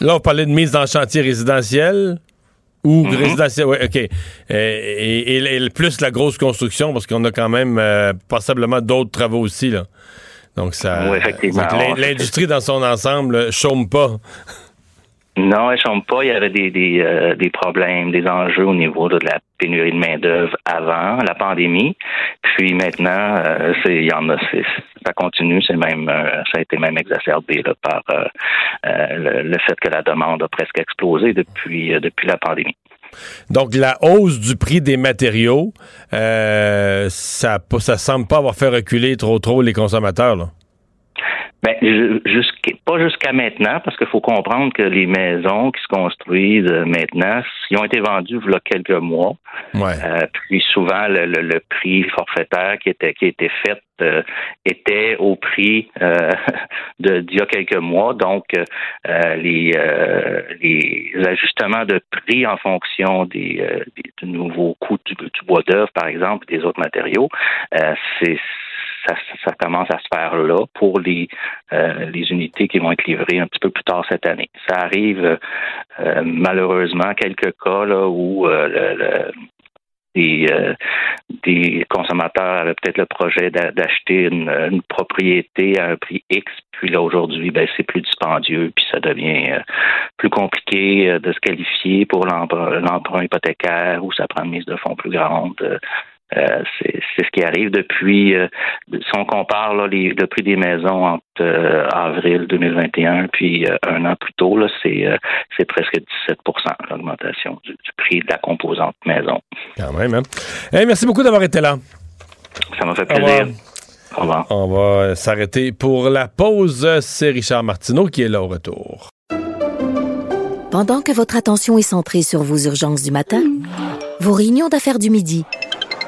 Là, on parlait de mise en chantier résidentielle ou résidentiel, oui, OK. Euh, et, plus la grosse construction, parce qu'on a quand même euh, passablement d'autres travaux aussi, là. Donc, ça. Oui, effectivement. L'industrie dans son ensemble chôme pas. Non, elle chôme pas. Il y avait des, des, euh, des problèmes, des enjeux au niveau de la pénurie de main-d'œuvre avant la pandémie. Puis maintenant, c'est, il y en a, ça continue. C'est même, ça a été même exacerbé là, par le, le, fait que la demande a presque explosé depuis, depuis la pandémie. Donc, la hausse du prix des matériaux, euh, ça, ça semble pas avoir fait reculer trop trop les consommateurs. Là. Ben, pas jusqu'à maintenant, parce qu'il faut comprendre que les maisons qui se construisent euh, maintenant, ils ont été vendues il y a quelques mois. Euh, puis souvent, le, prix forfaitaire qui était qui était fait euh, était au prix [LAUGHS] de d'il y a quelques mois. Donc, les, les ajustements de prix en fonction des, des nouveaux coûts du, du bois d'œuvre, par exemple, des autres matériaux, c'est ça, commence à se faire là pour les, euh, les unités qui vont être livrées un petit peu plus tard cette année. Ça arrive euh, malheureusement quelques cas là, où euh, des, consommateurs avaient peut-être le projet d'acheter une, propriété à un prix X, puis là aujourd'hui, ben, c'est plus dispendieux, puis ça devient plus compliqué de se qualifier pour l'emprunt hypothécaire ou ça prend une mise de fonds plus grande. Euh, c'est ce qui arrive depuis, euh, si on compare là, les, le prix des maisons entre euh, avril 2021 puis un an plus tôt, c'est presque 17 l'augmentation du, prix de la composante maison. Quand même, hein? merci beaucoup d'avoir été là. Ça m'a fait plaisir. Au revoir. On va s'arrêter pour la pause. C'est Richard Martineau qui est là au retour. Pendant que votre attention est centrée sur vos urgences du matin, vos réunions d'affaires du midi,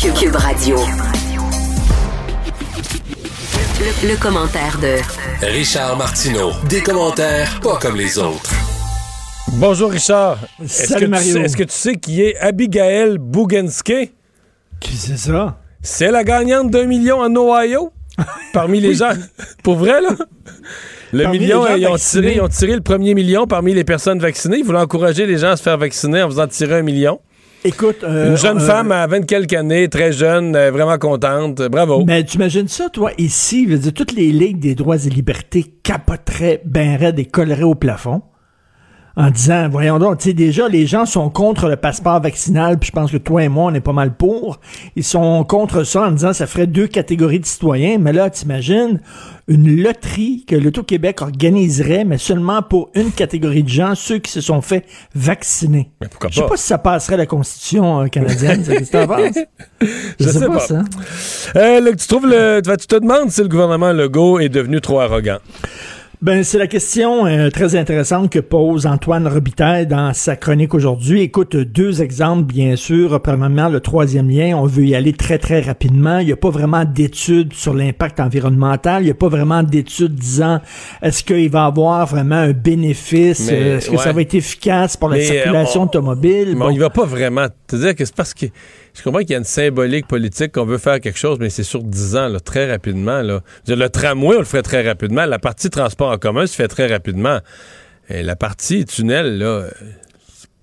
Cube, Radio. Le, commentaire de Richard Martineau. Des commentaires pas comme les autres. Bonjour Richard. Salut Mario. Est-ce que tu sais qui est Abigail Bugenske? Qui c'est ça? C'est la gagnante d'un million en Ohio. [LAUGHS] parmi les gens. Pour vrai, là? Le million, ils ont, tiré, ils ont tiré le premier million parmi les personnes vaccinées. Ils voulaient encourager les gens à se faire vacciner en faisant tirer un million. Écoute, euh, une jeune euh, femme à 20 quelques années, très jeune, euh, vraiment contente. Bravo. Mais tu imagines ça, toi, ici, je veux dire, toutes les ligues des droits et libertés capoteraient raide et colleraient au plafond en disant, voyons donc, tu sais, déjà, les gens sont contre le passeport vaccinal, puis je pense que toi et moi, on est pas mal pour. Ils sont contre ça en disant, ça ferait deux catégories de citoyens. Mais là, t'imagines une loterie que l'Auto-Québec organiserait, mais seulement pour une catégorie de gens, ceux qui se sont fait vacciner. Mais pourquoi pas? Je sais pas? si ça passerait la Constitution euh, canadienne, ça, qu'est-ce que [LAUGHS] Je, sais, pas, ça. Euh, tu trouves le, tu te demandes si le gouvernement Legault est devenu trop arrogant? Ben, c'est la question euh, très intéressante que pose Antoine Robitaille dans sa chronique aujourd'hui. Écoute, deux exemples, bien sûr. Premièrement, le troisième lien, on veut y aller très, très rapidement. Il n'y a pas vraiment d'études sur l'impact environnemental. Il n'y a pas vraiment d'études disant est-ce qu'il va avoir vraiment un bénéfice? Mais, est-ce que ça va être efficace pour la Mais, circulation on- automobile? Bon, il va pas vraiment. C'est-à-dire que c'est parce que je comprends qu'il y a une symbolique politique qu'on veut faire quelque chose, mais c'est sur 10 ans, là, très rapidement. Là. Le tramway, on le ferait très rapidement. La partie transport en commun se fait très rapidement. Et la partie tunnel, là,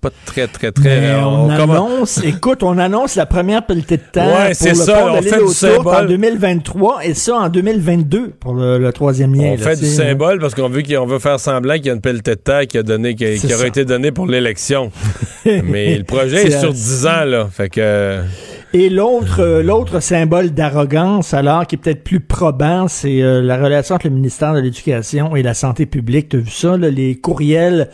pas très, très, très. Mais on, on annonce, [LAUGHS] écoute, on annonce la première pelletée de temps Ouais, pour c'est le ça, pont de on l'île en symbole. 2023 et ça en 2022 pour le, le troisième lien. On là, fait du symbole parce qu'on veut, qu'il- on veut faire semblant qu'il y a une pelletée de terre qui, a donné, qui, aurait été donnée pour l'élection. [LAUGHS] mais le projet est, sur la- 10 ans, là. Fait que. Et l'autre euh, l'autre symbole d'arrogance, alors, qui est peut-être plus probant, c'est euh, la relation entre le ministère de l'Éducation et la Santé publique. Tu as vu ça, là, les courriels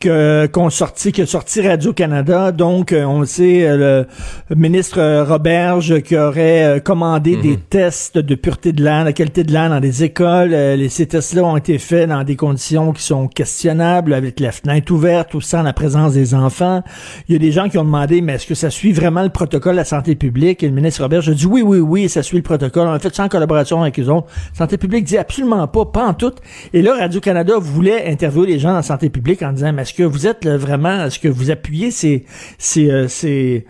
que qu'on sorti, que sorti Radio-Canada? Donc, euh, on le sait, euh, le ministre Roberge qui aurait commandé des tests de pureté de l'air, de qualité de l'air dans des écoles. Les, ces tests-là ont été faits dans des conditions qui sont questionnables, avec la fenêtre ouverte ou sans la présence des enfants. Il y a des gens qui ont demandé, mais est-ce que ça suit vraiment le protocole de la santé publique? Et le ministre Robert a dit oui, oui, oui, ça suit le protocole. On a fait ça en collaboration avec eux autres. Santé publique dit absolument pas, pas en tout. Et là, Radio-Canada voulait interviewer les gens la santé publique en disant, mais est-ce que vous êtes là, vraiment, est-ce que vous appuyez ces, ces, euh, ces,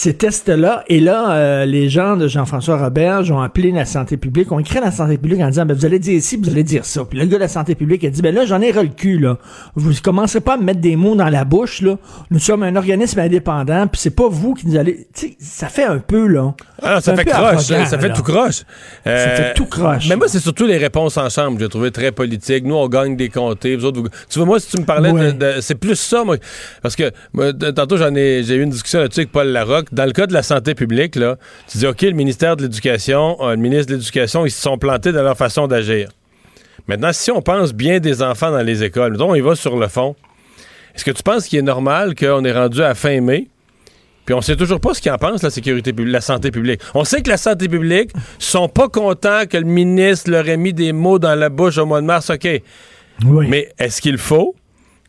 ces tests-là. Et là, euh, les gens de Jean-François Roberge ont appelé la santé publique, ont écrit à la santé publique en disant, ben, vous allez dire ci, vous allez dire ça. Puis le gars de la santé publique a dit, ben là, j'en ai ras le cul, là. Vous commencerez pas à me mettre des mots dans la bouche, là. Nous sommes un organisme indépendant, puis c'est pas vous qui nous allez... Tu sais, ça fait un peu, là. Ah, ça fait croche, arrogant, ça fait tout croche. Euh, Ça fait tout croche. Mais moi, c'est surtout les réponses en chambre que j'ai trouvé très politiques. Nous, on gagne des comtés. Vous autres, vous- Tu vois, moi, si tu me parlais Ouais. de, de- C'est plus ça, moi. Parce que moi, tantôt, j'en ai, j'ai eu une discussion là-dessus avec Paul Larocque. Dans le cas de la santé publique, là, tu dis, OK, le ministère de l'Éducation, euh, le ministre de l'Éducation, ils se sont plantés dans leur façon d'agir. Maintenant, si on pense bien des enfants dans les écoles, mettons, on y va sur le fond. Est-ce que tu penses qu'il est normal qu'on est rendu à fin mai? Puis on sait toujours pas ce qu'ils en pensent, la sécurité publique, la santé publique. On sait que la santé publique sont pas contents que le ministre leur ait mis des mots dans la bouche au mois de mars, OK. Oui. Mais est-ce qu'il faut,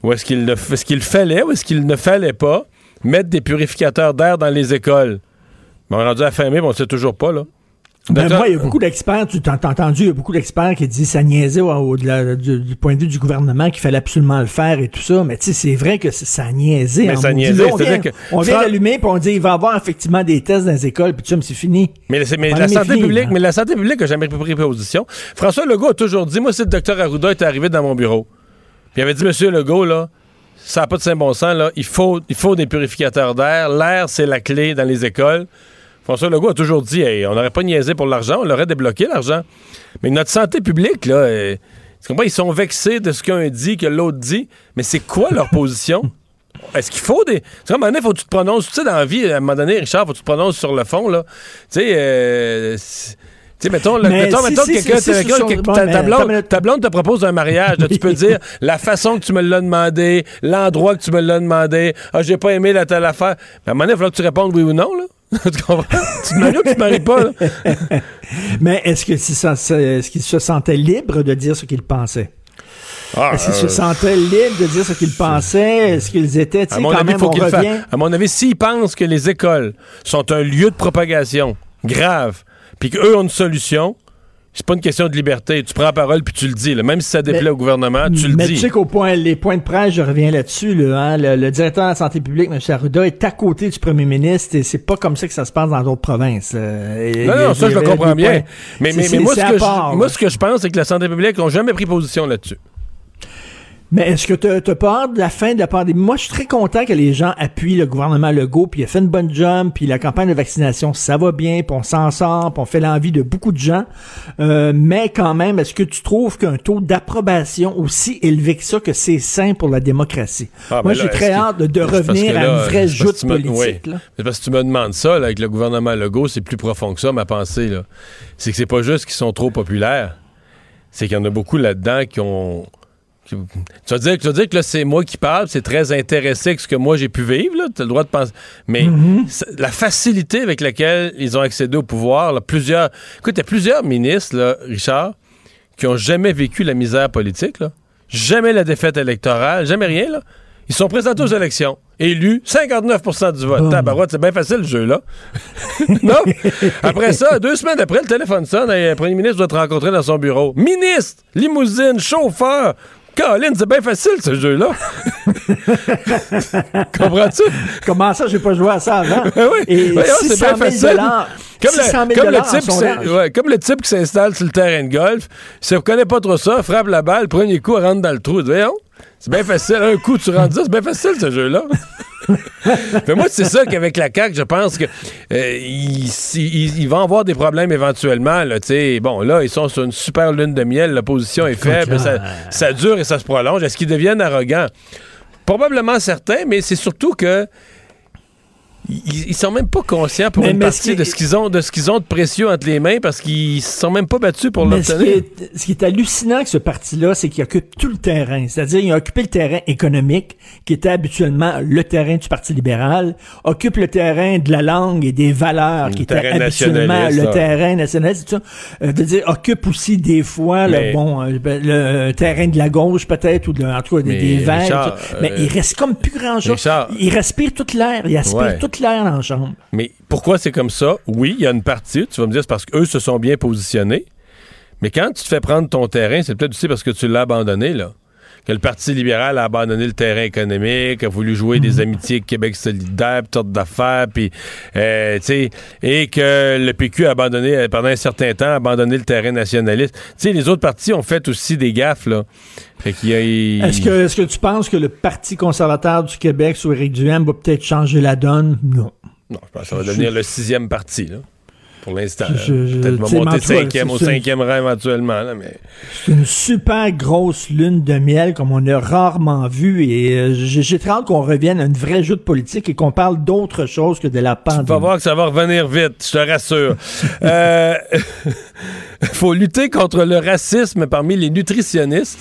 ou est-ce qu'il, ne- est-ce qu'il fallait, ou est-ce qu'il ne fallait pas? Mettre des purificateurs d'air dans les écoles? Ben, on est rendu à fin mai, mais on sait toujours pas, là. Ben, moi, il y a beaucoup d'experts, tu t'as entendu, il y a beaucoup d'experts qui disent ça niaisait au, du, du point de vue du gouvernement qu'il fallait absolument le faire et tout ça. Mais tu sais, c'est vrai que ça niaisait. Mais en ça niaisait, Là, on vient, que- on vient d'allumer puis on dit il va y avoir effectivement des tests dans les écoles puis tout ça, mais c'est fini. Mais, mais la santé fini, publique, mais la santé publique a jamais pris position. François Legault a toujours dit, moi, si le docteur Arruda est arrivé dans mon bureau, puis il avait dit, Monsieur Legault, là, ça n'a pas de saint bon sens, là, il faut, il faut des purificateurs d'air. L'air, c'est la clé dans les écoles. François Legault a toujours dit, Hey, on n'aurait pas niaisé pour l'argent, on l'aurait débloqué, l'argent. Mais notre santé publique, là, euh, ils sont vexés de ce qu'un dit, que l'autre dit, mais c'est quoi leur [LAUGHS] position? Est-ce qu'il faut des. Tu sais, à un moment donné, faut que tu te prononces. Tu sais, dans la vie, à un moment donné, Richard, faut que tu te prononces sur le fond, là. Tu sais, euh, tu sais, mettons, Mais mettons, si, mettons si, si, quelqu'un- bon, ta, ta blonde, ta blonde te propose un mariage. là, tu peux dire la façon que tu me l'as demandé, l'endroit que tu me l'as demandé. Ah, j'ai pas aimé la telle affaire. Mais à un moment donné, il falloir que tu répondes oui ou non, là. [LAUGHS] tu comprends? tu te maries ou tu te maries pas, là? [LAUGHS] Mais est-ce que est-ce qu'il se sentait libre de dire ce qu'il pensait? Ah, Est-ce qu'ils se euh, sentaient libres de dire ce qu'ils pensaient? Est-ce qu'ils étaient, tu À sais, mon quand avis, même, faut on le revient... À mon avis, s'ils pensent que les écoles sont un lieu de propagation grave, puis qu'eux ont une solution, c'est pas une question de liberté. Tu prends la parole puis tu le dis. là. Même si ça déplaît Mais- au gouvernement, tu le Mais dis. tu sais qu'au point, les points de presse, je reviens là-dessus, là, hein, le, le directeur de la santé publique, M. Arruda, est à côté du premier ministre et c'est pas comme ça que ça se passe dans d'autres provinces. euh, et- Non, non, ça, je le comprends bien. points- Mais, mais, mais moi, ce que je, moi, ce que je pense, c'est que la santé publique n'a jamais pris position là-dessus. Mais est-ce que tu as peur de la fin de la pandémie? Moi, je suis très content que les gens appuient le gouvernement Legault, puis il a fait une bonne job, puis la campagne de vaccination, ça va bien, puis on s'en sort, puis on fait l'envie de beaucoup de gens. Euh, mais quand même, est-ce que tu trouves qu'un taux d'approbation aussi élevé que ça, que c'est sain pour la démocratie? Ah, Moi, ben là, j'ai très hâte de, revenir à une vraie joute politique. oui. là. Parce que tu me demandes ça, là, avec le gouvernement Legault, c'est plus profond que ça, ma pensée. là. C'est que c'est pas juste qu'ils sont trop populaires. C'est qu'il y en a beaucoup là-dedans qui ont. Tu vas dire, tu vas dire que là, c'est moi qui parle, c'est très intéressé avec ce que moi j'ai pu vivre. Tu as le droit de penser. Mais c'est- la facilité avec laquelle ils ont accédé au pouvoir, là, plusieurs. Écoute, il y a plusieurs ministres, là, Richard, qui ont jamais vécu la misère politique, là, jamais la défaite électorale, jamais rien, là. Ils sont présentés aux élections. Élus, 59% du vote. Tabarouette, c'est bien facile, le jeu, là. [LAUGHS] non? Après ça, deux semaines après, le téléphone sonne et le premier ministre doit te rencontrer dans son bureau. Ministre, limousine, chauffeur. Colin, c'est bien facile, ce jeu-là. [LAUGHS] Comprends-tu? Comment ça, j'ai pas joué à ça avant? Ben oui. Et Voyons, c'est 600 bien 000 facile. Comme, 600 000 le, comme, le en type ouais, comme le type qui s'installe sur le terrain de golf, si ne connaît pas trop ça, frappe la balle, premier coup, rentre dans le trou. Voyons, c'est bien facile. Un coup, tu rentres ça, c'est bien facile, ce jeu-là. [LAUGHS] Mais moi, c'est ça qu'avec la CAQ, je pense que euh, ils, ils- ils vont avoir des problèmes éventuellement. Là, bon, là, ils sont sur une super lune de miel, l'opposition est faible, ça, ça dure et ça se prolonge. Est-ce qu'ils deviennent arrogants? Probablement certains, mais c'est surtout que ils, ils sont même pas conscients pour Mais- une mais partie ce qui- de ce qu'ils ont de ce qu'ils ont de précieux entre les mains parce qu'ils se sont même pas battus pour ce l'obtenir. est, ce qui est hallucinant avec ce parti-là, c'est qu'il occupe tout le terrain. C'est-à-dire, il a occupé le terrain économique, qui était habituellement le terrain du Parti libéral, occupe le terrain de la langue et des valeurs, Le qui était habituellement le terrain nationaliste. tout ça. Euh, veut dire, occupe aussi des fois Mais- le bon euh, ben, le terrain de la gauche peut-être ou de, en tout cas des, des verts. Mais euh, il reste comme plus grand chose. Richard- Il respire toute l'air, il aspire Ouais. toute Mais pourquoi c'est comme ça? Oui, il y a une partie, tu vas me dire, c'est parce qu'eux se sont bien positionnés. Mais quand tu te fais prendre ton terrain, c'est peut-être aussi parce que tu l'as abandonné, là. Que le Parti libéral a abandonné le terrain économique, a voulu jouer des amitiés avec Québec solidaire, toutes d'affaires, puis, euh, tu sais, et que le PQ a abandonné, euh, pendant un certain temps, a abandonné le terrain nationaliste. Tu sais, les autres partis ont fait aussi des gaffes, là. Fait qu'il y a... Est-ce que, est-ce que tu penses que le Parti conservateur du Québec sous Éric Duhem va peut-être changer la donne? Non. Non, je pense que ça va devenir le sixième parti, là. Pour l'instant. Peut-être tu va monter cinquième, au cinquième rang éventuellement, là, mais... C'est une super grosse lune de miel comme on a rarement vu et euh, j'ai très hâte qu'on revienne à une vraie jeu de politique et qu'on parle d'autre chose que de la Tu pandémie. vas voir que ça va revenir vite, je te rassure. [LAUGHS] euh, [LAUGHS] faut lutter contre le racisme parmi les nutritionnistes.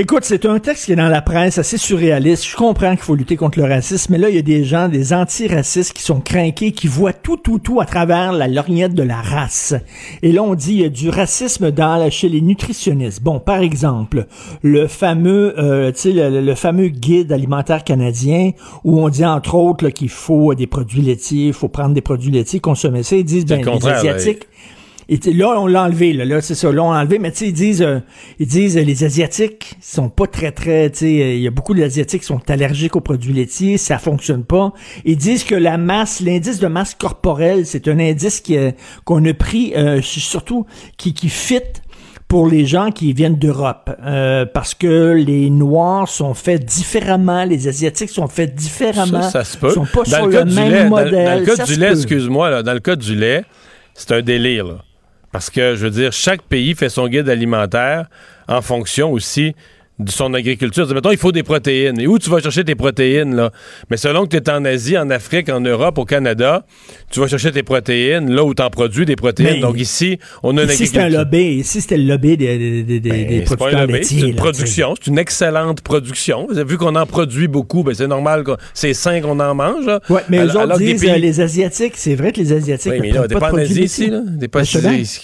Écoute, c'est un texte qui est dans la presse assez surréaliste. Je comprends qu'il faut lutter contre le racisme, mais là, il y a des gens, des antiracistes qui sont craqués, qui voient tout, tout, tout à travers la lorgnette de la race. Et là, on dit il y a du racisme dans la- chez les nutritionnistes. Bon, par exemple, le fameux, euh, tu sais, le, le fameux guide alimentaire canadien où on dit entre autres qu'il faut des produits laitiers, il faut prendre des produits laitiers, consommer ça. Ils disent ben, le les. Et là, on l'a enlevé, là, là c'est ça, là, on l'a enlevé, mais tu sais, ils disent, euh, ils disent, euh, les Asiatiques sont pas très, très, tu sais, euh, il y a beaucoup d'Asiatiques qui sont allergiques aux produits laitiers, ça fonctionne pas. Ils disent que la masse, l'indice de masse corporelle, c'est un indice qui, euh, qu'on a pris, euh, surtout, qui, qui fit pour les gens qui viennent d'Europe, euh, parce que les Noirs sont faits différemment, les Asiatiques sont faits différemment, Ça, ça se peut. sont pas dans sur le même lait, modèle. Dans, le cas ça du lait, excuse-moi, là, dans le cas du lait, c'est un délire, là. Parce que, je veux dire, chaque pays fait son guide alimentaire en fonction aussi de son agriculture. Mettons, il faut des protéines. Et où tu vas chercher tes protéines, là? Mais selon que tu es en Asie, en Afrique, en Europe, au Canada, tu vas chercher tes protéines là où tu en produis des protéines. Mais Donc ici, on a une Ici, c'était un agriculture. lobby. Ici, c'était le lobby des, des, des, Ben, des c'est pas un producteurs lobby, laitiers. c'est une production, c'est une excellente production. Vu qu'on en produit beaucoup, ben c'est normal que c'est sain qu'on en mange. sais. Ouais, mais Alors- eux autres disent, pays- euh, les Asiatiques, c'est vrai que les Asiatiques Oui, ne mais là, pas pas en Asie ici, là. Pas Ben, ici.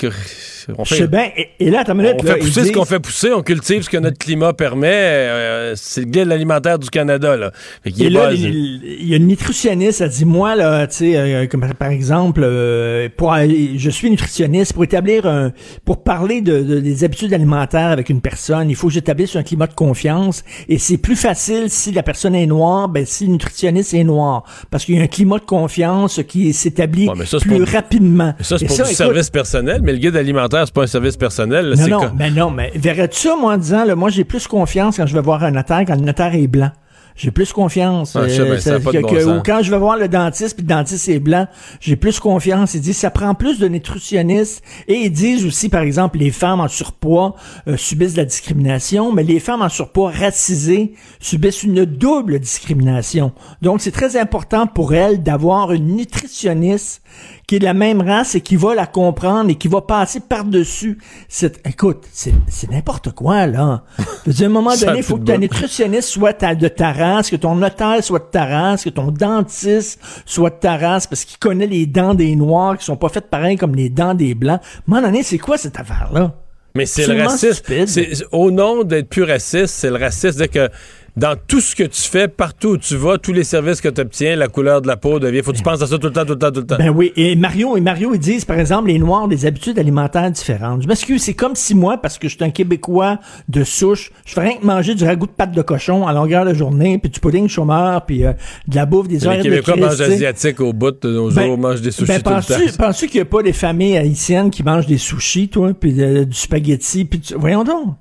On fait, sais bien. Et, et là, attends une minute. on là, fait ils pousser ce qu'on fait pousser, on cultive ce que notre climat permet. euh, c'est le guide alimentaire du Canada, là. Fait qu'il Et là, il il y a une nutritionniste, elle dit, moi, là, tu sais, euh, comme par exemple, euh, pour je suis nutritionniste, pour établir un, pour parler de, de- des habitudes alimentaires avec une personne, il faut que j'établisse un climat de confiance, et c'est plus facile si la personne est noire, ben, si le nutritionniste est noir, parce qu'il y a un climat de confiance qui s'établit Ouais, mais plus pour- rapidement. Ça, c'est pour ça, du écoute, service personnel, mais le guide alimentaire, c'est pas un service personnel. là, Non, non, mais non, mais verrais-tu ça, moi, en disant, là, moi, j'ai plus confiance quand je vais voir un notaire, quand le notaire est blanc. J'ai plus confiance. Ah, euh, ben, ça que- bon que- sens. ou quand je vais voir le dentiste, puis le dentiste est blanc, j'ai plus confiance. Ils disent, ça prend plus de nutritionnistes. Et ils disent aussi, par exemple, les femmes en surpoids euh, subissent de la discrimination, mais les femmes en surpoids racisées subissent une double discrimination. Donc, c'est très important pour elles d'avoir une nutritionniste qui est de la même race et qui va la comprendre et qui va passer par-dessus cette... Écoute, c'est c'est n'importe quoi, là. À un moment [LAUGHS] donné, il faut que ta bon. nutritionniste soit ta- de ta race, que ton notaire soit de ta race, que ton dentiste soit de ta race, parce qu'il connaît les dents des noirs qui sont pas faites pareil comme les dents des blancs. À un moment donné, c'est quoi cette affaire-là? Mais c'est le racisme. C'est, au nom d'être plus raciste, c'est le racisme. C'est que dans tout ce que tu fais, partout où tu vas, tous les services que tu obtiens, la couleur de la peau devient. Faut que tu penses à ça tout le temps, tout le temps, tout le temps. Ben oui. Et Mario, et Mario, ils disent, par exemple, les Noirs ont des habitudes alimentaires différentes. Je m'excuse, c'est comme si moi, parce que je suis un Québécois de souche, je ferais rien que manger du ragoût de pâte de cochon à longueur de journée, puis du pudding chômeur, puis euh, de la bouffe des heures Les Québécois mangent asiatique au bout de nos ben, jours, mangent des sushis ben, tout le temps. penses-tu qu'il n'y a pas des familles haïtiennes qui mangent des sushis, toi, puis euh, du spaghetti, puis tu- voyons donc.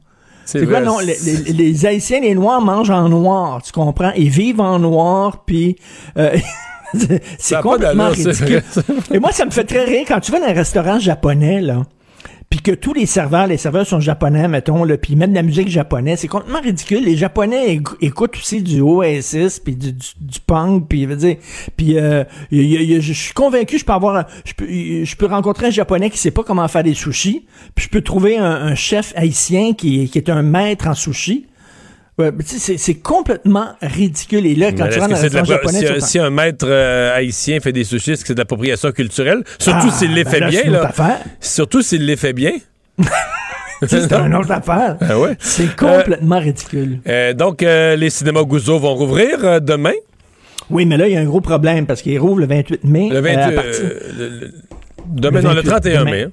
C'est quoi, non? Les, les- les Haïtiens, les Noirs mangent en noir, tu comprends? Ils vivent en noir, puis... euh, [LAUGHS] c'est complètement ridicule. Et moi, ça me fait très rire quand tu vas dans un restaurant japonais, là, puis que tous les serveurs, les serveurs sont japonais, mettons, là, puis ils mettent de la musique japonaise. C'est complètement ridicule. Les Japonais éc- écoutent aussi du Oasis, puis du, du, du punk, puis je veux dire, puis euh, je suis convaincu, je peux avoir, je peux, je peux rencontrer un Japonais qui sait pas comment faire des sushis, puis je peux trouver un, un chef haïtien qui, qui est un maître en sushi. Ouais, c'est- complètement ridicule. Et là, quand Mais tu rentres dans la- japonais, si, un- si un maître euh, haïtien fait des sushis, c'est de l'appropriation culturelle? Surtout Ah, s'il les ben fait là, bien, c'est une autre là. affaire. Surtout s'il les fait bien. [LAUGHS] c'est une autre affaire. Ah ouais. C'est complètement ridicule. Euh, donc, euh, les cinémas Gouzeau vont rouvrir euh, demain. Oui, mais là, il y a un gros problème parce qu'il rouvre le 28 mai. Le 28, euh, à partir- euh, le- le- demain, Le non, le 28 31 demain. mai. hein.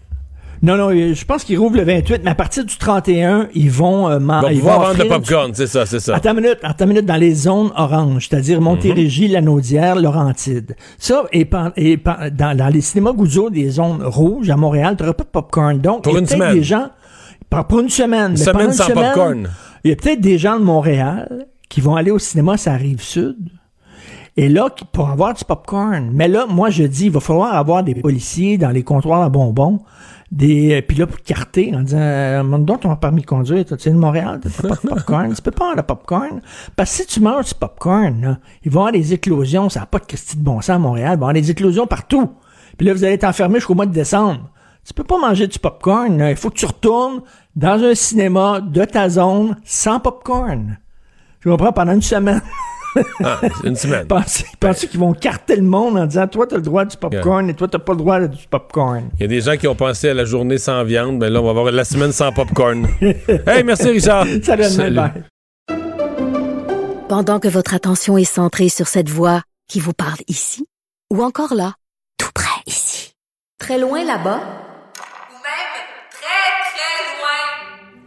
Non, non, je pense qu'ils rouvrent le 28, mais à partir du 31, ils vont... euh, ils vont vendre du- popcorn, c'est ça, c'est ça. Attends une minute, attends une minute, dans les zones oranges, c'est-à-dire Montérégie, Mhm. Lanaudière, Laurentide. Ça, et, dans, dans les cinémas Gouzeau des zones rouges à Montréal, tu n'auras pas de popcorn. Donc, Pour il y a une peut-être semaine. des gens... Pour pour une semaine. Une mais semaine sans popcorn. Il y a peut-être des gens de Montréal qui vont aller au cinéma, ça arrive sud. Et là, pour avoir du popcorn. Mais là, moi, je dis, il va falloir avoir des policiers dans les comptoirs à bonbons. Des, euh, pour carter, en disant, euh, montre donc ton permis de conduire, tu sais, de Montréal, t'as pas de popcorn? tu peux pas avoir de popcorn. Parce que si tu manges du popcorn, là, il va y avoir des éclosions, ça n'a pas de Christie de bon sens à Montréal, il va y avoir des éclosions partout. Puis là, vous allez être enfermé jusqu'au mois de décembre. Tu peux pas manger du popcorn, là. il faut que tu retournes dans un cinéma de ta zone sans popcorn. Je comprends pendant une semaine. [LAUGHS] Ah, c'est une semaine. [LAUGHS] Pensez, pensez qu'ils vont carter le monde en disant toi t'as le droit du popcorn et toi t'as pas le droit du popcorn. Il y a des gens qui ont pensé à la journée sans viande, mais là, on va avoir la semaine sans popcorn. [LAUGHS] hey, merci, Richard. Salut, Salut. bye. Pendant que votre attention est centrée sur cette voix qui vous parle ici, ou encore là, tout près ici, très loin là-bas, ou même très, très loin.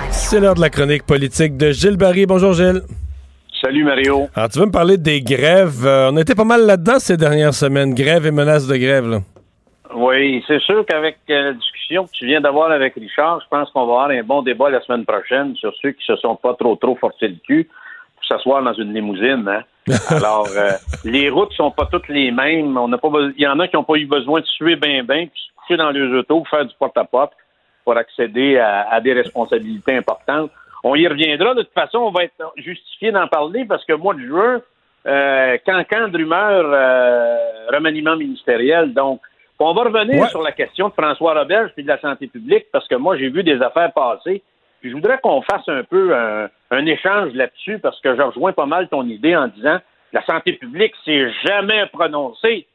C'est l'heure de la chronique politique de Gilles Barry. Bonjour, Gilles. Salut Mario. Alors, tu veux me parler des grèves? Euh, on était pas mal là-dedans ces dernières semaines. Grève et menaces de grève, là. Oui, c'est sûr qu'avec euh, la discussion que tu viens d'avoir avec Richard, je pense qu'on va avoir un bon débat la semaine prochaine sur ceux qui se sont pas trop trop forcés le cul pour s'asseoir dans une limousine. Hein? [LAUGHS] Alors, euh, les routes sont pas toutes les mêmes. On n'a pas, be- il y en a qui n'ont pas eu besoin de suer bien bien, puis se coucher dans leurs autos, faire du porte-à-porte pour accéder à, à des responsabilités importantes. On y reviendra. De toute façon, on va être justifié d'en parler parce que mois de juin, euh, cancan de rumeurs, euh, remaniement ministériel. Donc, on va revenir Ouais. sur la question de François Roberge puis de la santé publique parce que moi, j'ai vu des affaires passer. Puis je voudrais qu'on fasse un peu un, un échange là-dessus parce que je rejoins pas mal ton idée en disant la santé publique s'est jamais prononcée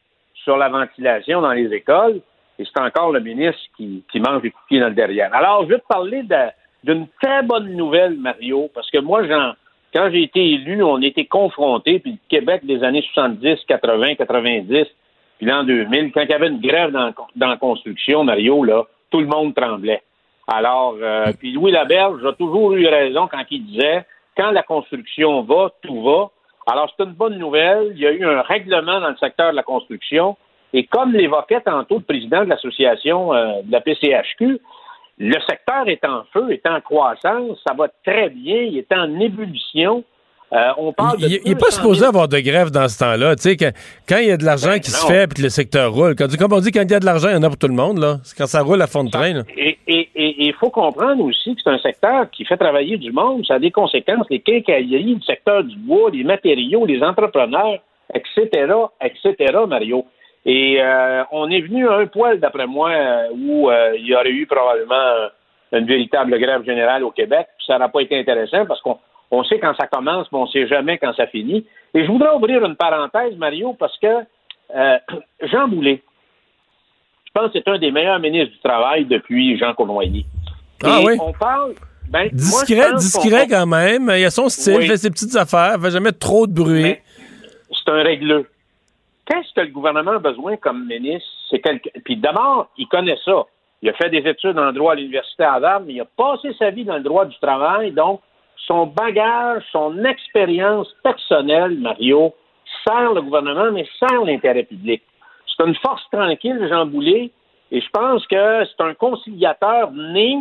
sur la ventilation dans les écoles et c'est encore le ministre qui, mange les cookies dans le derrière. Alors, je vais te parler d'une très bonne nouvelle, Mario, parce que moi, quand j'ai été élu, on était confrontés, puis le Québec des années 70, 80, 90, puis l'an 2000, quand il y avait une grève dans, dans la construction, Mario, là, tout le monde tremblait. Alors, euh, puis Louis Laberge a toujours eu raison quand il disait quand la construction va, tout va. Alors, c'est une bonne nouvelle. Il y a eu un règlement dans le secteur de la construction. Et comme l'évoquait tantôt le président de l'association euh, de la PCHQ, le secteur est en feu, est en croissance, ça va très bien, il est en ébullition. Euh, on parle Il n'est pas 200 000 supposé avoir de grève dans ce temps-là. Quand, quand il y a de l'argent Ben qui se fait puis que le secteur roule. Quand, comme on dit, quand il y a de l'argent, il y en a pour tout le monde. là. C'est quand ça roule à fond de train. là. Et et- et- et il faut comprendre aussi que c'est un secteur qui fait travailler du monde. Ça a des conséquences. Les quincailleries, le secteur du bois, les matériaux, les entrepreneurs, etc., etc., Mario. Et euh, on est venu à un poil, d'après moi, euh, où euh, il y aurait eu probablement euh, une véritable grève générale au Québec. Puis ça n'a pas été intéressant parce qu'on on sait quand ça commence, mais on ne sait jamais quand ça finit. Et je voudrais ouvrir une parenthèse, Mario, parce que euh, Jean Boulet, je pense que c'est un des meilleurs ministres du Travail depuis Jean Cournoyer. Ah Et oui? On parle. Ben, moi, je Discret, pense discret qu'on- quand même. Il a son style, Oui. il fait ses petites affaires, il fait jamais trop de bruit. C'est un régleux. Qu'est-ce que le gouvernement a besoin comme ministre? C'est. Puis d'abord, il connaît ça. Il a fait des études en droit à l'Université Harvard, mais il a passé sa vie dans le droit du travail. Donc, son bagage, son expérience personnelle, Mario, sert le gouvernement, mais sert l'intérêt public. C'est une force tranquille, Jean Boulet, et je pense que c'est un conciliateur né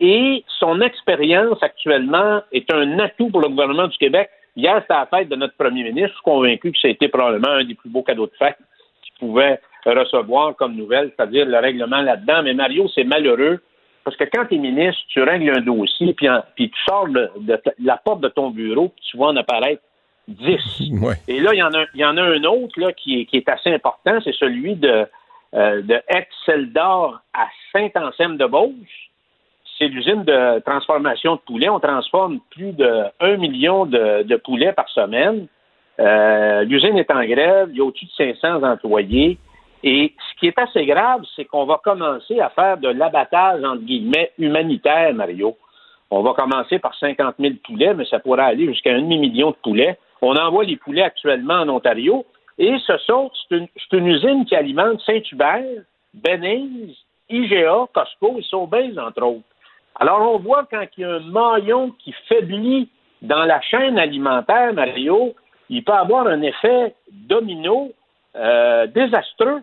et son expérience actuellement est un atout pour le gouvernement du Québec. Hier, c'était la fête de notre premier ministre. Je suis convaincu que ça a été probablement un des plus beaux cadeaux de fête qu'il pouvait recevoir comme nouvelle, c'est-à-dire le règlement là-dedans. Mais Mario, c'est malheureux parce que quand tu es ministre, tu règles un dossier, puis, en- puis tu sors de, de ta- de la porte de ton bureau, puis tu vois en apparaître 10. [LAUGHS] Ouais. Et là, il y en a, il y en a un autre là, qui, est, qui est assez important, c'est celui de, euh, de Ex-Celdor à Saint-Anselme-de-Beauce. C'est l'usine de transformation de poulets. On transforme plus de 1 million de, poulets par semaine. Euh, L'usine est en grève. Il y a au-dessus de 500 employés. Et ce qui est assez grave, c'est qu'on va commencer à faire de l'abattage, entre guillemets, humanitaire, Mario. On va commencer par 50 000 poulets, mais ça pourrait aller jusqu'à un demi-million de poulets. On envoie les poulets actuellement en Ontario. Et ce sont, c'est une, usine qui alimente Saint-Hubert, Benise, IGA, Costco et Sobeys, entre autres. Alors, on voit quand il y a un maillon qui faiblit dans la chaîne alimentaire, Mario, il peut avoir un effet domino euh, désastreux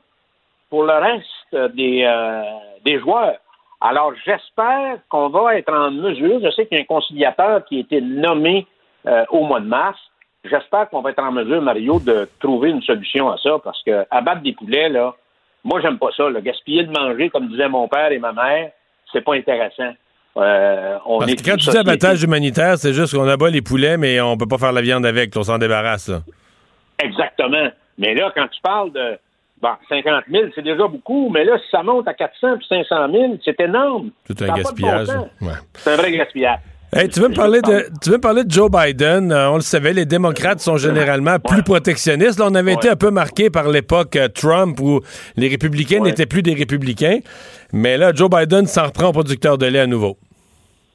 pour le reste des, euh, des joueurs. Alors, j'espère qu'on va être en mesure, je sais qu'il y a un conciliateur qui a été nommé euh, au mois de mars, j'espère qu'on va être en mesure, Mario, de trouver une solution à ça, parce que abattre des poulets, là, moi, j'aime pas ça. Là. Gaspiller de manger, comme disaient mon père et ma mère, c'est pas intéressant. Euh, on Parce est que quand tu dis abattage humanitaire, c'est juste qu'on abat les poulets, mais on peut pas faire la viande avec. On s'en débarrasse. là. Exactement. Mais là, quand tu parles de bon, 50 000, c'est déjà beaucoup, mais là, si ça monte à 400 puis 500 000, c'est énorme. Ça un gaspillage. bon sens. Ouais. C'est un vrai gaspillage. Hey, tu veux me parler de tu veux me parler de Joe Biden? Euh, On le savait, les démocrates sont généralement plus protectionnistes. Là, on avait été un peu marqué par l'époque euh, Trump où les républicains n'étaient plus des républicains, mais là Joe Biden s'en reprend au producteur de lait à nouveau.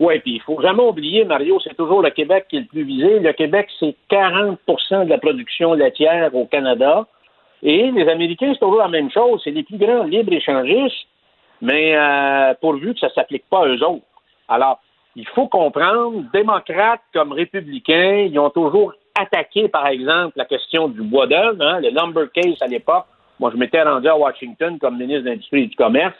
Oui, puis il faut jamais oublier, Mario, c'est toujours le Québec qui est le plus visé. Le Québec, c'est 40% de la production laitière au Canada. Et les Américains, c'est toujours la même chose. C'est les plus grands libre-échangistes, mais euh, pourvu que ça ne s'applique pas à eux autres. Alors, il faut comprendre, démocrates comme républicains, ils ont toujours attaqué, par exemple, la question du bois d'œuvre, hein, le lumber case à l'époque. Moi, je m'étais rendu à Washington comme ministre de l'Industrie et du Commerce,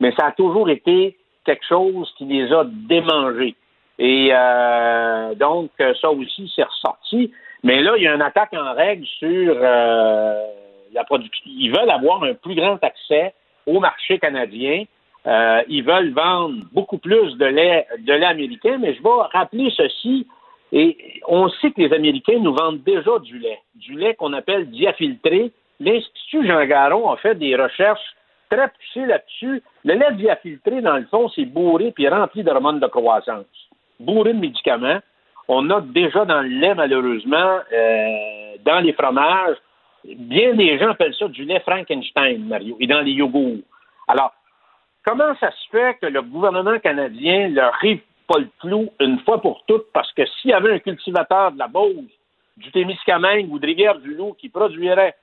mais ça a toujours été quelque chose qui les a démangés. Et euh, donc, ça aussi, c'est ressorti. Mais là, il y a une attaque en règle sur euh, la production. Ils veulent avoir un plus grand accès au marché canadien. Euh, ils veulent vendre beaucoup plus de lait, de lait américain, mais je vais rappeler ceci. Et on sait que les Américains nous vendent déjà du lait, du lait qu'on appelle diafiltré. L'Institut Jean Garon a fait des recherches très poussées là-dessus. Le lait diafiltré, dans le fond, c'est bourré puis rempli d'hormones de croissance, bourré de médicaments. On a déjà dans le lait, malheureusement, euh, dans les fromages, bien des gens appellent ça du lait Frankenstein, Mario, et dans les yogourts. Alors, comment ça se fait que le gouvernement canadien leur rive pas le clou une fois pour toutes? Parce que s'il y avait un cultivateur de la Beauce, du Témiscamingue ou de Rivière-du-Loup qui produirait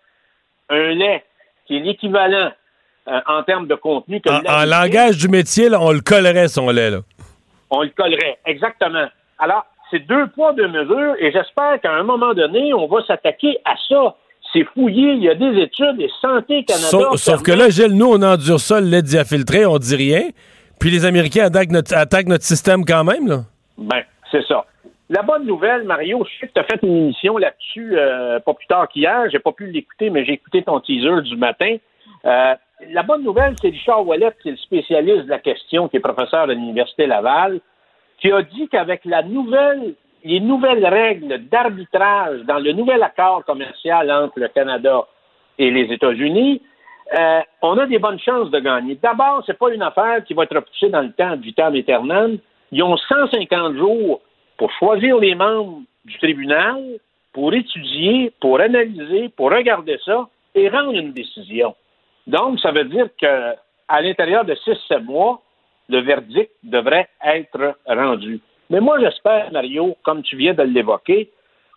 un lait qui est l'équivalent euh, en termes de contenu que En, en langage du métier, là, on le collerait son lait. Là. on le collerait. Exactement. Alors, c'est deux poids, deux mesures, et j'espère qu'à un moment donné, on va s'attaquer à ça. C'est fouillé, il y a des études, et Santé Canada... Sauf, sauf que là, Gilles, nous, on endure ça, le lait diafiltré, on dit rien. Puis les Américains attaquent notre, attaquent notre système quand même. Là. Ben, c'est ça. La bonne nouvelle, Mario, je sais que tu as fait une émission là-dessus euh, pas plus tard qu'hier. J'ai pas pu l'écouter, mais j'ai écouté ton teaser du matin. Euh, la bonne nouvelle, c'est Richard Wallet, qui est le spécialiste de la question, qui est professeur de l'Université Laval, qui a dit qu'avec la nouvelle, les nouvelles règles d'arbitrage dans le nouvel accord commercial entre le Canada et les États-Unis, euh, on a des bonnes chances de gagner. D'abord, c'est pas une affaire qui va être repoussée dans le temps du vitam éternel. Ils ont 150 jours pour choisir les membres du tribunal, pour étudier, pour analyser, pour regarder ça et rendre une décision. Donc, ça veut dire que à l'intérieur de 6-7 mois, le verdict devrait être rendu. Mais moi, j'espère, Mario, comme tu viens de l'évoquer,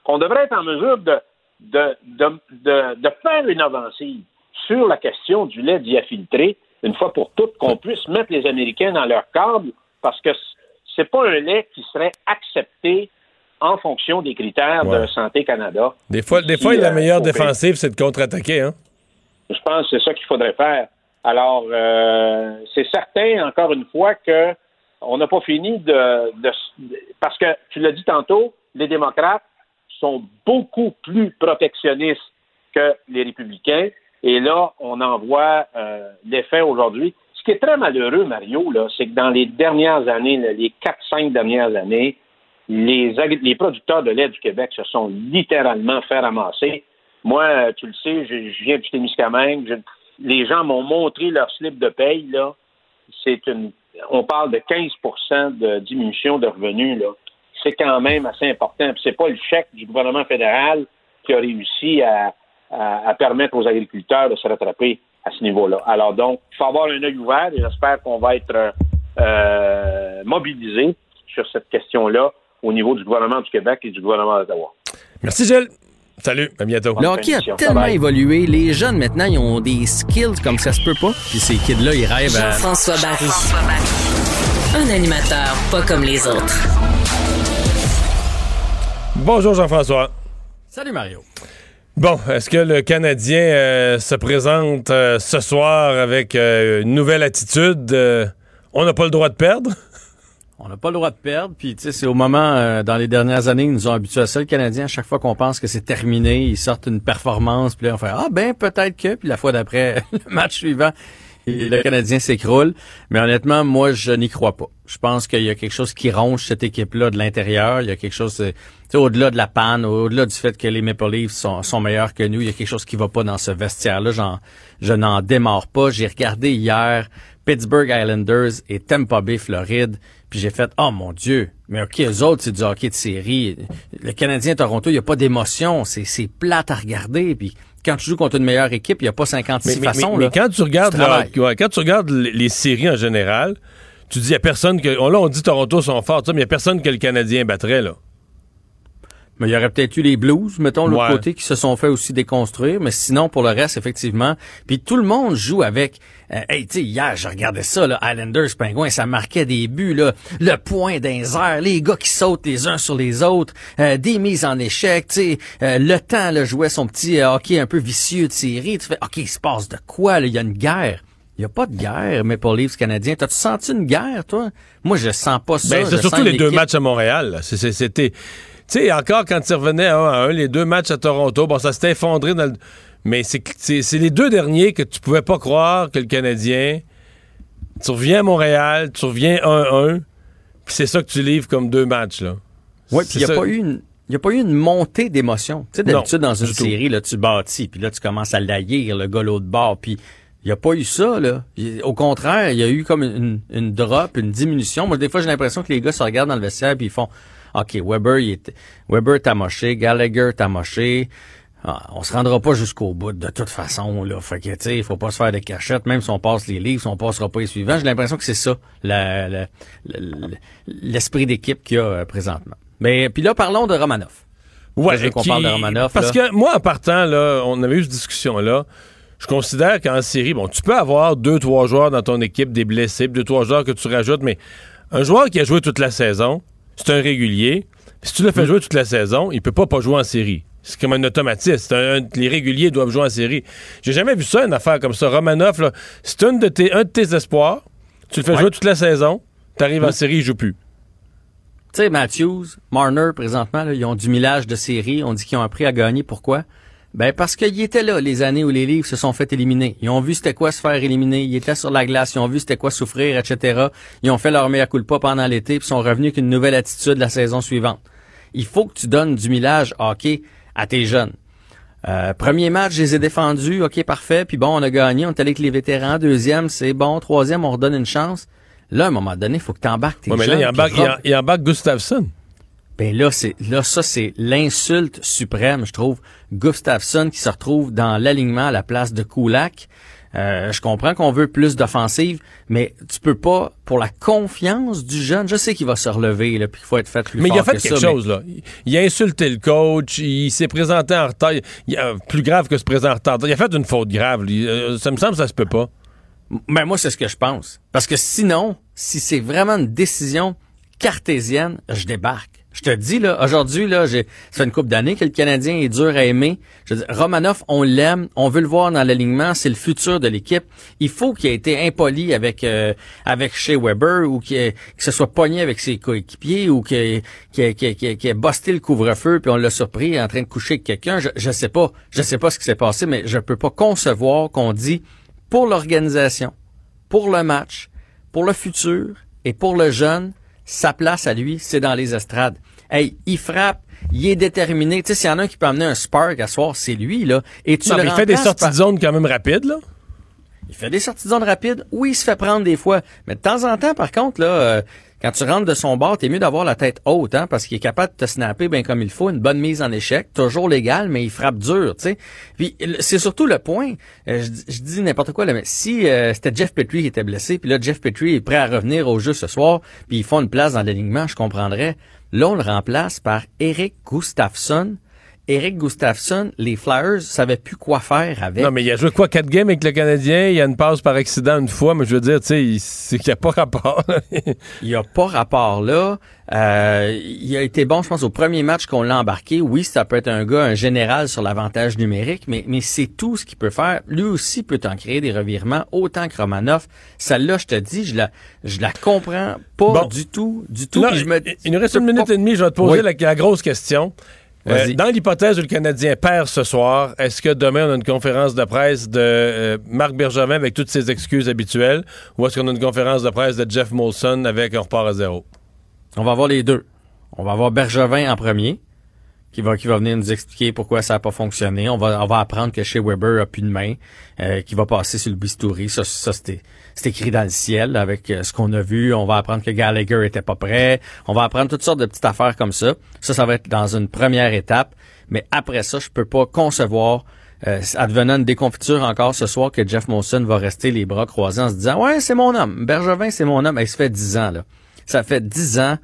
qu'on devrait être en mesure de, de, de, de, faire une avancée sur la question du lait diafiltré, une fois pour toutes, qu'on puisse mettre les Américains dans leur câble, parce que c'est pas un lait qui serait accepté en fonction des critères de Santé Canada. Des fois, des fois la euh, meilleure défensive, c'est de contre-attaquer. Hein? Je pense que c'est ça qu'il faudrait faire. Alors, euh, c'est certain, encore une fois, que on n'a pas fini de, de, Parce que, tu l'as dit tantôt, les démocrates sont beaucoup plus protectionnistes que les républicains. Et là, on en voit euh, l'effet aujourd'hui. Ce qui est très malheureux, Mario, là, c'est que dans les dernières années, les quatre, cinq dernières années, les, les producteurs de lait du Québec se sont littéralement fait ramasser. Moi, tu le sais, je, viens du Témiscamingue. Les gens m'ont montré leur slip de paye, là. C'est une, on parle de 15% de diminution de revenus, là. C'est quand même assez important. Puis c'est pas le chèque du gouvernement fédéral qui a réussi à permettre aux agriculteurs de se rattraper à ce niveau-là. Alors donc, il faut avoir un œil ouvert et j'espère qu'on va être euh, euh, mobilisé sur cette question-là au niveau du gouvernement du Québec et du gouvernement d'Ottawa. Merci, Gilles. Salut, à bientôt. Le hockey a tellement évolué. Les jeunes, maintenant, ils ont des skills comme ça se peut pas. Puis ces kids-là, ils rêvent à... Jean-François Barry. Un animateur pas comme les autres. Bonjour, Jean-François. Salut, Mario. Bon, est-ce que le Canadien euh, se présente euh, ce soir avec euh, une nouvelle attitude? Euh, on n'a pas le droit de perdre? On n'a pas le droit de perdre. Puis, tu sais, c'est au moment, euh, dans les dernières années, ils nous ont habitués à ça, le Canadien. À chaque fois qu'on pense que c'est terminé, ils sortent une performance. Puis là, on fait, ah ben, peut-être que. Puis la fois d'après, [LAUGHS] le match suivant, le Canadien s'écroule. Mais honnêtement, moi, je n'y crois pas. Je pense qu'il y a quelque chose qui ronge cette équipe-là de l'intérieur. Il y a quelque chose, euh, tu sais, au-delà de la panne, au-delà du fait que les Maple Leafs sont, meilleurs que nous, il y a quelque chose qui va pas dans ce vestiaire-là. Je n'en démarre pas. J'ai regardé hier Pittsburgh Islanders et Tampa Bay Floride, puis j'ai fait, oh mon Dieu, mais ok, eux autres, c'est du hockey de série. Le Canadien Toronto, il n'y a pas d'émotion. C'est, c'est plate à regarder. Puis quand tu joues contre une meilleure équipe, il n'y a pas 56 mais, façons. mais là. quand tu regardes, Tu ouais, quand tu regardes les, les séries en général, tu dis, il n'y a personne que. on- Là, on dit Toronto sont forts, mais il n'y a personne que le Canadien battrait, là. Mais il y aurait peut-être eu les Blues, mettons, l'autre Ouais. côté, qui se sont fait aussi déconstruire. Mais sinon, pour le reste, effectivement. Puis tout le monde joue avec... euh, hey, tu sais, hier, je regardais ça, là, Islanders, Penguins, ça marquait des buts, là. Le point d'un airs, les gars qui sautent les uns sur les autres, euh, des mises en échec, tu sais. euh, le temps, là, jouait son petit euh, hockey un peu vicieux de série. Tu fais, OK, il se passe de quoi, là? Il y a une guerre. Il n'y a pas de guerre, Maple Leafs canadiens. T'as-tu senti une guerre, toi? Moi, je sens pas ça. Ben, c'est surtout les deux matchs à Montréal. C'était. Tu sais, encore quand tu revenais un à un, les deux matchs à Toronto, bon, ça s'était effondré dans le. Mais c'est les deux derniers que tu pouvais pas croire que le Canadien. Tu reviens à Montréal, tu reviens 1-1, puis c'est ça que tu livres comme deux matchs, là. Oui, puis il n'y a pas eu une. Il n'y a pas eu une montée d'émotion. Tu sais, d'habitude, dans une série, là, tu bâtis, puis là, tu commences à laïr le gars l'autre bord, puis il n'y a pas eu ça, là. Au contraire, il y a eu comme une, une drop, une diminution. Moi, des fois, j'ai l'impression que les gars se regardent dans le vestiaire, puis ils font OK, Weber, il est, Weber t'a moché, Gallagher t'a moché. Ah, on se rendra pas jusqu'au bout de toute façon là. Fait que tu sais, il faut pas se faire de cachette. Même si on passe les livres, on passera pas les suivants. J'ai l'impression que c'est ça, l'esprit d'équipe qu'il y a euh, présentement. Mais puis là, parlons de Romanov. Ouais, je veux qu'on qui- parle de Romanov. Parce là. que moi, en partant, là, on avait eu cette discussion-là. Je considère qu'en série, bon, tu peux avoir deux, trois joueurs dans ton équipe, des blessés, puis deux, trois joueurs que tu rajoutes, mais un joueur qui a joué toute la saison, c'est un régulier. Si tu le fais jouer toute la saison, il peut pas pas jouer en série. C'est comme un automatisme. Un- un- les réguliers doivent jouer en série. J'ai jamais vu ça, une affaire comme ça. Romanoff, c'est une de tes, un de tes espoirs. Tu le fais Ouais. jouer toute la saison. Tu arrives en Mm. série, il joue plus. Tu sais, Matthews, Marner, présentement, là, ils ont du millage de série. On dit qu'ils ont appris à gagner. Pourquoi? Ben parce qu'ils étaient là les années où les livres se sont fait éliminer. Ils ont vu c'était quoi se faire éliminer. Ils étaient sur la glace. Ils ont vu c'était quoi souffrir, etc. Ils ont fait leur meilleur coup de pas pendant l'été puis sont revenus avec une nouvelle attitude la saison suivante. Il faut que tu donnes du millage hockey à tes jeunes. Euh, premier match, je les ai défendus, ok, parfait. Puis bon, on a gagné, on est allé avec les vétérans. Deuxième, c'est bon. Troisième, on redonne une chance. Là, à un moment donné, il faut que tu embarques tes Ouais, mais là, il embarque, il embarque Gustafsson. Ben là, c'est là ça c'est l'insulte suprême, je trouve. Gustafsson qui se retrouve dans l'alignement à la place de Kulak. Euh, je comprends qu'on veut plus d'offensive, mais tu peux pas pour la confiance du jeune. Je sais qu'il va se relever là, puis qu'il faut être fait plus Mais il a fait que quelque ça, mais- chose, là. Il- a insulté le coach, il s'est présenté en retard. Il- plus grave que se présenter en retard. Il a fait une faute grave. lui. Euh, ça me semble que ça se peut pas. Ben moi, c'est ce que je pense. Parce que sinon, si c'est vraiment une décision cartésienne, je débarque. Je te dis, là, aujourd'hui, là, j'ai, ça une couple d'années que le Canadien est dur à aimer. Je dire, Romanoff, on l'aime, on veut le voir dans l'alignement, c'est le futur de l'équipe. Il faut qu'il ait été impoli avec, euh, avec Shea Weber ou qu'il que ce soit pogné avec ses coéquipiers ou qu'il ait, busté le couvre-feu puis on l'a surpris en train de coucher avec quelqu'un. Je, je sais pas. Je sais pas ce qui s'est passé, mais je peux pas concevoir qu'on dit pour l'organisation, pour le match, pour le futur et pour le jeune, sa place à lui, c'est dans les estrades. Hey, il frappe, il est déterminé. Tu sais, s'il y en a un qui peut amener un spark à soir, c'est lui, là. Et tu Non, le mais il fait des sorties par- de zone quand même rapides, là. il fait des sorties de zone rapides. Oui, il se fait prendre des fois. Mais de temps en temps, par contre, là, euh, quand tu rentres de son bord, t'es mieux d'avoir la tête haute, hein, parce qu'il est capable de te snapper bien comme il faut, une bonne mise en échec, toujours légal, mais il frappe dur, tu sais. Puis c'est surtout le point. euh, je, dis- n'importe quoi mais si euh, c'était Jeff Petrie qui était blessé, puis là Jeff Petrie est prêt à revenir au jeu ce soir, puis ils font une place dans l'alignement, je comprendrais. Là, on le remplace par Eric Gustafsson. Eric Gustafsson, les Flyers savaient plus quoi faire avec. Non, mais il a joué quoi, quatre games avec le Canadien? Il y a une passe par accident une fois, mais je veux dire, tu sais, il- n'y a pas rapport. [LAUGHS] Il n'y a pas rapport là. Euh, il a été bon, je pense, au premier match qu'on l'a embarqué. Oui, ça peut être un gars, un général sur l'avantage numérique, mais, mais c'est tout ce qu'il peut faire. Lui aussi peut en créer des revirements, autant que Romanoff. Celle-là, je te dis, je la, je la comprends pas Bon. du tout, du tout. Je me- il nous reste une minute pas- et demie. Je vais te poser Oui. la, la grosse question. Euh, dans l'hypothèse où le Canadien perd ce soir, est-ce que demain on a une conférence de presse de euh, Marc Bergevin avec toutes ses excuses habituelles ou est-ce qu'on a une conférence de presse de Jeff Molson avec un repart à zéro? On va avoir les deux. On va avoir Bergevin en premier, qui va, qui va venir nous expliquer pourquoi ça n'a pas fonctionné. On va, on va apprendre que chez Weber a plus de main, euh, qui va passer sur le bistouri. Ça, ça c'est écrit dans le ciel avec euh, ce qu'on a vu. On va apprendre que Gallagher était pas prêt. On va apprendre toutes sortes de petites affaires comme ça. Ça, ça va être dans une première étape. Mais après ça, je peux pas concevoir euh, advenant une déconfiture encore ce soir que Jeff Molson va rester les bras croisés en se disant ouais c'est mon homme Bergevin c'est mon homme il se fait dix ans là ça fait dix ans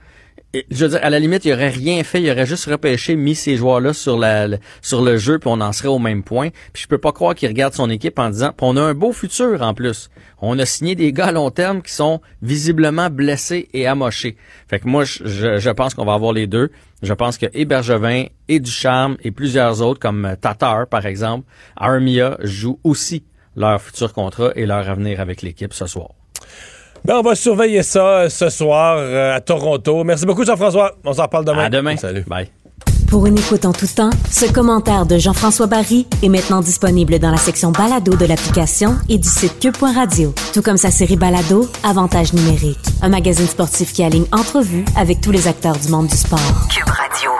je veux dire, à la limite, il aurait rien fait, il aurait juste repêché, mis ces joueurs-là sur la, le- sur le jeu, puis on en serait au même point. Puis je peux pas croire qu'il regarde son équipe en disant, on a un beau futur en plus. On a signé des gars à long terme qui sont visiblement blessés et amochés. Fait que moi, je, je- pense qu'on va avoir les deux. Je pense que et Bergevin et Ducharme et plusieurs autres, comme Tatar, par exemple, Armia, jouent aussi leur futur contrat et leur avenir avec l'équipe ce soir. Ben, on va surveiller ça euh, ce soir euh, à Toronto. Merci beaucoup, Jean-François. On s'en reparle demain. À demain. Salut. Bye. Pour une écoute en tout temps, ce commentaire de Jean-François Barry est maintenant disponible dans la section balado de l'application et du site cube.radio. Tout comme sa série balado, Avantage numérique. Un magazine sportif qui aligne entrevues avec tous les acteurs du monde du sport. Cube Radio.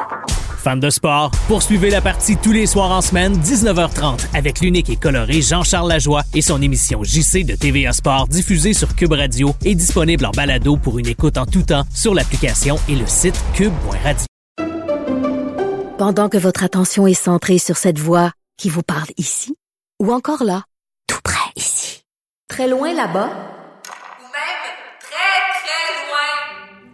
Fans de sport, poursuivez la partie tous les soirs en semaine, 19h30, avec l'unique et coloré Jean-Charles Lajoie et son émission JC de TVA Sport diffusée sur Cube Radio et disponible en balado pour une écoute en tout temps sur l'application et le site cube.radio. Pendant que votre attention est centrée sur cette voix qui vous parle ici, ou encore là, tout près ici, très loin là-bas,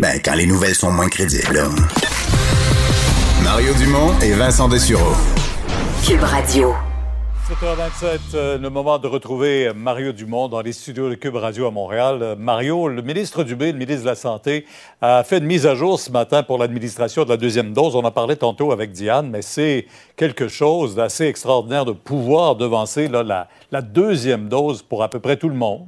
Ben, quand les nouvelles sont moins crédibles. là. Mario Dumont et Vincent Dessureau. Cube Radio. 7h27, euh, le moment de retrouver Mario Dumont dans les studios de Cube Radio à Montréal. Euh, Mario, le ministre Dubé, le ministre de la Santé, a fait une mise à jour ce matin pour l'administration de la deuxième dose. On en parlait tantôt avec Diane, mais c'est quelque chose d'assez extraordinaire de pouvoir devancer là, la, la deuxième dose pour à peu près tout le monde.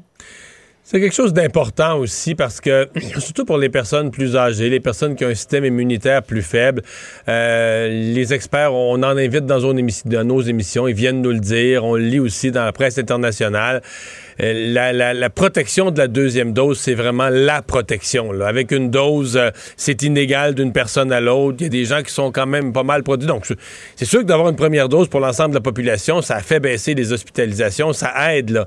C'est quelque chose d'important aussi parce que, [CLEARS THROAT] surtout pour les personnes plus âgées, les personnes qui ont un système immunitaire plus faible, euh, les experts, on en invite dans, nos émissions, ils viennent nous le dire, on le lit aussi dans la presse internationale. Euh, la, protection de la deuxième dose, c'est vraiment la protection. Avec une dose, euh, c'est inégal d'une personne à l'autre. Il y a des gens qui sont quand même pas mal produits. Donc, c'est sûr que d'avoir une première dose pour l'ensemble de la population, ça fait baisser les hospitalisations, ça aide.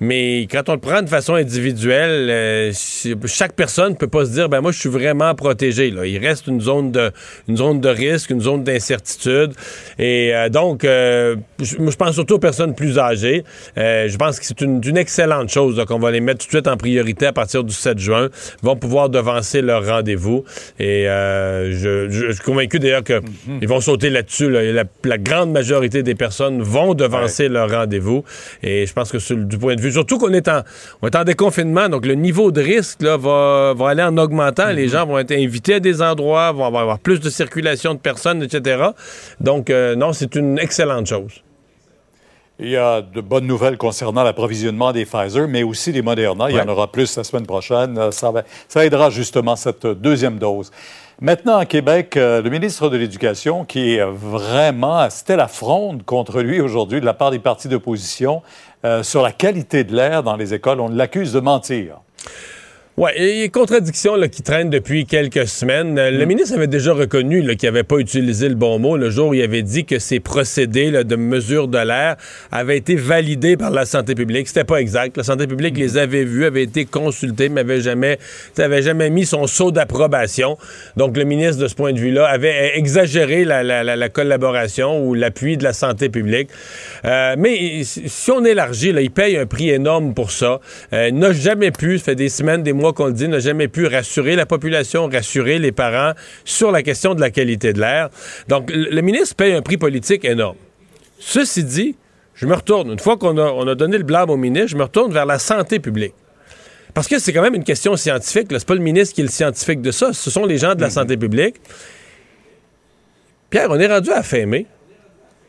Mais quand on le prend de façon individuelle, euh, chaque personne ne peut pas se dire, ben moi, je suis vraiment protégé. Il reste une zone de, risque, une zone d'incertitude. Et donc, je pense surtout aux personnes plus âgées. je pense que c'est une, une excellente chose qu'on va les mettre tout de suite en priorité à partir du 7 juin. Ils vont pouvoir devancer leur rendez-vous. Et euh, je, je, je, suis convaincu d'ailleurs qu'ils mm-hmm. vont sauter là-dessus. Là. La, la, grande majorité des personnes vont devancer ouais. leur rendez-vous. Et je pense que sur, du point de vue, surtout qu'on est en, on est en déconfinement, donc le niveau de risque là, va, va aller en augmentant. Les gens vont être invités à des endroits, vont avoir plus de circulation de personnes, etc. Donc, euh, non, c'est une excellente chose. Il y a de bonnes nouvelles concernant l'approvisionnement des Pfizer, mais aussi des Moderna. Il y en aura plus la semaine prochaine. Ça, va, ça aidera justement cette deuxième dose. Maintenant, à Québec, euh, le ministre de l'Éducation, qui est vraiment, c'était la fronde contre lui aujourd'hui de la part des partis d'opposition euh, sur la qualité de l'air dans les écoles, on l'accuse de mentir. Oui, il y a contradiction là, qui traîne depuis quelques semaines. Le mm. ministre avait déjà reconnu qu'il n'avait pas utilisé le bon mot le jour où il avait dit que ces procédés là, de mesure de l'air avaient été validés par la santé publique. C'était pas exact. La santé publique mm. les avait vus, avait été consultés, mais avait jamais, avait jamais mis son sceau d'approbation. Donc le ministre, de ce point de vue-là, avait exagéré la, la, la, la collaboration ou l'appui de la santé publique. Euh, mais si on élargit, là, il paye un prix énorme pour ça. Euh, il n'a jamais pu, ça fait des semaines, des mois qu'on le dit, n'a jamais pu rassurer la population, rassurer les parents sur la question de la qualité de l'air. Donc, le ministre paye un prix politique énorme. Ceci dit, je me retourne, une fois qu'on a, on a donné le blâme au ministre, je me retourne vers la santé publique. Parce que c'est quand même une question scientifique. C'est pas le ministre qui est le scientifique de ça, ce sont les gens de la -hmm. santé publique. Pierre, on est rendu à fin mai.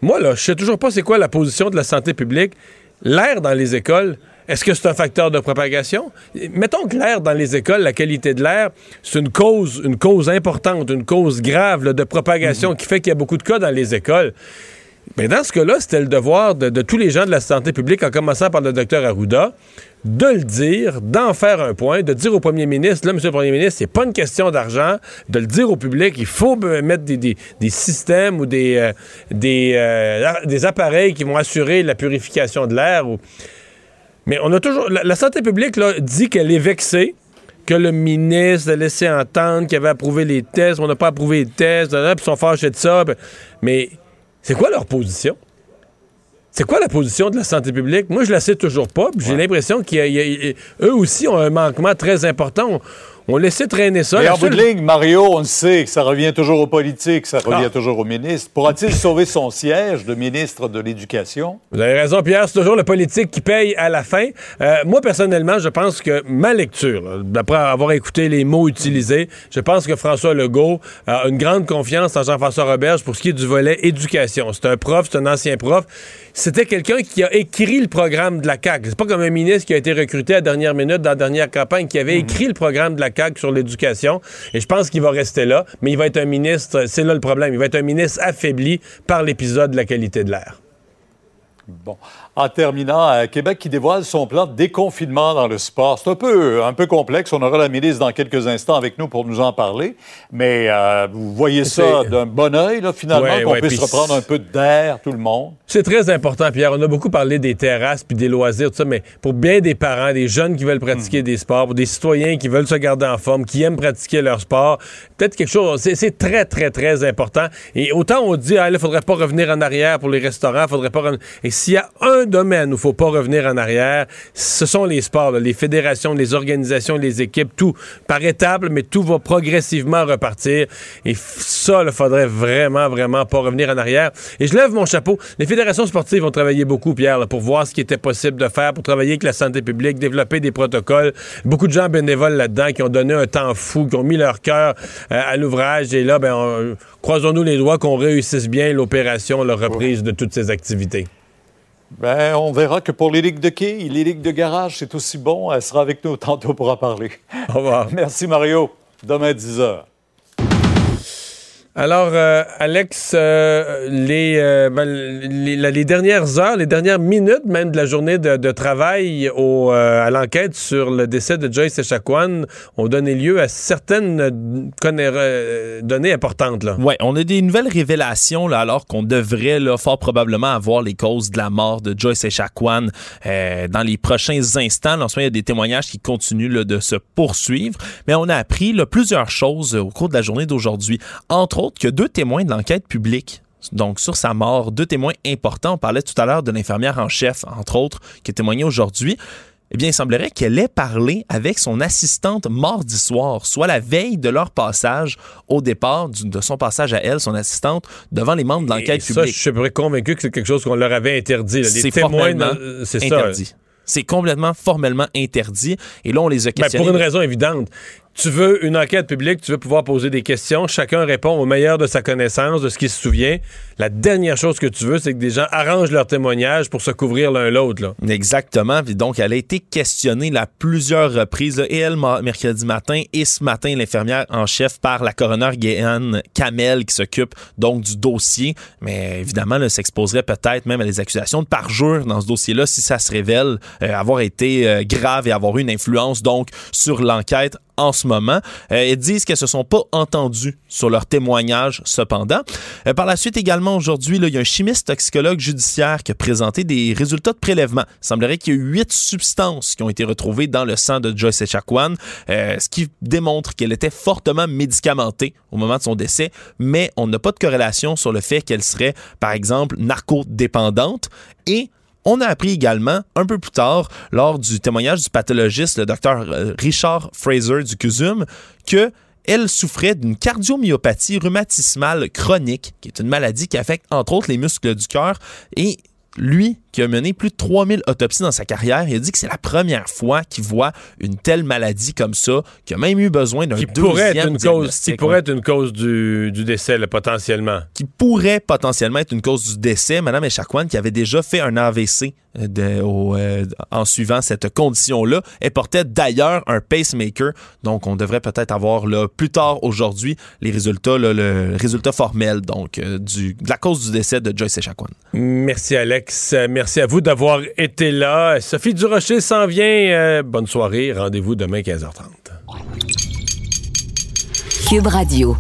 Moi, là, je sais toujours pas c'est quoi la position de la santé publique. L'air dans les écoles, est-ce que c'est un facteur de propagation? Mettons que l'air dans les écoles, la qualité de l'air, c'est une cause, une cause importante, une cause grave là, de propagation -hmm. qui fait qu'il y a beaucoup de cas dans les écoles. Mais dans ce cas-là, c'était le devoir de, de, tous les gens de la santé publique, en commençant par le docteur Arruda, de le dire, d'en faire un point, de dire au premier ministre, là, monsieur le premier ministre, c'est pas une question d'argent, de le dire au public, il faut mettre des, des, des systèmes ou des, euh, des, euh, des appareils qui vont assurer la purification de l'air. Ou... Mais on a toujours. La, la santé publique là, dit qu'elle est vexée que le ministre a laissé entendre qu'il avait approuvé les tests, on n'a pas approuvé les tests, puis ils sont fâchés de ça. Mais c'est quoi leur position? C'est quoi la position de la santé publique? Moi, je la sais toujours pas. J'ai ouais. l'impression qu'eux aussi ont un manquement très important. On, on laissait traîner ça. Mais en bout de ligne, Mario, on le sait que ça revient toujours aux politiques, ça revient ah. toujours au ministre. Pourra-t-il sauver son siège de ministre de l'Éducation? Vous avez raison, Pierre, c'est toujours le politique qui paye à la fin. Euh, moi, personnellement, je pense que ma lecture, d'après avoir écouté les mots utilisés, je pense que François Legault a une grande confiance en Jean-François Roberge pour ce qui est du volet éducation. C'est un prof, c'est un ancien prof. C'était quelqu'un qui a écrit le programme de la CAQ. C'est pas comme un ministre qui a été recruté à la dernière minute dans la dernière campagne qui avait mmh. écrit le programme de la CAQ sur l'éducation. Et je pense qu'il va rester là, mais il va être un ministre, c'est là le problème, il va être un ministre affaibli par l'épisode de la qualité de l'air. Bon. En terminant, euh, Québec qui dévoile son plan de déconfinement dans le sport. C'est un peu, un peu complexe. On aura la ministre dans quelques instants avec nous pour nous en parler. Mais euh, vous voyez ça d'un bon oeil, là, finalement, ouais, qu'on ouais, puisse reprendre un peu d'air, tout le monde. C'est très important, Pierre. On a beaucoup parlé des terrasses puis des loisirs, tout ça, mais pour bien des parents, des jeunes qui veulent pratiquer mmh. des sports, pour des citoyens qui veulent se garder en forme, qui aiment pratiquer leur sport, peut-être quelque chose, c'est très, très, très important. Et autant on dit, ah, il ne faudrait pas revenir en arrière pour les restaurants, faudrait pas... Et s'il y a un domaine où il faut pas revenir en arrière, ce sont les sports, les fédérations, les organisations, les équipes, tout par étapes, mais tout va progressivement repartir. Et ça, il faudrait vraiment, vraiment pas revenir en arrière. Et je lève mon chapeau. Les fédérations sportives ont travaillé beaucoup, Pierre, pour voir ce qui était possible de faire, pour travailler avec la santé publique, développer des protocoles. Beaucoup de gens bénévoles là-dedans qui ont donné un temps fou, qui ont mis leur cœur euh, à l'ouvrage. Et là, ben, on- croisons-nous les doigts qu'on réussisse bien l'opération, la reprise de toutes ces activités. Ben, on verra que pour les ligues de quai, les ligues de garage, c'est aussi bon. Elle sera avec nous tantôt pour en parler. Au revoir. Merci, Mario. Demain, 10 h. Alors, euh, Alex, euh, les, euh, ben, les, les dernières heures, les dernières minutes même de la journée de, de travail au, euh, à l'enquête sur le décès de Joyce Echaquan ont donné lieu à certaines euh, données importantes. Ouais, on a des nouvelles révélations là, alors qu'on devrait là, fort probablement avoir les causes de la mort de Joyce Echaquan euh, dans les prochains instants. En ce moment, il y a des témoignages qui continuent là, de se poursuivre, mais on a appris plusieurs choses au cours de la journée d'aujourd'hui. Entre autres, que deux témoins de l'enquête publique donc, sur sa mort, deux témoins importants. On parlait tout à l'heure de l'infirmière en chef, entre autres, qui a témoigné aujourd'hui. Eh bien, il semblerait qu'elle ait parlé avec son assistante mardi soir, soit la veille de leur passage au départ, du- de son passage à elle, son assistante, devant les membres de l'enquête ça, publique. je suis convaincu que c'est quelque chose qu'on leur avait interdit. là. Les C'est témoins, euh, c'est ça. C'est complètement formellement interdit. Et là, on les a Ben, questionnés. pour une raison évidente. Tu veux une enquête publique, tu veux pouvoir poser des questions, chacun répond au meilleur de sa connaissance, de ce qu'il se souvient. La dernière chose que tu veux, c'est que des gens arrangent leur témoignage pour se couvrir l'un l'autre. Exactement. Puis donc, elle a été questionnée à plusieurs reprises, et elle, mercredi matin, et ce matin, l'infirmière en chef par la coroner Guéane Kamel, qui s'occupe donc du dossier. Mais évidemment, elle s'exposerait peut-être même à des accusations de parjure dans ce dossier-là si ça se révèle euh, avoir été euh, grave et avoir eu une influence donc sur l'enquête en ce moment. Euh, ils disent qu'elles se sont pas entendues sur leur témoignage cependant. Euh, par la suite également aujourd'hui, il y a un chimiste toxicologue judiciaire qui a présenté des résultats de prélèvement. Il semblerait qu'il y ait huit substances qui ont été retrouvées dans le sang de Joyce Echaquan, euh, ce qui démontre qu'elle était fortement médicamentée au moment de son décès, mais on n'a pas de corrélation sur le fait qu'elle serait, par exemple, narcodépendante et on a appris également, un peu plus tard, lors du témoignage du pathologiste, le docteur euh, Richard Fraser du CUSUM, que elle souffrait d'une cardiomyopathie rhumatismale chronique, qui est une maladie qui affecte entre autres les muscles du cœur. Et lui, qui a mené plus de 3000 autopsies dans sa carrière, il a dit que c'est la première fois qu'il voit une telle maladie comme ça, qu'il a même eu besoin d'un Qui deuxième pourrait être une cause, qui pourrait être une cause du, du décès, là, potentiellement. qui pourrait potentiellement être une cause du décès. Madame Echaquan, qui avait déjà fait un AVC euh, de- au, euh, en suivant cette condition-là, elle portait d'ailleurs un pacemaker. Donc, on devrait peut-être avoir là, plus tard aujourd'hui les résultats, là, le résultat formel donc euh, du, de la cause du décès de Joyce Echaquan. Merci, Alex. Merci à vous d'avoir été là. Sophie Durocher s'en vient. Euh, bonne soirée. Rendez-vous demain 15h30. Cube Radio.